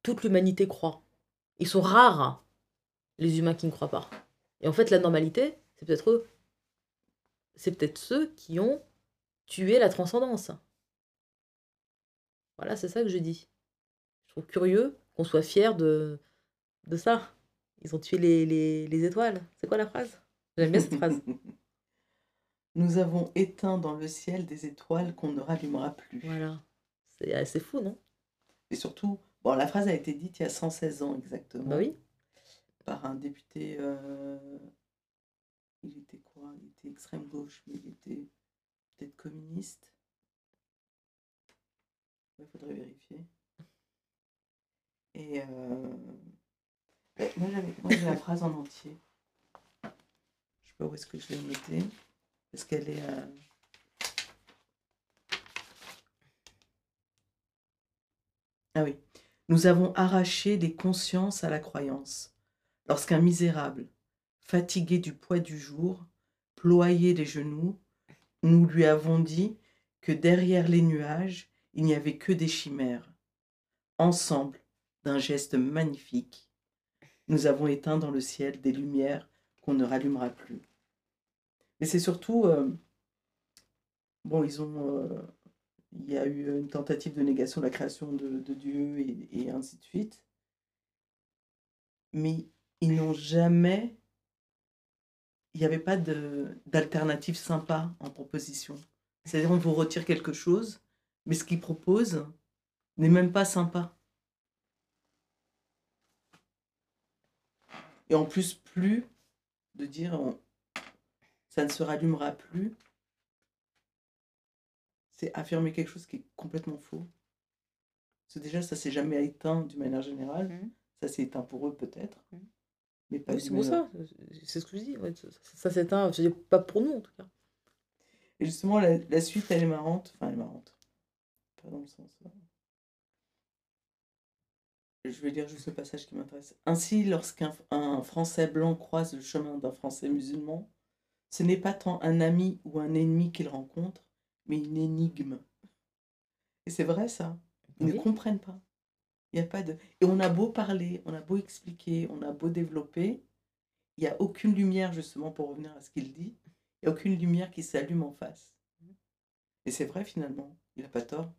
toute l'humanité croit. Ils sont rares, les humains qui ne croient pas. Et en fait, la normalité, c'est peut-être eux. C'est peut-être ceux qui ont tué la transcendance. Voilà, c'est ça que je dis. Je trouve curieux qu'on soit fier de, de ça. Ils ont tué les, les, les étoiles. C'est quoi la phrase? J'aime bien cette phrase. Nous avons éteint dans le ciel des étoiles qu'on ne rallumera plus. Voilà. C'est assez fou, non? Et surtout, bon, la phrase a été dite il y a 116 ans exactement. Bah oui. Par un député. euh, Il était quoi? Il était extrême gauche, mais il était peut-être communiste. Il faudrait vérifier. Et. euh, ouais, Moi, j'avais- la phrase en entier. Je sais pas où est-ce que je l'ai notée. Parce qu'elle est. euh, Ah oui. Nous avons arraché des consciences à la croyance. Lorsqu'un misérable, fatigué du poids du jour, ployait les genoux, nous lui avons dit que derrière les nuages, il n'y avait que des chimères. Ensemble, d'un geste magnifique, nous avons éteint dans le ciel des lumières qu'on ne rallumera plus. Mais c'est surtout, euh, bon, ils ont, euh, il y a eu une tentative de négation de la création de, de Dieu et, ainsi de suite. Mais ils n'ont jamais, il n'y avait pas d'alternative sympa en proposition. C'est-à-dire, on vous retire quelque chose, mais ce qu'ils proposent n'est même pas sympa. Et en plus, plus de dire ça ne se rallumera plus, c'est affirmer quelque chose qui est complètement faux. Parce que déjà, ça s'est jamais éteint d'une manière générale. Mhm. Ça s'est éteint pour eux peut-être, Mhm. mais pas c'est pour ça. C'est ce que je dis. ouais, ça ça s'éteint. Je dis pas pour nous, en tout cas. Et justement, la, la suite, elle est marrante. Enfin, elle est marrante. Pas dans le sens. euh, Je vais lire juste le passage qui m'intéresse. Ainsi, lorsqu'un un Français blanc croise le chemin d'un Français musulman, ce n'est pas tant un ami ou un ennemi qu'il rencontre, mais une énigme. Et c'est vrai ça. Ils Oui. ne comprennent pas. Il y a pas de. Et on a beau parler, on a beau expliquer, on a beau développer, il n'y a aucune lumière justement pour revenir à ce qu'il dit. Il n'y a aucune lumière qui s'allume en face. Et c'est vrai finalement, il n'a pas tort.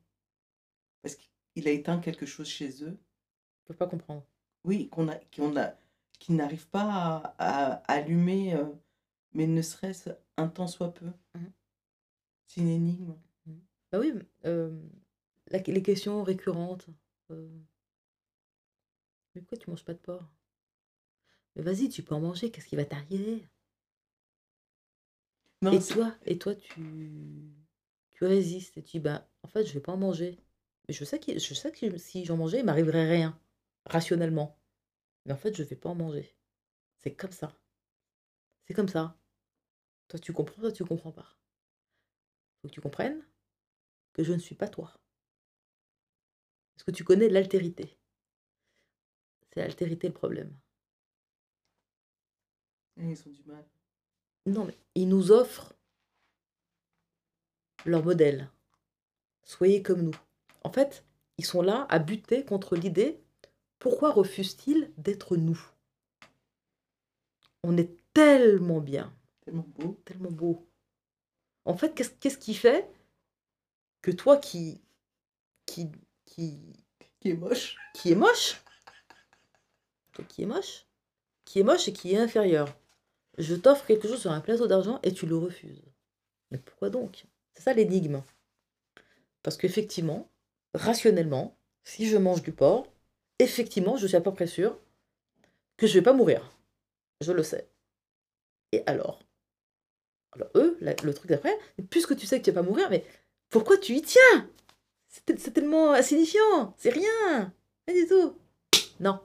Parce qu'il a éteint quelque chose chez eux, Ils peuvent pas comprendre. oui, qu'on a, qu'on a, qui n'arrive pas à, à allumer, euh, mais ne serait-ce un temps soit peu. Mhm. C'est une énigme. Bah oui, euh, la- les questions récurrentes. euh, Mais pourquoi tu manges pas de porc? Mais vas-y, tu peux en manger, qu'est-ce qui va t'arriver? Non, Et toi, et toi, tu, tu résistes et tu dis, bah, en fait, je vais pas en manger. Mais je sais, qu'il- je sais que si j'en mangeais, il m'arriverait rien, rationnellement. Mais en fait, je vais pas en manger. C'est comme ça. C'est comme ça. Toi, tu comprends, toi, tu comprends pas. Faut que tu comprennes que je ne suis pas toi. Parce que tu connais l'altérité. C'est l'altérité le problème. Ils ont du mal. Non, mais ils nous offrent leur modèle. Soyez comme nous. En fait, ils sont là à buter contre l'idée pourquoi refusent-ils d'être nous? On est tellement bien, Tellement beau. tellement beau. En fait, qu'est-ce qui fait que toi qui, qui, qui, Qui est moche. qui est moche, toi qui est moche, qui est moche et qui est inférieur, je t'offre quelque chose sur un plateau d'argent et tu le refuses. Mais pourquoi donc? C'est ça l'énigme. Parce qu'effectivement, rationnellement, si je mange du porc, effectivement, je suis à peu près sûre que je vais pas mourir. Je le sais. Et alors? Alors eux, la- le truc d'après, puisque tu sais que tu vas pas mourir, mais pourquoi tu y tiens? C'est tel- c'est tellement insignifiant, c'est rien, rien du tout. Non.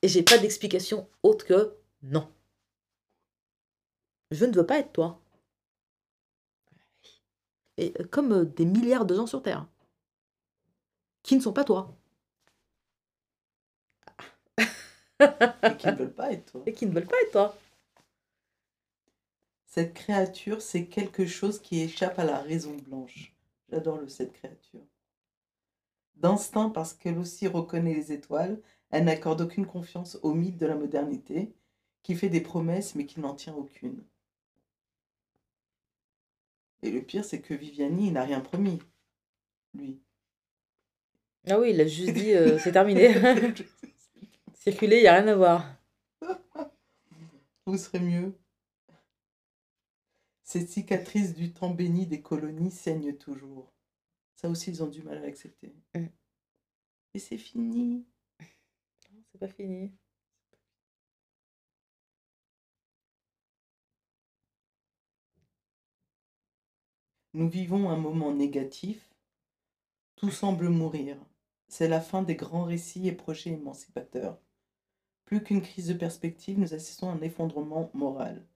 Et j'ai pas d'explication autre que non. Je ne veux pas être toi. et comme euh, des milliards de gens sur Terre, qui ne sont pas toi. Et qui ne veulent pas être toi. Et qui ne veulent pas être toi. Cette créature, c'est quelque chose qui échappe à la raison blanche. J'adore le cette créature. D'instinct, parce qu'elle aussi reconnaît les étoiles, elle n'accorde aucune confiance au mythe de la modernité, qui fait des promesses mais qui n'en tient aucune. Et le pire, c'est que Viviani, il n'a rien promis. Lui. Ah oui, il a juste dit euh, c'est terminé. Circuler, il n'y a rien à voir. Vous serez mieux. Ces cicatrices du temps béni des colonies saignent toujours. Ça aussi, ils ont du mal à l'accepter. Mm. Et c'est fini. C'est pas fini. Nous vivons un moment négatif. Tout semble mourir. C'est la fin des grands récits et projets émancipateurs. Plus qu'une crise de perspective, nous assistons à un effondrement moral,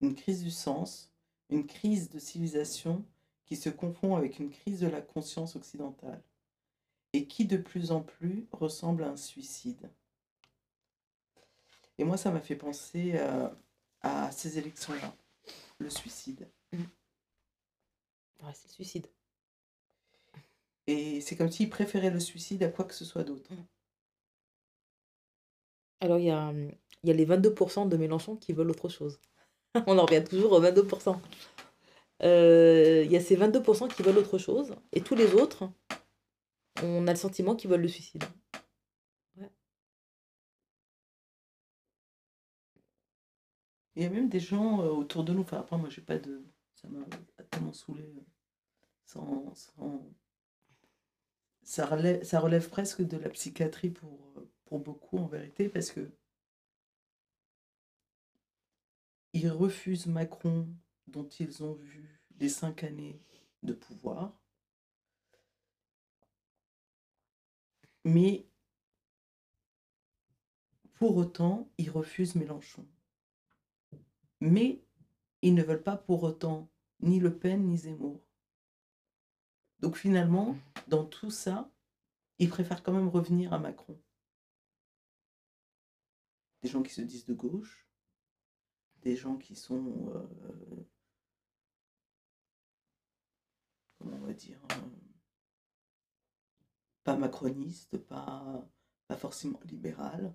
une crise du sens, une crise de civilisation qui se confond avec une crise de la conscience occidentale et qui de plus en plus ressemble à un suicide. Et moi, ça m'a fait penser euh, à ces élections-là, le suicide. Ouais, c'est le suicide. Et c'est comme s'ils préféraient le suicide à quoi que ce soit d'autre. Alors, il y a, hum, il y a les 22% de Mélenchon qui veulent autre chose. On en revient toujours aux 22%. Euh, Il y a ces 22% qui veulent autre chose. Et tous les autres, on a le sentiment qu'ils veulent le suicide. Il y a même des gens euh, autour de nous, enfin après moi j'ai pas de... Ça m'a tellement saoulé. euh, Ça, relève, presque de la psychiatrie pour beaucoup en vérité, parce que ils refusent Macron dont ils ont vu les cinq années de pouvoir. Mais pour autant, ils refusent Mélenchon. Mais ils ne veulent pas pour autant ni Le Pen ni Zemmour. Donc finalement, dans tout ça, ils préfèrent quand même revenir à Macron. Des gens qui se disent de gauche, des gens qui sont, euh, comment on va dire, euh, pas macronistes, pas, pas forcément libéral,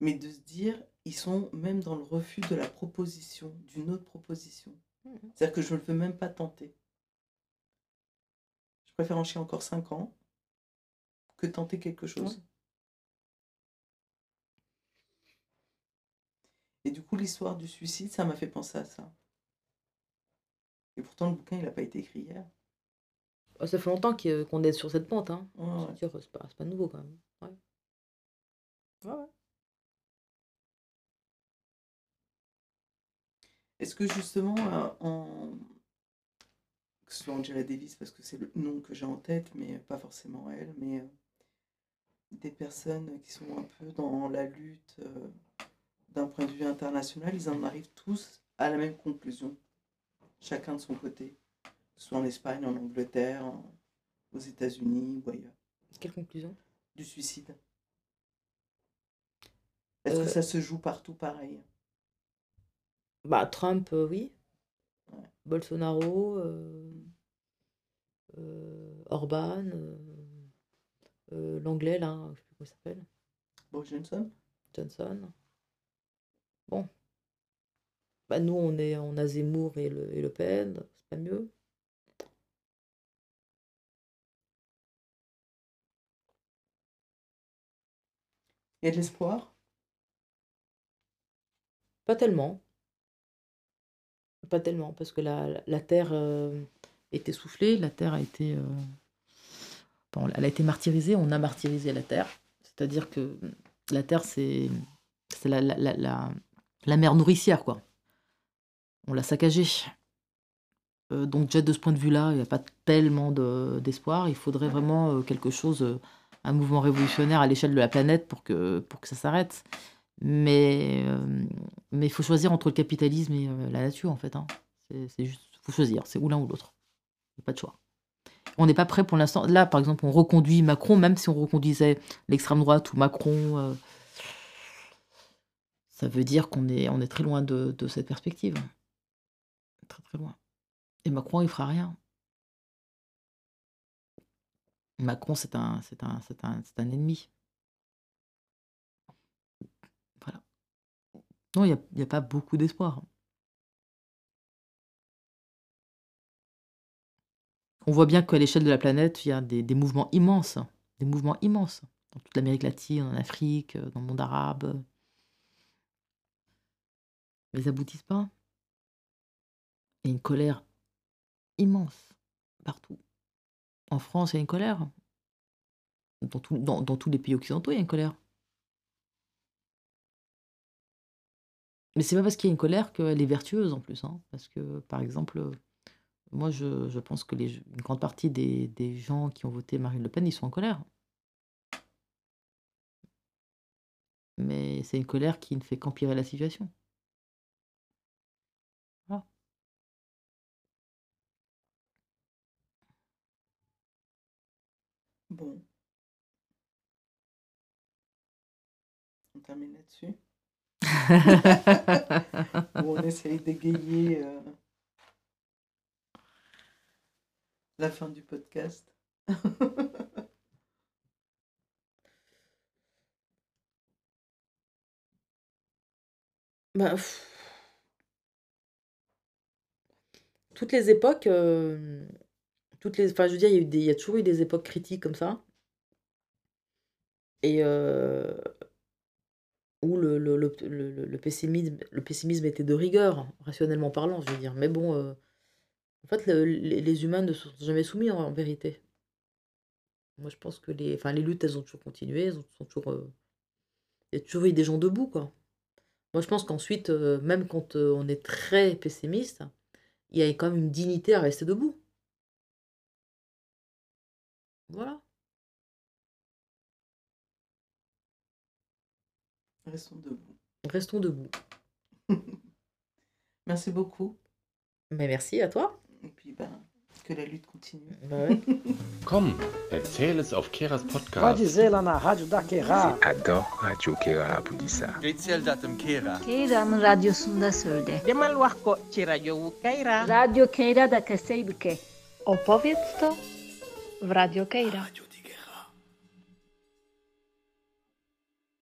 mais de se dire, ils sont même dans le refus de la proposition, d'une autre proposition. C'est-à-dire que je ne veux même pas tenter. Je préfère en chier encore 5 ans que tenter quelque chose. Et du coup, l'histoire du suicide, ça m'a fait penser à ça. Et pourtant, le bouquin, il n'a pas été écrit hier. Oh, Ça fait longtemps que- qu'on est sur cette pente. Hein. Ouais, C'est pas, pas nouveau quand même. Ouais. Ouais, ouais. Est-ce que justement, euh, en... que ce soit Angela Davis, parce que c'est le nom que j'ai en tête, mais pas forcément elle, mais euh, des personnes qui sont un peu dans la lutte euh, d'un point de vue international, ils en arrivent tous à la même conclusion, chacun de son côté, soit en Espagne, en Angleterre, en- aux États-Unis ou ailleurs, Quelle conclusion? Du suicide. Est-ce Euh, que ça se joue partout pareil? Bah, Trump, euh, oui. Ouais. Bolsonaro, euh, euh, Orban, euh, euh, l'anglais, là, je sais plus comment il s'appelle, Boris Johnson? Johnson. Bon. Bah, nous, on, est, on a Zemmour et Le, et le Pen, c'est pas mieux. Il y a de l'espoir? Pas tellement. Pas tellement, parce que la, terre euh, est essoufflée, la terre a été, euh, bon, elle a été martyrisée, on a martyrisé la terre. C'est-à-dire que la terre, c'est c'est la, la, la, la, mère nourricière, quoi. On l'a saccagée. Euh, donc déjà de ce point de vue-là, il n'y a pas tellement de- d'espoir. il faudrait vraiment euh, quelque chose, euh, un mouvement révolutionnaire à l'échelle de la planète pour que, pour que ça s'arrête. Mais mais il faut choisir entre le capitalisme et la nature, en fait. Hein. C'est juste, faut choisir, c'est ou l'un ou l'autre. Il n'y a pas de choix. On n'est pas prêt pour l'instant. Là, par exemple, on reconduit Macron, même si on reconduisait l'extrême droite ou Macron, ça veut dire qu'on est, on est très loin de, de cette perspective. Très très loin. Et Macron, il fera rien. Macron, c'est un, c'est un, c'est un, c'est un ennemi. Voilà. Non, il n'y a, a pas beaucoup d'espoir. On voit bien qu'à l'échelle de la planète, il y a des, des mouvements immenses, des mouvements immenses, dans toute l'Amérique latine, en Afrique, dans le monde arabe. Mais ils n'aboutissent pas. Il y a une colère immense partout. En France, il y a une colère. Dans, tous les pays occidentaux, il y a une colère. Mais c'est pas parce qu'il y a une colère qu'elle est vertueuse en plus. hein. Parce que, par exemple, moi, je, pense que une grande partie des gens qui ont voté Marine Le Pen, ils sont en colère. Mais c'est une colère qui ne fait qu'empirer la situation. Voilà. Bon. On termine là-dessus. Ou on essaye d'égayer euh, la fin du podcast. Bah. Toutes les époques, euh, toutes les, enfin, je veux dire, il y a toujours eu des époques critiques comme ça. Et euh, où le, pessimisme, était de rigueur, rationnellement parlant, je veux dire. Mais bon, euh, en fait, le- les, humains ne se sont jamais soumis en, vérité. Moi, je pense que les, enfin, les luttes, elles ont toujours continué, elles ont, sont toujours, euh, il y a toujours eu des gens debout, quoi. Moi, je pense qu'ensuite, même quand on est très pessimiste, il y a quand même une dignité à rester debout. Voilà. Restons debout. Restons debout. Merci beaucoup. Mais merci à toi. Et puis, ben, que la lutte continue. Bah ouais. Komm, erzähl es auf Keras Pode Podcast. dizer lá na rádio da Querá. Adore Radio Kera bu di sa. Getseldatum Kera. Keira'nın radyosunda söyle. Demal wahko ci radio Kaira. Radyo Keira da Kaseybuke. Opowiedz to w Radio Keira.